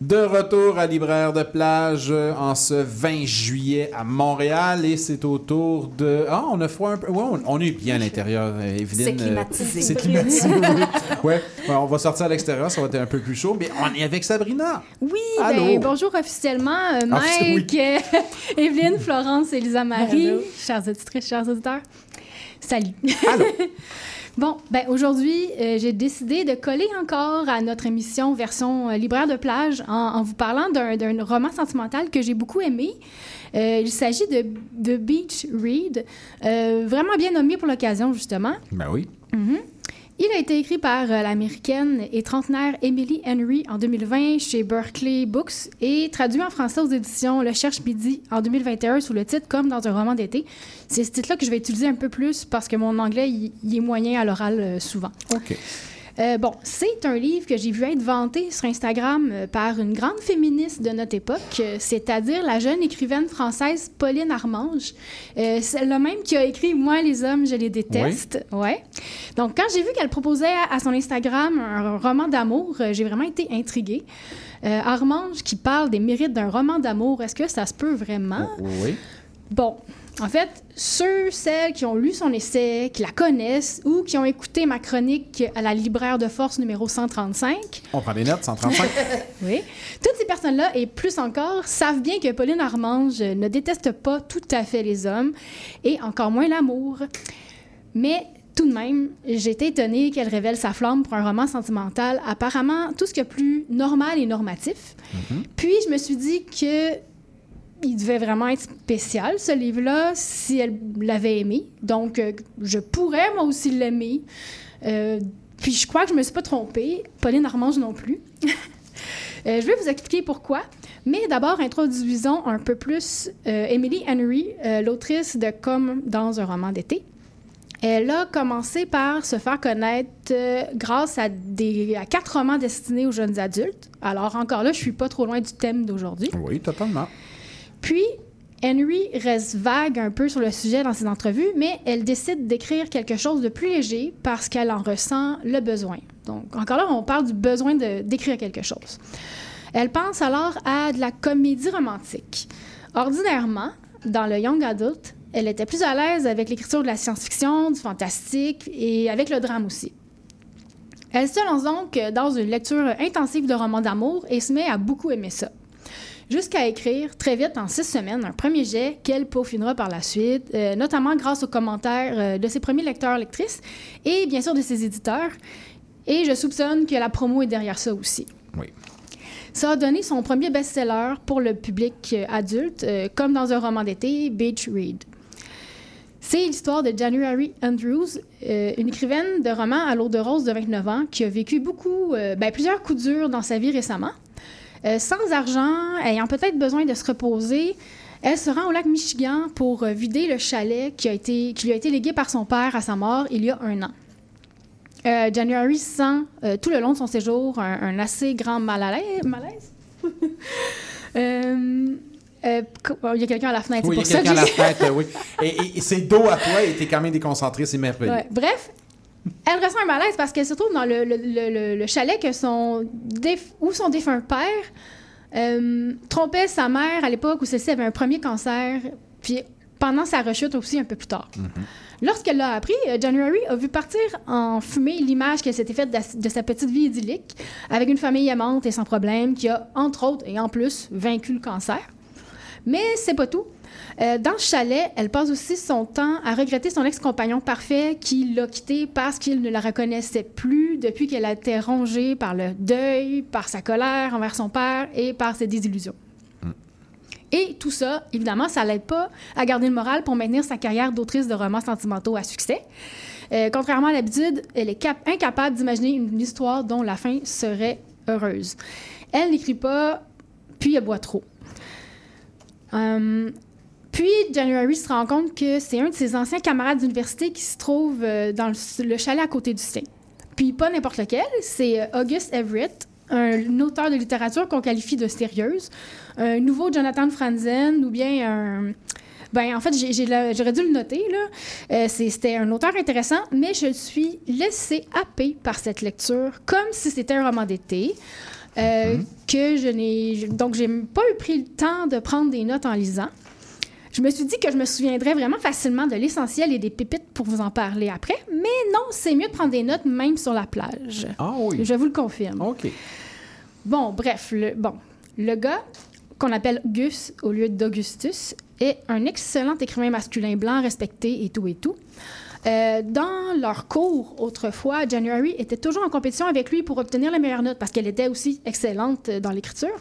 De retour à Libraire de plage euh, en ce 20 juillet à Montréal et c'est au tour de... Ah, on a froid un peu. Ouais, on, on est bien à l'intérieur, euh, Evelyne. C'est euh, climatisé. c'est climatisé, oui. Ouais, on va sortir à l'extérieur, ça va être un peu plus chaud, mais on est avec Sabrina. Oui, Allô? ben, bonjour officiellement, euh, Ah, oui. Mike, *laughs* Evelyne, Florence, Elisa Marie, Allô? chers auditrices, chers auditeurs. Salut. *laughs* bon, ben aujourd'hui, euh, j'ai décidé de coller encore à notre émission version euh, libraire de plage en, en vous parlant d'un roman sentimental que j'ai beaucoup aimé. Euh, il s'agit de, de Beach Read, vraiment bien nommé pour l'occasion justement. Ben oui. Mhm. Il a été écrit par euh, l'américaine et trentenaire Emily Henry en 2020 chez Berkeley Books et traduit en français aux éditions Le Cherche Midi en 2021 sous le titre Comme dans un roman d'été. C'est ce titre-là que je vais utiliser un peu plus parce que mon anglais, il, est moyen à l'oral euh, souvent. OK. Euh, bon, c'est un livre que j'ai vu être vanté sur Instagram euh, par une grande féministe de notre époque, euh, c'est-à-dire la jeune écrivaine française Pauline Armange, euh, celle-là même qui a écrit Moi, les hommes, je les déteste. Ouais. Donc, quand j'ai vu qu'elle proposait à, à son Instagram un roman d'amour, j'ai vraiment été intriguée. Euh, Armange qui parle des mérites d'un roman d'amour, est-ce que ça se peut vraiment? Oui. Bon, en fait, ceux, celles qui ont lu son essai, qui la connaissent ou qui ont écouté ma chronique à la libraire de force numéro 135, On prend des notes, 135. *laughs* oui, toutes ces personnes-là et plus encore savent bien que Pauline Armange ne déteste pas tout à fait les hommes et encore moins l'amour. Mais tout de même, été étonnée qu'elle révèle sa flamme pour un roman sentimental apparemment tout ce que plus normal et normatif. Puis je me suis dit que il devait vraiment être spécial, ce livre-là, si elle l'avait aimé. Donc, euh, je pourrais, moi aussi, l'aimer. Euh, puis, je crois que je me suis pas trompée. Pauline Armange non plus. *laughs* Euh, je vais vous expliquer pourquoi. Mais d'abord, introduisons un peu plus euh, Emily Henry, euh, l'autrice de Comme dans un roman d'été. Elle a commencé par se faire connaître euh, grâce à, des, à quatre romans destinés aux jeunes adultes. Alors, encore là, je suis pas trop loin du thème d'aujourd'hui. Oui, totalement. Puis, Henry reste vague un peu sur le sujet dans ses entrevues, mais elle décide d'écrire quelque chose de plus léger parce qu'elle en ressent le besoin. Donc, encore là, on parle du besoin d'écrire quelque chose. Elle pense alors à de la comédie romantique. Ordinairement, dans le young adult, elle était plus à l'aise avec l'écriture de la science-fiction, du fantastique et avec le drame aussi. Elle se lance donc dans une lecture intensive de romans d'amour et se met à beaucoup aimer ça. Jusqu'à écrire très vite, en six semaines, un premier jet qu'elle peaufinera par la suite, euh, notamment grâce aux commentaires euh, de ses premiers lecteurs-lectrices et bien sûr de ses éditeurs. Et je soupçonne que la promo est derrière ça aussi. Oui. Ça a donné son premier best-seller pour le public euh, adulte, euh, comme dans un roman d'été, Beach Read. C'est l'histoire de January Andrews, euh, une écrivaine de romans à l'eau de rose de 29 ans qui a vécu beaucoup, euh, ben, plusieurs coups durs dans sa vie récemment. Euh, sans argent, ayant peut-être besoin de se reposer, elle se rend au lac Michigan pour euh, vider le chalet qui, a été, qui lui a été légué par son père à sa mort il y a un an. Euh, January sent euh, tout le long de son séjour un, un assez grand malaise. *laughs* Euh, euh, co- il y a quelqu'un à la fenêtre, Oui, il y a quelqu'un à la euh, oui. Et, et- et c'est dos à toi t'es quand même déconcentré, c'est merveilleux. Ouais. Bref, elle ressent un malaise parce qu'elle se trouve dans le, le- le- le- le chalet que son déf- où son défunt père euh, trompait sa mère à l'époque où celle-ci avait un premier cancer, puis pendant sa rechute aussi un peu plus tard. Lorsqu'elle l'a appris, euh, January a vu partir en fumée l'image qu'elle s'était faite de, de sa petite vie idyllique, avec une famille aimante et sans problème, qui a, entre autres et en plus, vaincu le cancer. Mais c'est pas tout. Euh, dans le chalet, elle passe aussi son temps à regretter son ex-compagnon parfait qui l'a quittée parce qu'il ne la reconnaissait plus depuis qu'elle a été rongée par le deuil, par sa colère envers son père et par ses désillusions. Et tout ça, évidemment, ça l'aide pas à garder le moral pour maintenir sa carrière d'autrice de romans sentimentaux à succès. Euh, contrairement à l'habitude, elle est cap- incapable d'imaginer une histoire dont la fin serait heureuse. Elle n'écrit pas, puis elle boit trop. Euh, puis, January se rend compte que c'est un de ses anciens camarades d'université qui se trouve euh, dans le, le chalet à côté du sien. Puis, pas n'importe lequel, c'est euh, August Everett, un auteur de littérature qu'on qualifie de sérieuse, un nouveau Jonathan Franzen ou bien un. Ben, en fait, j'aurais dû le noter, là. C'était un auteur intéressant, mais je suis laissée happer par cette lecture, comme si c'était un roman d'été. Euh, que je n'ai donc j'ai pas eu pris le temps de prendre des notes en lisant. Je me suis dit que je me souviendrais vraiment facilement de l'essentiel et des pépites pour vous en parler après, mais non, c'est mieux de prendre des notes même sur la plage. Ah oui. Je vous le confirme. OK. Bon, bref, le, bon, le gars qu'on appelle Gus au lieu d'Augustus est un excellent écrivain masculin blanc respecté et tout et tout. Euh, dans leur cours, autrefois, January était toujours en compétition avec lui pour obtenir les meilleures notes parce qu'elle était aussi excellente euh, dans l'écriture.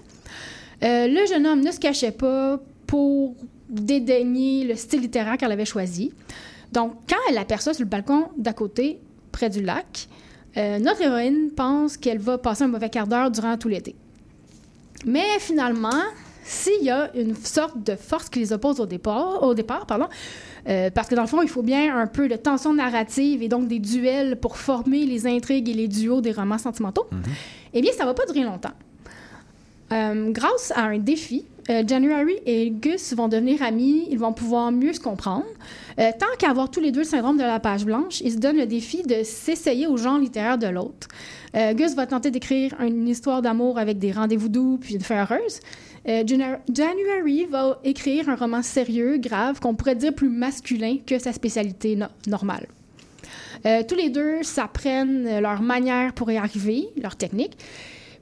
Euh, le jeune homme ne se cachait pas pour dédaigner le style littéraire qu'elle avait choisi. Donc, quand elle l'aperçoit sur le balcon d'à côté, près du lac, notre héroïne pense qu'elle va passer un mauvais quart d'heure durant tout l'été. Mais finalement, s'il y a une sorte de force qui les oppose au départ, au départ pardon, euh, parce que dans le fond, il faut bien un peu de tension narrative et donc des duels pour former les intrigues et les duos des romans sentimentaux, eh bien, ça va pas durer longtemps. Euh, grâce à un défi, euh, January et Gus vont devenir amis, ils vont pouvoir mieux se comprendre. Euh, tant qu'à avoir tous les deux le syndrome de la page blanche, ils se donnent le défi de s'essayer au genre littéraire de l'autre. Gus va tenter d'écrire une histoire d'amour avec des rendez-vous doux puis une fin heureuse. Euh, Janu- January va écrire un roman sérieux, grave, qu'on pourrait dire plus masculin que sa spécialité no- normale. Euh, tous les deux s'apprennent euh, leur manière pour y arriver, leur technique.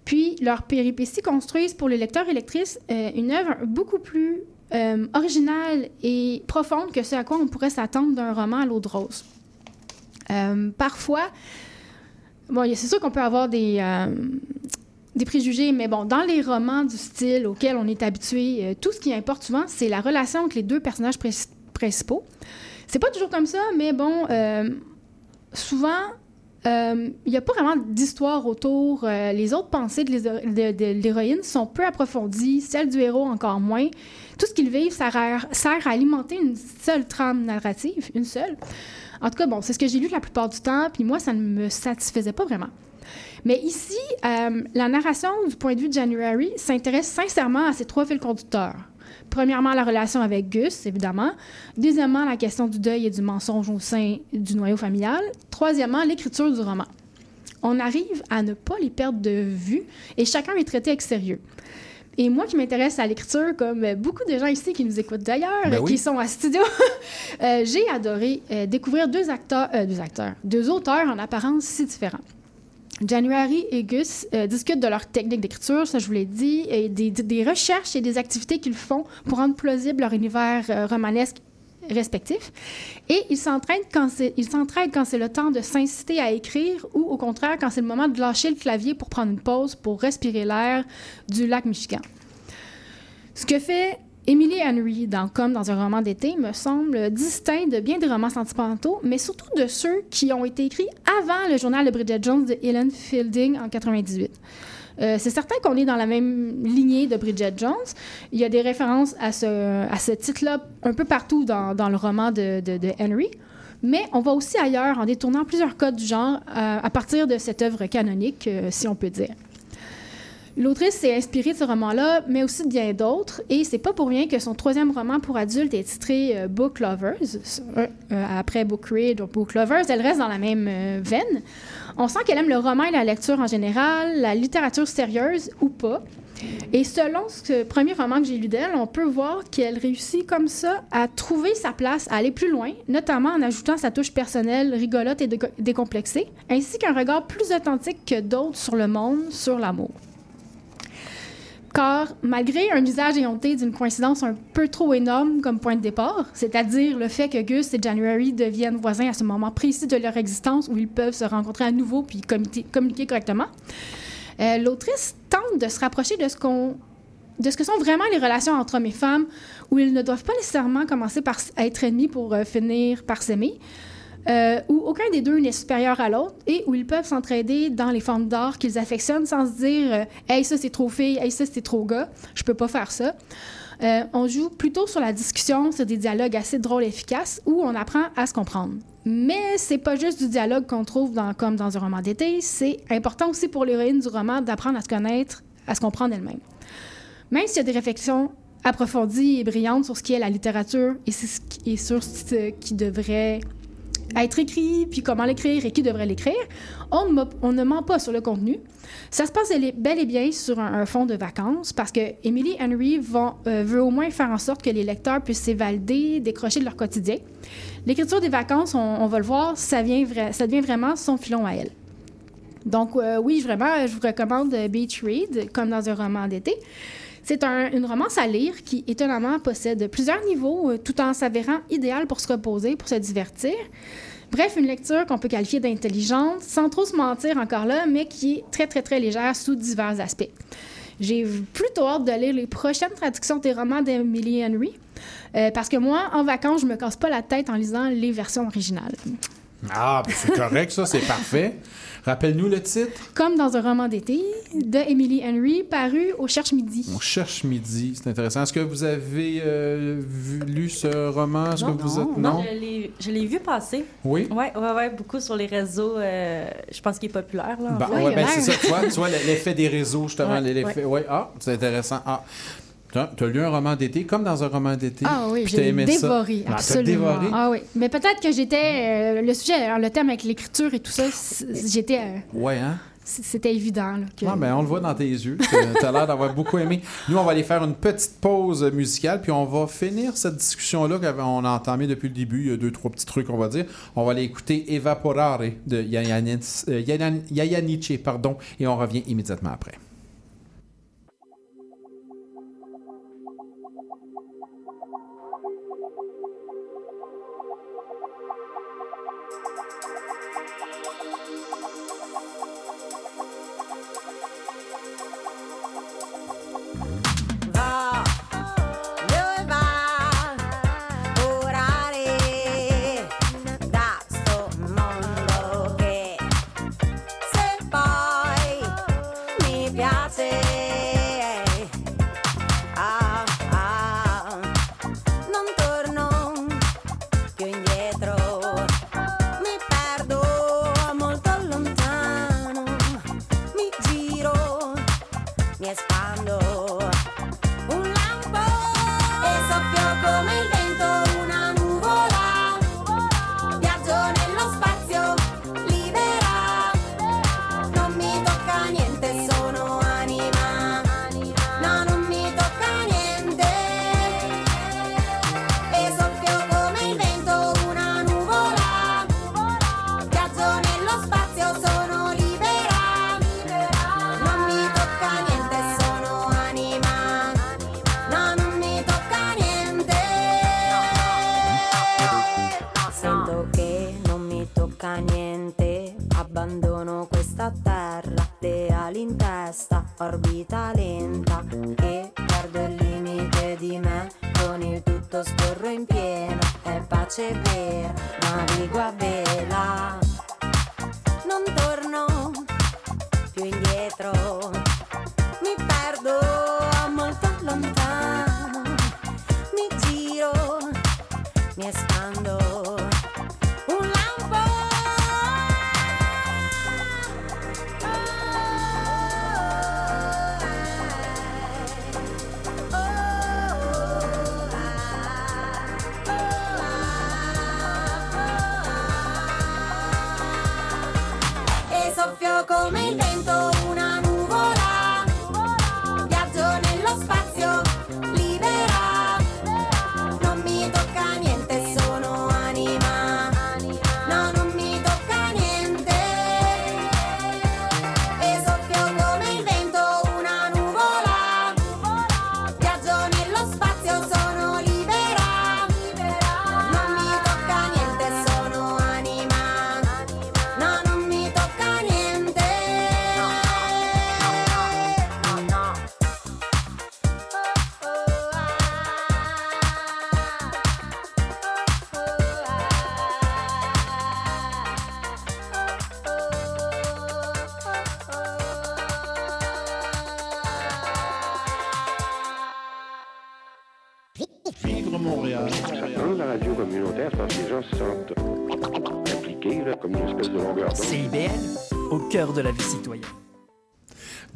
Puis, leurs péripéties construisent pour les lecteurs et lectrices euh, une œuvre beaucoup plus originale et profonde que ce à quoi on pourrait s'attendre d'un roman à l'eau de rose. Parfois, bon, c'est sûr qu'on peut avoir des, des préjugés, mais bon, dans les romans du style auquel on est habitué, euh, tout ce qui importe souvent, c'est la relation entre les deux personnages princi- principaux. C'est pas toujours comme ça, mais bon, euh, souvent, il n'y a pas vraiment d'histoire autour. Euh, les autres pensées de l'héroïne sont peu approfondies, celles du héros encore moins. Tout ce qu'ils vivent sert à, sert à alimenter une seule trame narrative, une seule. En tout cas, bon, c'est ce que j'ai lu la plupart du temps, puis moi, ça ne me satisfaisait pas vraiment. Mais ici, euh, la narration du point de vue de January s'intéresse sincèrement à ces trois fils conducteurs. Premièrement, la relation avec Gus, évidemment. Deuxièmement, la question du deuil et du mensonge au sein du noyau familial. Troisièmement, l'écriture du roman. on arrive à ne pas les perdre de vue et chacun est traité avec sérieux. Et moi qui m'intéresse à l'écriture, comme beaucoup de gens ici qui nous écoutent d'ailleurs, Ben oui. qui sont à studio, *laughs* euh, j'ai adoré euh, découvrir deux acteurs, euh, deux acteurs, deux auteurs en apparence si différents. January et Gus euh, discutent de leur technique d'écriture, ça je vous l'ai dit, et des, recherches et des activités qu'ils font pour rendre plausible leur univers euh, romanesque respectif. Et ils s'entraident quand c'est ils s'entraident quand c'est le temps de s'inciter à écrire ou au contraire quand c'est le moment de lâcher le clavier pour prendre une pause pour respirer l'air du lac Michigan. Ce que fait Emily Henry dans Comme dans un roman d'été me semble distinct de bien des romans sentimentaux, mais surtout de ceux qui ont été écrits avant le journal de Bridget Jones de Helen Fielding en 98. Euh, c'est certain qu'on est dans la même lignée de Bridget Jones. Il y a des références à ce, à titre-là un peu partout dans, dans le roman de Henry. Mais on va aussi ailleurs en détournant plusieurs codes du genre euh, à partir de cette œuvre canonique, euh, si on peut dire. L'autrice s'est inspirée de ce roman-là, mais aussi de bien d'autres, et c'est pas pour rien que son troisième roman pour adultes est titré euh, Book Lovers. Euh, après Book Read ou Book Lovers, elle reste dans la même euh, veine. On sent qu'elle aime le roman et la lecture en général, la littérature sérieuse ou pas. Et selon ce premier roman que j'ai lu d'elle, on peut voir qu'elle réussit comme ça à trouver sa place, à aller plus loin, notamment en ajoutant sa touche personnelle rigolote et déco- décomplexée, ainsi qu'un regard plus authentique que d'autres sur le monde, sur l'amour. Car malgré un usage éhonté d'une coïncidence un peu trop énorme comme point de départ, c'est-à-dire le fait que Gus et January deviennent voisins à ce moment précis de leur existence où ils peuvent se rencontrer à nouveau puis communiquer, correctement, euh, l'autrice tente de se rapprocher de ce de ce que sont vraiment les relations entre hommes et femmes, où ils ne doivent pas nécessairement commencer par être ennemis pour euh, finir par s'aimer, euh, où aucun des deux n'est supérieur à l'autre, et où ils peuvent s'entraider dans les formes d'art qu'ils affectionnent sans se dire euh, Hey, ça c'est trop fille, hey, ça c'est trop gars, je peux pas faire ça. Euh, on joue plutôt sur la discussion, sur des dialogues assez drôles et efficaces, où on apprend à se comprendre. Mais c'est pas juste du dialogue qu'on trouve dans, comme dans un roman d'été, c'est important aussi pour l'héroïne du roman d'apprendre à se connaître, à se comprendre elle-même. Même s'il y a des réflexions approfondies et brillantes sur ce qui est la littérature et, c'est ce et sur ce qui devrait être écrit, puis comment l'écrire et qui devrait l'écrire, on, ne ment pas sur le contenu. Ça se passe bel et- bien sur un, fond de vacances parce que Emily Henry euh, veut au moins faire en sorte que les lecteurs puissent s'évader, décrocher de leur quotidien. L'écriture des vacances, on, va le voir, ça devient vraiment son filon à elle. Donc, euh, oui, vraiment, je vous recommande euh, Beach Read, comme dans un roman d'été. C'est un- une romance à lire qui, étonnamment, possède plusieurs niveaux, euh, tout en s'avérant idéal pour se reposer, pour se divertir. Bref, une lecture qu'on peut qualifier d'intelligente, sans trop se mentir encore là, mais qui est très, très, très légère sous divers aspects. J'ai plutôt hâte de lire les prochaines traductions des romans d'Emily Henry, euh, parce que moi, en vacances, je me casse pas la tête en lisant les versions originales. Ah, ben c'est correct, ça, c'est parfait. Rappelle-nous le titre. Comme dans un roman d'été de Emily Henry, paru au Cherche Midi. On cherche midi, c'est intéressant. Est-ce que vous avez euh, vu- lu ce roman? Est-ce que vous êtes... Non, je l'ai- je l'ai vu passer. Oui? Ouais, ouais, ouais, beaucoup sur les réseaux. euh, je pense qu'il est populaire, là. en Ben, ouais, ben, c'est ça, tu vois, tu vois, l'effet des réseaux, justement. Ouais, l'effet, ouais. ah, c'est intéressant. Ah, tu as lu un roman d'été, comme dans un roman d'été. Ah oui, j'ai aimé ça. dévoré, Ah, absolument. dévoré? Ah oui, mais peut-être que j'étais... euh, le sujet, alors, le thème avec l'écriture et tout ça, j'étais... euh, Ouais, hein? c'était évident. Là, que... Ah, ben, on le voit dans tes yeux. Tu as l'air d'avoir beaucoup aimé. Nous, on va aller faire une petite pause musicale, puis on va finir cette discussion-là qu'on a entamée depuis le début. Il y a deux, trois petits trucs, on va dire. On va aller écouter Evaporare de euh, Yaya Yaya Nietzsche, pardon, et on revient immédiatement après.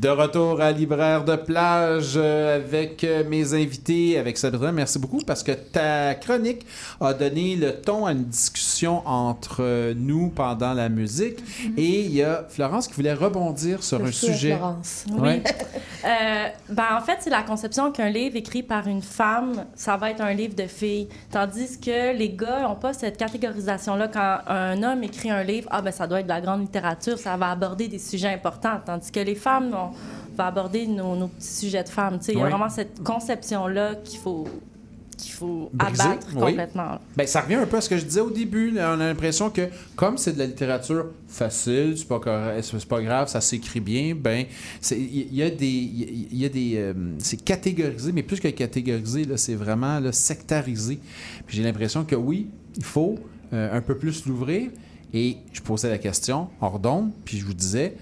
De retour à Libraire de plage euh, avec euh, mes invités, avec Sabrina. Merci beaucoup parce que ta chronique a donné le ton à une discussion entre euh, nous pendant la musique. Et il y a Florence qui voulait rebondir sur Le un sujet. Florence. Ouais. Euh, ben, en fait, c'est la conception qu'un livre écrit par une femme, ça va être un livre de filles. Tandis que les gars n'ont pas cette catégorisation-là. Quand un homme écrit un livre, ah ben ça doit être de la grande littérature, ça va aborder des sujets importants. Tandis que les femmes, on va aborder nos, nos petits sujets de femmes. Il y a vraiment cette conception-là qu'il faut, qu'il faut Briser, abattre oui. complètement. Ben, ça revient un peu à ce que je disais au début. là. On a l'impression que, comme c'est de la littérature facile, c'est pas, c'est pas grave, ça s'écrit bien, ben, c'est- il y, a des. Y a des euh, c'est catégorisé, mais plus que catégorisé, là, c'est vraiment là, sectarisé. Puis j'ai l'impression que oui, il faut euh, un peu plus l'ouvrir. Et je posais la question hors d'onde, puis je vous disais.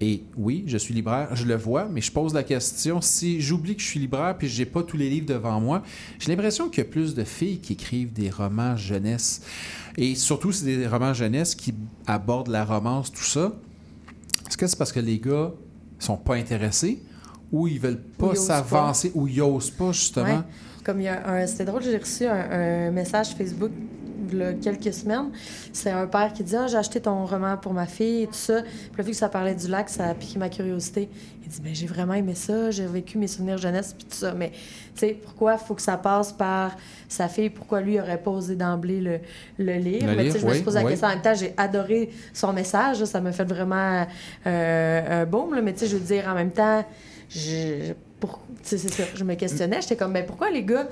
Et oui, je suis libraire, je le vois, mais je pose la question si j'oublie que je suis libraire puis j'ai pas tous les livres devant moi, j'ai l'impression qu'il y a plus de filles qui écrivent des romans jeunesse. Et surtout, c'est des romans jeunesse qui abordent la romance, tout ça. Est-ce que c'est parce que les gars sont pas intéressés ou ils veulent pas s'avancer ou ils osent pas, justement? Ouais. Comme il y a un. C'était drôle, j'ai reçu un, un message Facebook quelques semaines. C'est un père qui dit Ah, j'ai acheté ton roman pour ma fille et tout ça. Puis là, vu que ça parlait du lac, ça a piqué ma curiosité. Il dit ben, J'ai vraiment aimé ça, j'ai vécu mes souvenirs jeunesse, puis tout ça. Mais, tu sais, pourquoi il faut que ça passe par sa fille? Pourquoi lui aurait pas osé d'emblée le, le lire? Le Mais, tu sais, je me suis posé la oui. question en même temps. J'ai adoré son message. là. Ça m'a fait vraiment euh, un là. Mais, tu sais, je veux dire, en même temps, je, Je me questionnais. J'étais comme, ben pourquoi les gars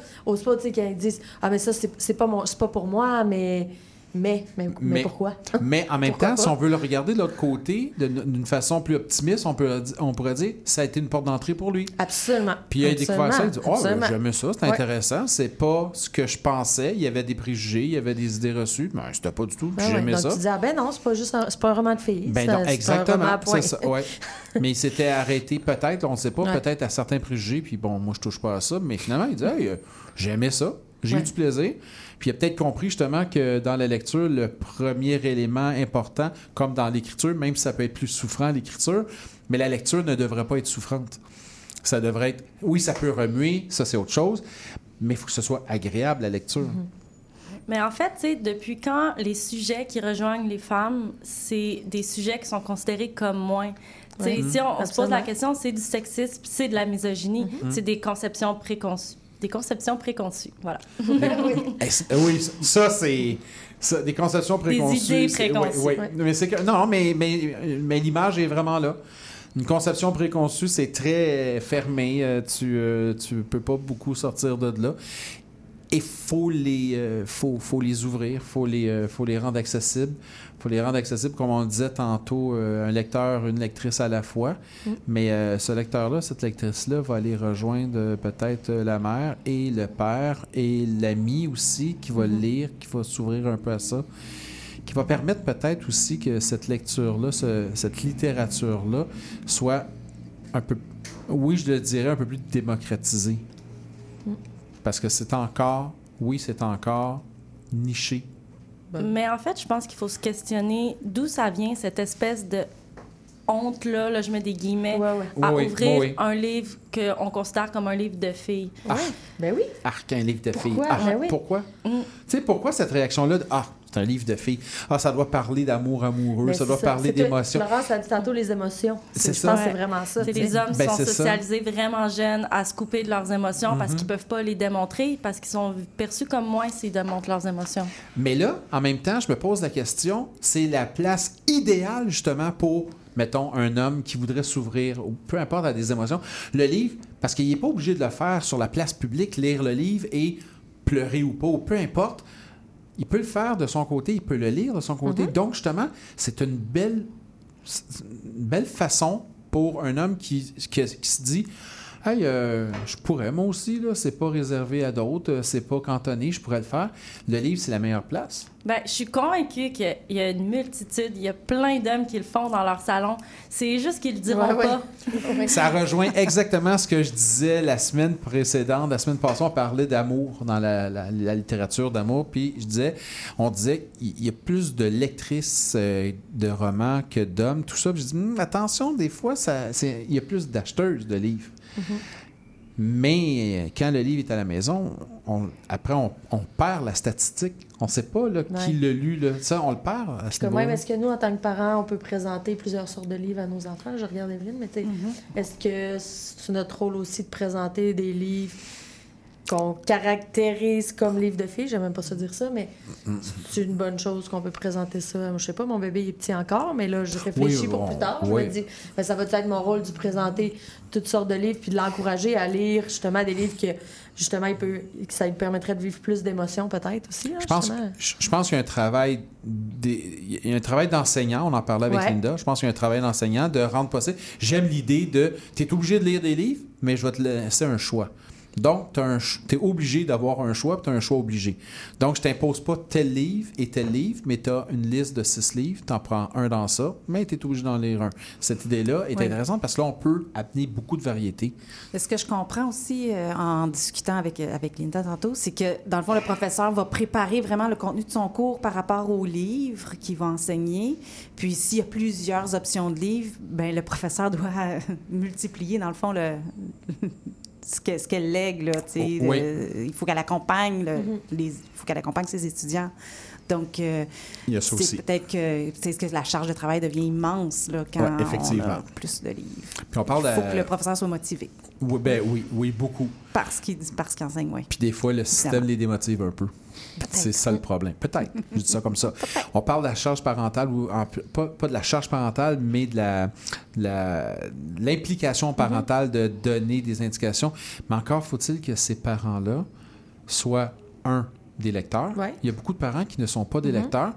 quand ils disent, ah, mais ça, c'est pas, mon- c'est pas pour moi, mais. Mais, mais, mais pourquoi? *laughs* Mais en même Pourquoi temps, pas? si on veut le regarder de l'autre côté, d'une façon plus optimiste, on, peut, on pourrait dire ça a été une porte d'entrée pour lui. Absolument. Puis il a découvert ça, il dit Oh, j'aimais ça, c'est Ouais. intéressant. C'est pas ce que je pensais. Il y avait des préjugés, il y avait des idées reçues. Mais c'était pas du tout. Ben ouais, j'aimais donc ça. tu dis, ah ben non, c'est pas juste un, c'est pas un roman de filles. Ben non, un exactement. roman à ça, ouais. *laughs* mais il s'était arrêté peut-être, on ne sait pas, peut-être à certains préjugés. Puis bon, moi, je touche pas à ça. Mais finalement, il dit Hey, euh, j'aimais ça. J'ai eu du plaisir. Puis il a peut-être compris justement que dans la lecture, le premier élément important, comme dans l'écriture, même si ça peut être plus souffrant, l'écriture, mais la lecture ne devrait pas être souffrante. Ça devrait être. Oui, ça peut remuer, ça c'est autre chose, mais il faut que ce soit agréable la lecture. Mais en fait, tu sais, depuis quand les sujets qui rejoignent les femmes, c'est des sujets qui sont considérés comme moins? Tu sais, Ouais. Si on, on se pose la question, c'est du sexisme, puis c'est de la misogynie, Mhm. c'est des conceptions préconçues. Des conceptions préconçues, voilà. C'est- *laughs* *laughs* oui, ça c'est des conceptions préconçues. idées c'est- préconçues. oui, oui. Ouais. Mais c'est que non, mais mais, mais l'image est vraiment là. Une conception préconçue, c'est très fermé. euh, Tu euh, tu peux pas beaucoup sortir de là. Et faut les, euh, faut, faut les ouvrir, faut les, euh, faut les rendre accessibles, faut les rendre accessibles comme on le disait tantôt, euh, un lecteur, une lectrice à la fois. Mm. Mais euh, ce lecteur-là, cette lectrice-là, va aller rejoindre euh, peut-être la mère et le père et l'ami aussi qui va le lire, qui va s'ouvrir un peu à ça, qui va permettre peut-être aussi que cette lecture-là, ce- cette littérature-là, soit un peu, oui, je le dirais, un peu plus démocratisée. Mm. Parce que c'est encore, oui, c'est encore niché. Mais en fait, je pense qu'il faut se questionner d'où ça vient, cette espèce de honte-là, là, je mets des guillemets, à Oui, ouvrir oui, un livre qu'on considère comme un livre de filles. Ah. Ben oui. Arc, un livre de filles. Pourquoi? Ah, Ben oui. Pourquoi? Mm. Tu sais, pourquoi cette réaction-là de Ah, c'est un livre de filles. Ah, ça doit parler d'amour amoureux, ça doit parler d'émotions. Florence a dit tantôt les émotions. C'est Je ça. pense que c'est vraiment ça. C'est les hommes qui Ben, sont ça. socialisés vraiment jeunes à se couper de leurs émotions parce Mhm. qu'ils peuvent pas les démontrer, parce qu'ils sont perçus comme moins s'ils démontrent leurs émotions. Mais là, en même temps, je me pose la question c'est la place idéale, justement, pour, mettons, un homme qui voudrait s'ouvrir, ou peu importe, à des émotions. Le livre, parce qu'il n'est pas obligé de le faire sur la place publique, lire le livre et pleurer ou pas, ou peu importe. Il peut le faire de son côté, il peut le lire de son côté. Donc, justement, c'est une belle, une belle façon pour un homme qui, qui, qui se dit Hey, euh, je pourrais, moi aussi, là, c'est pas réservé à d'autres, euh, c'est pas cantonné, je pourrais le faire. Le livre, c'est la meilleure place. Ben, je suis convaincue qu'il y a une multitude, il y a plein d'hommes qui le font dans leur salon. C'est juste qu'ils le diront Ouais, ouais. pas. *laughs* Ça rejoint exactement ce que je disais la semaine précédente. La semaine passée, on parlait d'amour dans la, la- la littérature d'amour. Puis je disais, on disait qu'il y a plus de lectrices euh, de romans que d'hommes, tout ça. Puis je dis, Hum, attention, des fois, ça, c'est- il y a plus d'acheteuses de livres. Mais euh, quand le livre est à la maison, on- après, on, on perd la statistique. On ne sait pas là, qui l'a lu. Là. Ça, on le perd à ce quand même, est-ce que nous, en tant que parents, on peut présenter plusieurs sortes de livres à nos enfants? Je regarde Evelyne, mais sais, est-ce que c'est notre rôle aussi de présenter des livres qu'on caractérise comme livres de filles? J'aime même pas ça dire ça, mais c'est une bonne chose qu'on peut présenter ça. Je sais pas, mon bébé il est petit encore, mais là, je réfléchis Oui, pour plus tard. Je oui. me dis, ben, ça va être mon rôle de présenter toutes sortes de livres puis de l'encourager à lire justement des livres que justement il peut, que ça lui permettrait de vivre plus d'émotions peut-être aussi. là, Je pense, je je pense qu'il y a un travail des- il y a un travail d'enseignant, on en parlait avec Ouais. Linda. Je pense qu'il y a un travail d'enseignant de rendre possible. J'aime l'idée de tu es obligé de lire des livres, mais je vais te laisser un choix. Donc, tu es obligé d'avoir un choix, tu as un choix obligé. Donc, je t'impose pas tel livre et tel livre, mais tu as une liste de six livres, tu en prends un dans ça, mais tu es obligé d'en lire un. Cette idée-là est Oui. intéressante parce que là, on peut amener beaucoup de variétés. Mais Ce que je comprends aussi euh, en discutant avec, euh, avec Linda tantôt, c'est que dans le fond, le professeur va préparer vraiment le contenu de son cours par rapport aux livres qu'il va enseigner. Puis s'il y a plusieurs options de livres, ben le professeur *laughs* doit euh, multiplier, dans le fond, le, ce que- ce qu'elle lègue. Là, tu sais, oui. le- il faut qu'elle accompagne, le- Mhm. les, il faut qu'elle accompagne ses étudiants. Donc, euh, c'est peut-être que, que la charge de travail devient immense là, quand Ouais, effectivement. on a plus de livres. Puis on parle Il faut que le professeur soit motivé Oui, ben oui, oui, beaucoup. parce qu'il parce qu'il enseigne, oui. Puis des fois, le système les démotive un peu. C'est ça le problème. Peut-être. Je dis ça comme ça. On parle de la charge parentale, ou en- pas, pas de la charge parentale, mais de la, l'implication parentale de donner des indications. Mais encore faut-il que ces parents-là soient, un, des lecteurs. Ouais. Il y a beaucoup de parents qui ne sont pas des Mhm. lecteurs.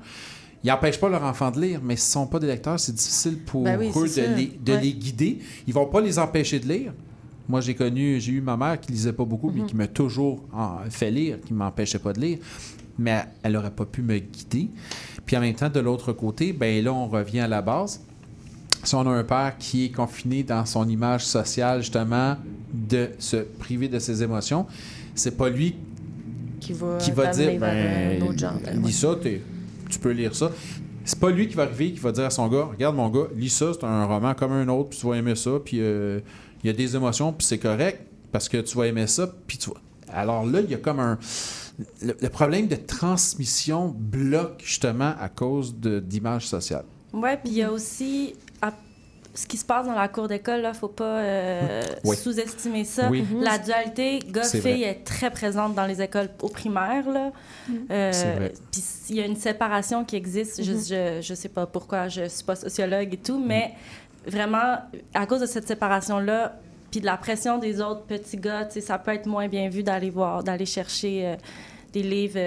Ils n'empêchent pas leur enfant de lire, mais s'ils ne sont pas des lecteurs, c'est difficile pour Ben oui, eux de, les, de Ouais. les guider. Ils vont pas les empêcher de lire. Moi, j'ai connu, j'ai eu ma mère qui lisait pas beaucoup, Mhm. mais qui m'a toujours fait lire, qui m'empêchait pas de lire. Mais elle n'aurait pas pu me guider. Puis en même temps, de l'autre côté, ben là, on revient à la base. Si on a un père qui est confiné dans son image sociale, justement, de se priver de ses émotions, c'est pas lui qui va, qui va dire ben, genre. lis ça, tu peux lire ça. C'est pas lui qui va arriver, qui va dire à son gars Regarde, mon gars, lis ça, c'est un roman comme un autre, puis tu vas aimer ça, puis euh, il y a des émotions, puis c'est correct, parce que tu vas aimer ça, puis tu vas. Alors là, il y a comme un. Le, le problème de transmission bloque justement à cause de- d'image sociale. Oui, puis il y a aussi à- ce qui se passe dans la cour d'école, là, faut pas euh, Oui. sous-estimer ça. Oui. La dualité gars-fille est très présente dans les écoles au primaire. Là. Euh, C'est vrai. Puis il y a une séparation qui existe. Je, je, je sais pas pourquoi, je suis pas sociologue et tout, mais vraiment, à cause de cette séparation-là, puis de la pression des autres petits gars, ça peut être moins bien vu d'aller voir, d'aller chercher euh, des livres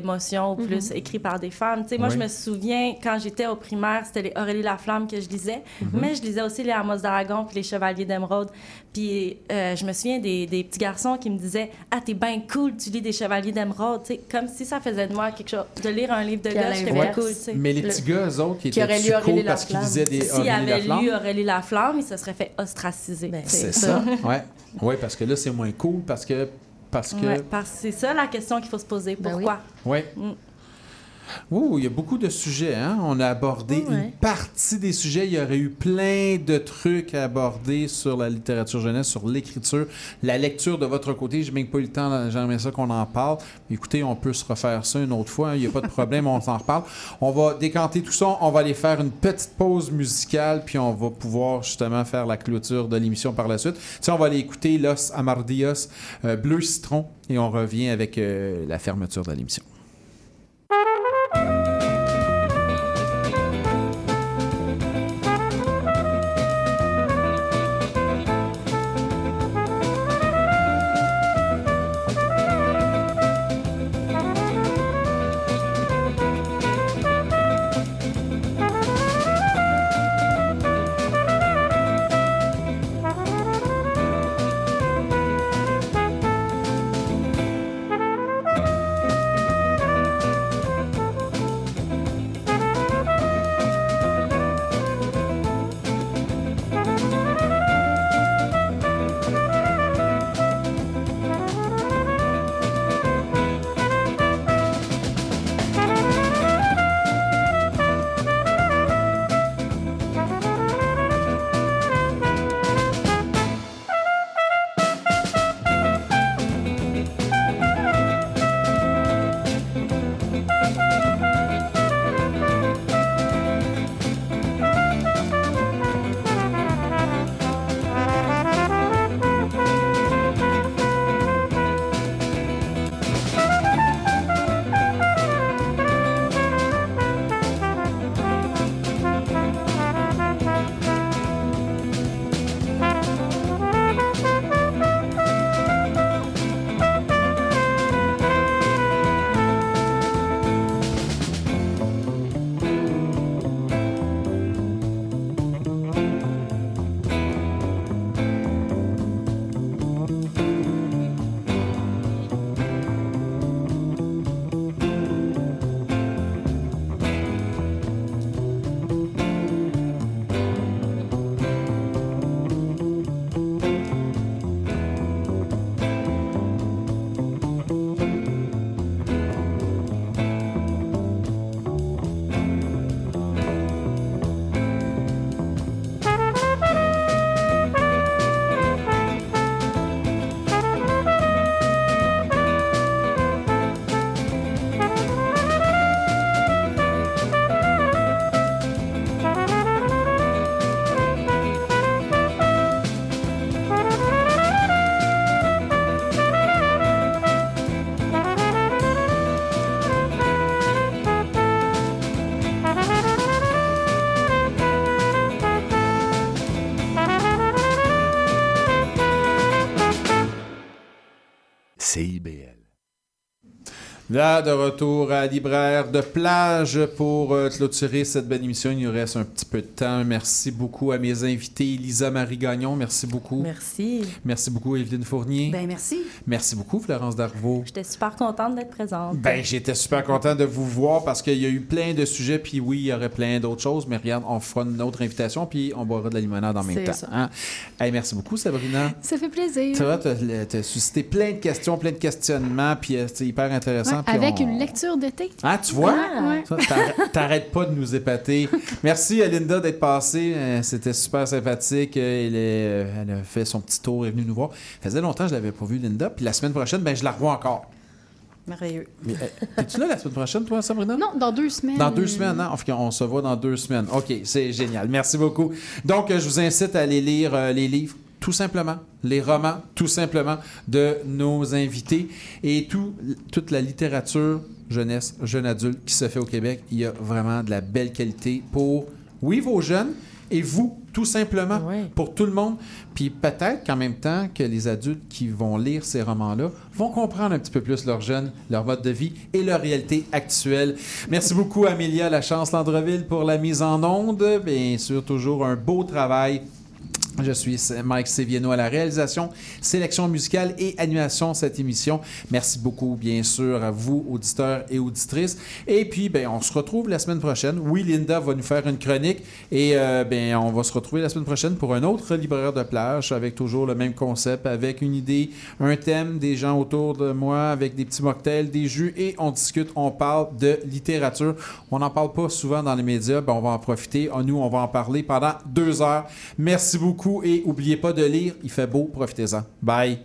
d'émotion ou plus Mhm. écrits par des femmes. Tu sais, moi, Oui. je me souviens, quand j'étais au primaire, c'était les Aurélie Laflamme que je lisais, Mhm. mais je lisais aussi les Amos d'Aragon puis les Chevaliers d'Émeraude. Puis euh, je me souviens des, des petits garçons qui me disaient « Ah, t'es bien cool, tu lis des Chevaliers d'Émeraude. » Tu sais, comme si ça faisait de moi quelque chose, de lire un livre de gars, j'étais bien cool. Mais les petits gars, eux autres, qui Qui étaient lu cool parce qu'ils lisaient des S'il Aurélie avait Laflamme? lu Aurélie Laflamme, il se serait fait ostraciser. sais. C'est ça, *laughs* ouais. Ouais, parce que là, c'est moins cool parce que. Parce que. Ouais, parce que c'est ça la question qu'il faut se poser. Pourquoi? Ouais. Mm. Ouh, il y a beaucoup de sujets. Hein? On a abordé Ouais. une partie des sujets. Il y aurait eu plein de trucs à aborder sur la littérature jeunesse, sur l'écriture, la lecture de votre côté. Je n'ai même pas eu le temps, j'aimerais ça qu'on en parle. Écoutez, on peut se refaire ça une autre fois. hein. Il n'y a pas de problème, on s'en reparle. On va décanter tout ça. On va aller faire une petite pause musicale, puis on va pouvoir justement faire la clôture de l'émission par la suite. On va aller écouter Los Amardios, euh, Bleu Citron, et on revient avec euh, la fermeture de l'émission. CIBL. Là, de retour à Libraire de plage pour euh, clôturer cette belle émission. Il nous reste un petit peu de temps. Merci beaucoup à mes invités. Lisa Marie Gagnon, merci beaucoup. Merci. Merci beaucoup, Evelyne Fournier. Ben, merci. Merci beaucoup, Florence Darvaux. J'étais super contente d'être présente. Ben, j'étais super content de vous voir parce qu'il y a eu plein de sujets, puis oui, il y aurait plein d'autres choses, mais regarde, on fera une autre invitation, puis on boira de la limonade en même temps. ça. hein? Hey, merci beaucoup, Sabrina. Ça fait plaisir. Tu t'as suscité plein de questions, plein de questionnements, puis euh, c'est hyper intéressant. Ouais, puis avec on- une lecture d'été. Ah, tu vois? Ouais, ouais. Ça, *laughs* t'arrêtes- pas de nous épater. Merci à Linda d'être passée. Euh, C'était super sympathique. Euh, Elle, est- euh, elle a fait son petit tour, elle est venue nous voir. Ça faisait longtemps que je l'avais pas vue, Linda. Puis la semaine prochaine, ben, je la revois encore. Merveilleux. T'es-tu là la semaine prochaine, toi, Sabrina? Non, dans deux semaines. Dans deux semaines, hein? Enfin, on se voit dans deux semaines. OK, c'est génial. Merci beaucoup. Donc, je vous incite à aller lire euh, les livres, tout simplement, les romans, tout simplement, de nos invités et tout, toute la littérature jeunesse, jeune adulte qui se fait au Québec. Il y a vraiment de la belle qualité pour, oui, vos jeunes et vous, tout simplement, pour tout le monde. Puis peut-être qu'en même temps que les adultes qui vont lire ces romans-là vont comprendre un petit peu plus leurs jeunes, leur mode de vie et leur réalité actuelle. Merci beaucoup, Amélia La Chance Landreville, pour la mise en onde. Bien sûr, toujours un beau travail je suis Mike Seviano à la réalisation, sélection musicale et animation de cette émission. Merci beaucoup, bien sûr, à vous, auditeurs et auditrices. Et puis, ben, on se retrouve la semaine prochaine. Oui, Linda va nous faire une chronique et euh, ben, on va se retrouver la semaine prochaine pour un autre libraire de plage avec toujours le même concept, avec une idée, un thème, des gens autour de moi, avec des petits mocktails, des jus et on discute, on parle de littérature. On n'en parle pas souvent dans les médias, ben, on va en profiter. Nous, on va en parler pendant deux heures. Merci beaucoup et oubliez pas de lire, il fait beau, profitez-en. Bye.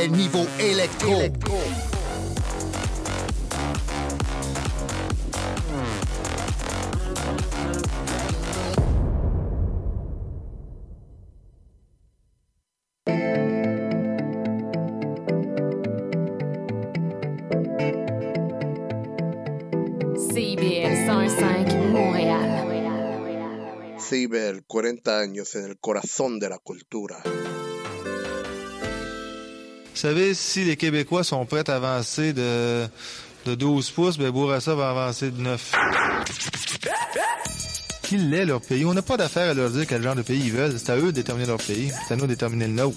CIBL niveau électro. CIBL 105 Montréal. CIBEL, 40 años en el corazón de la cultura. Vous savez, si les Québécois sont prêts à avancer de, de 12 pouces, ben Bourassa va avancer de 9. Qu'il est leur pays? On n'a pas d'affaire à leur dire quel genre de pays ils veulent. C'est à eux de déterminer leur pays. C'est à nous de déterminer le nôtre.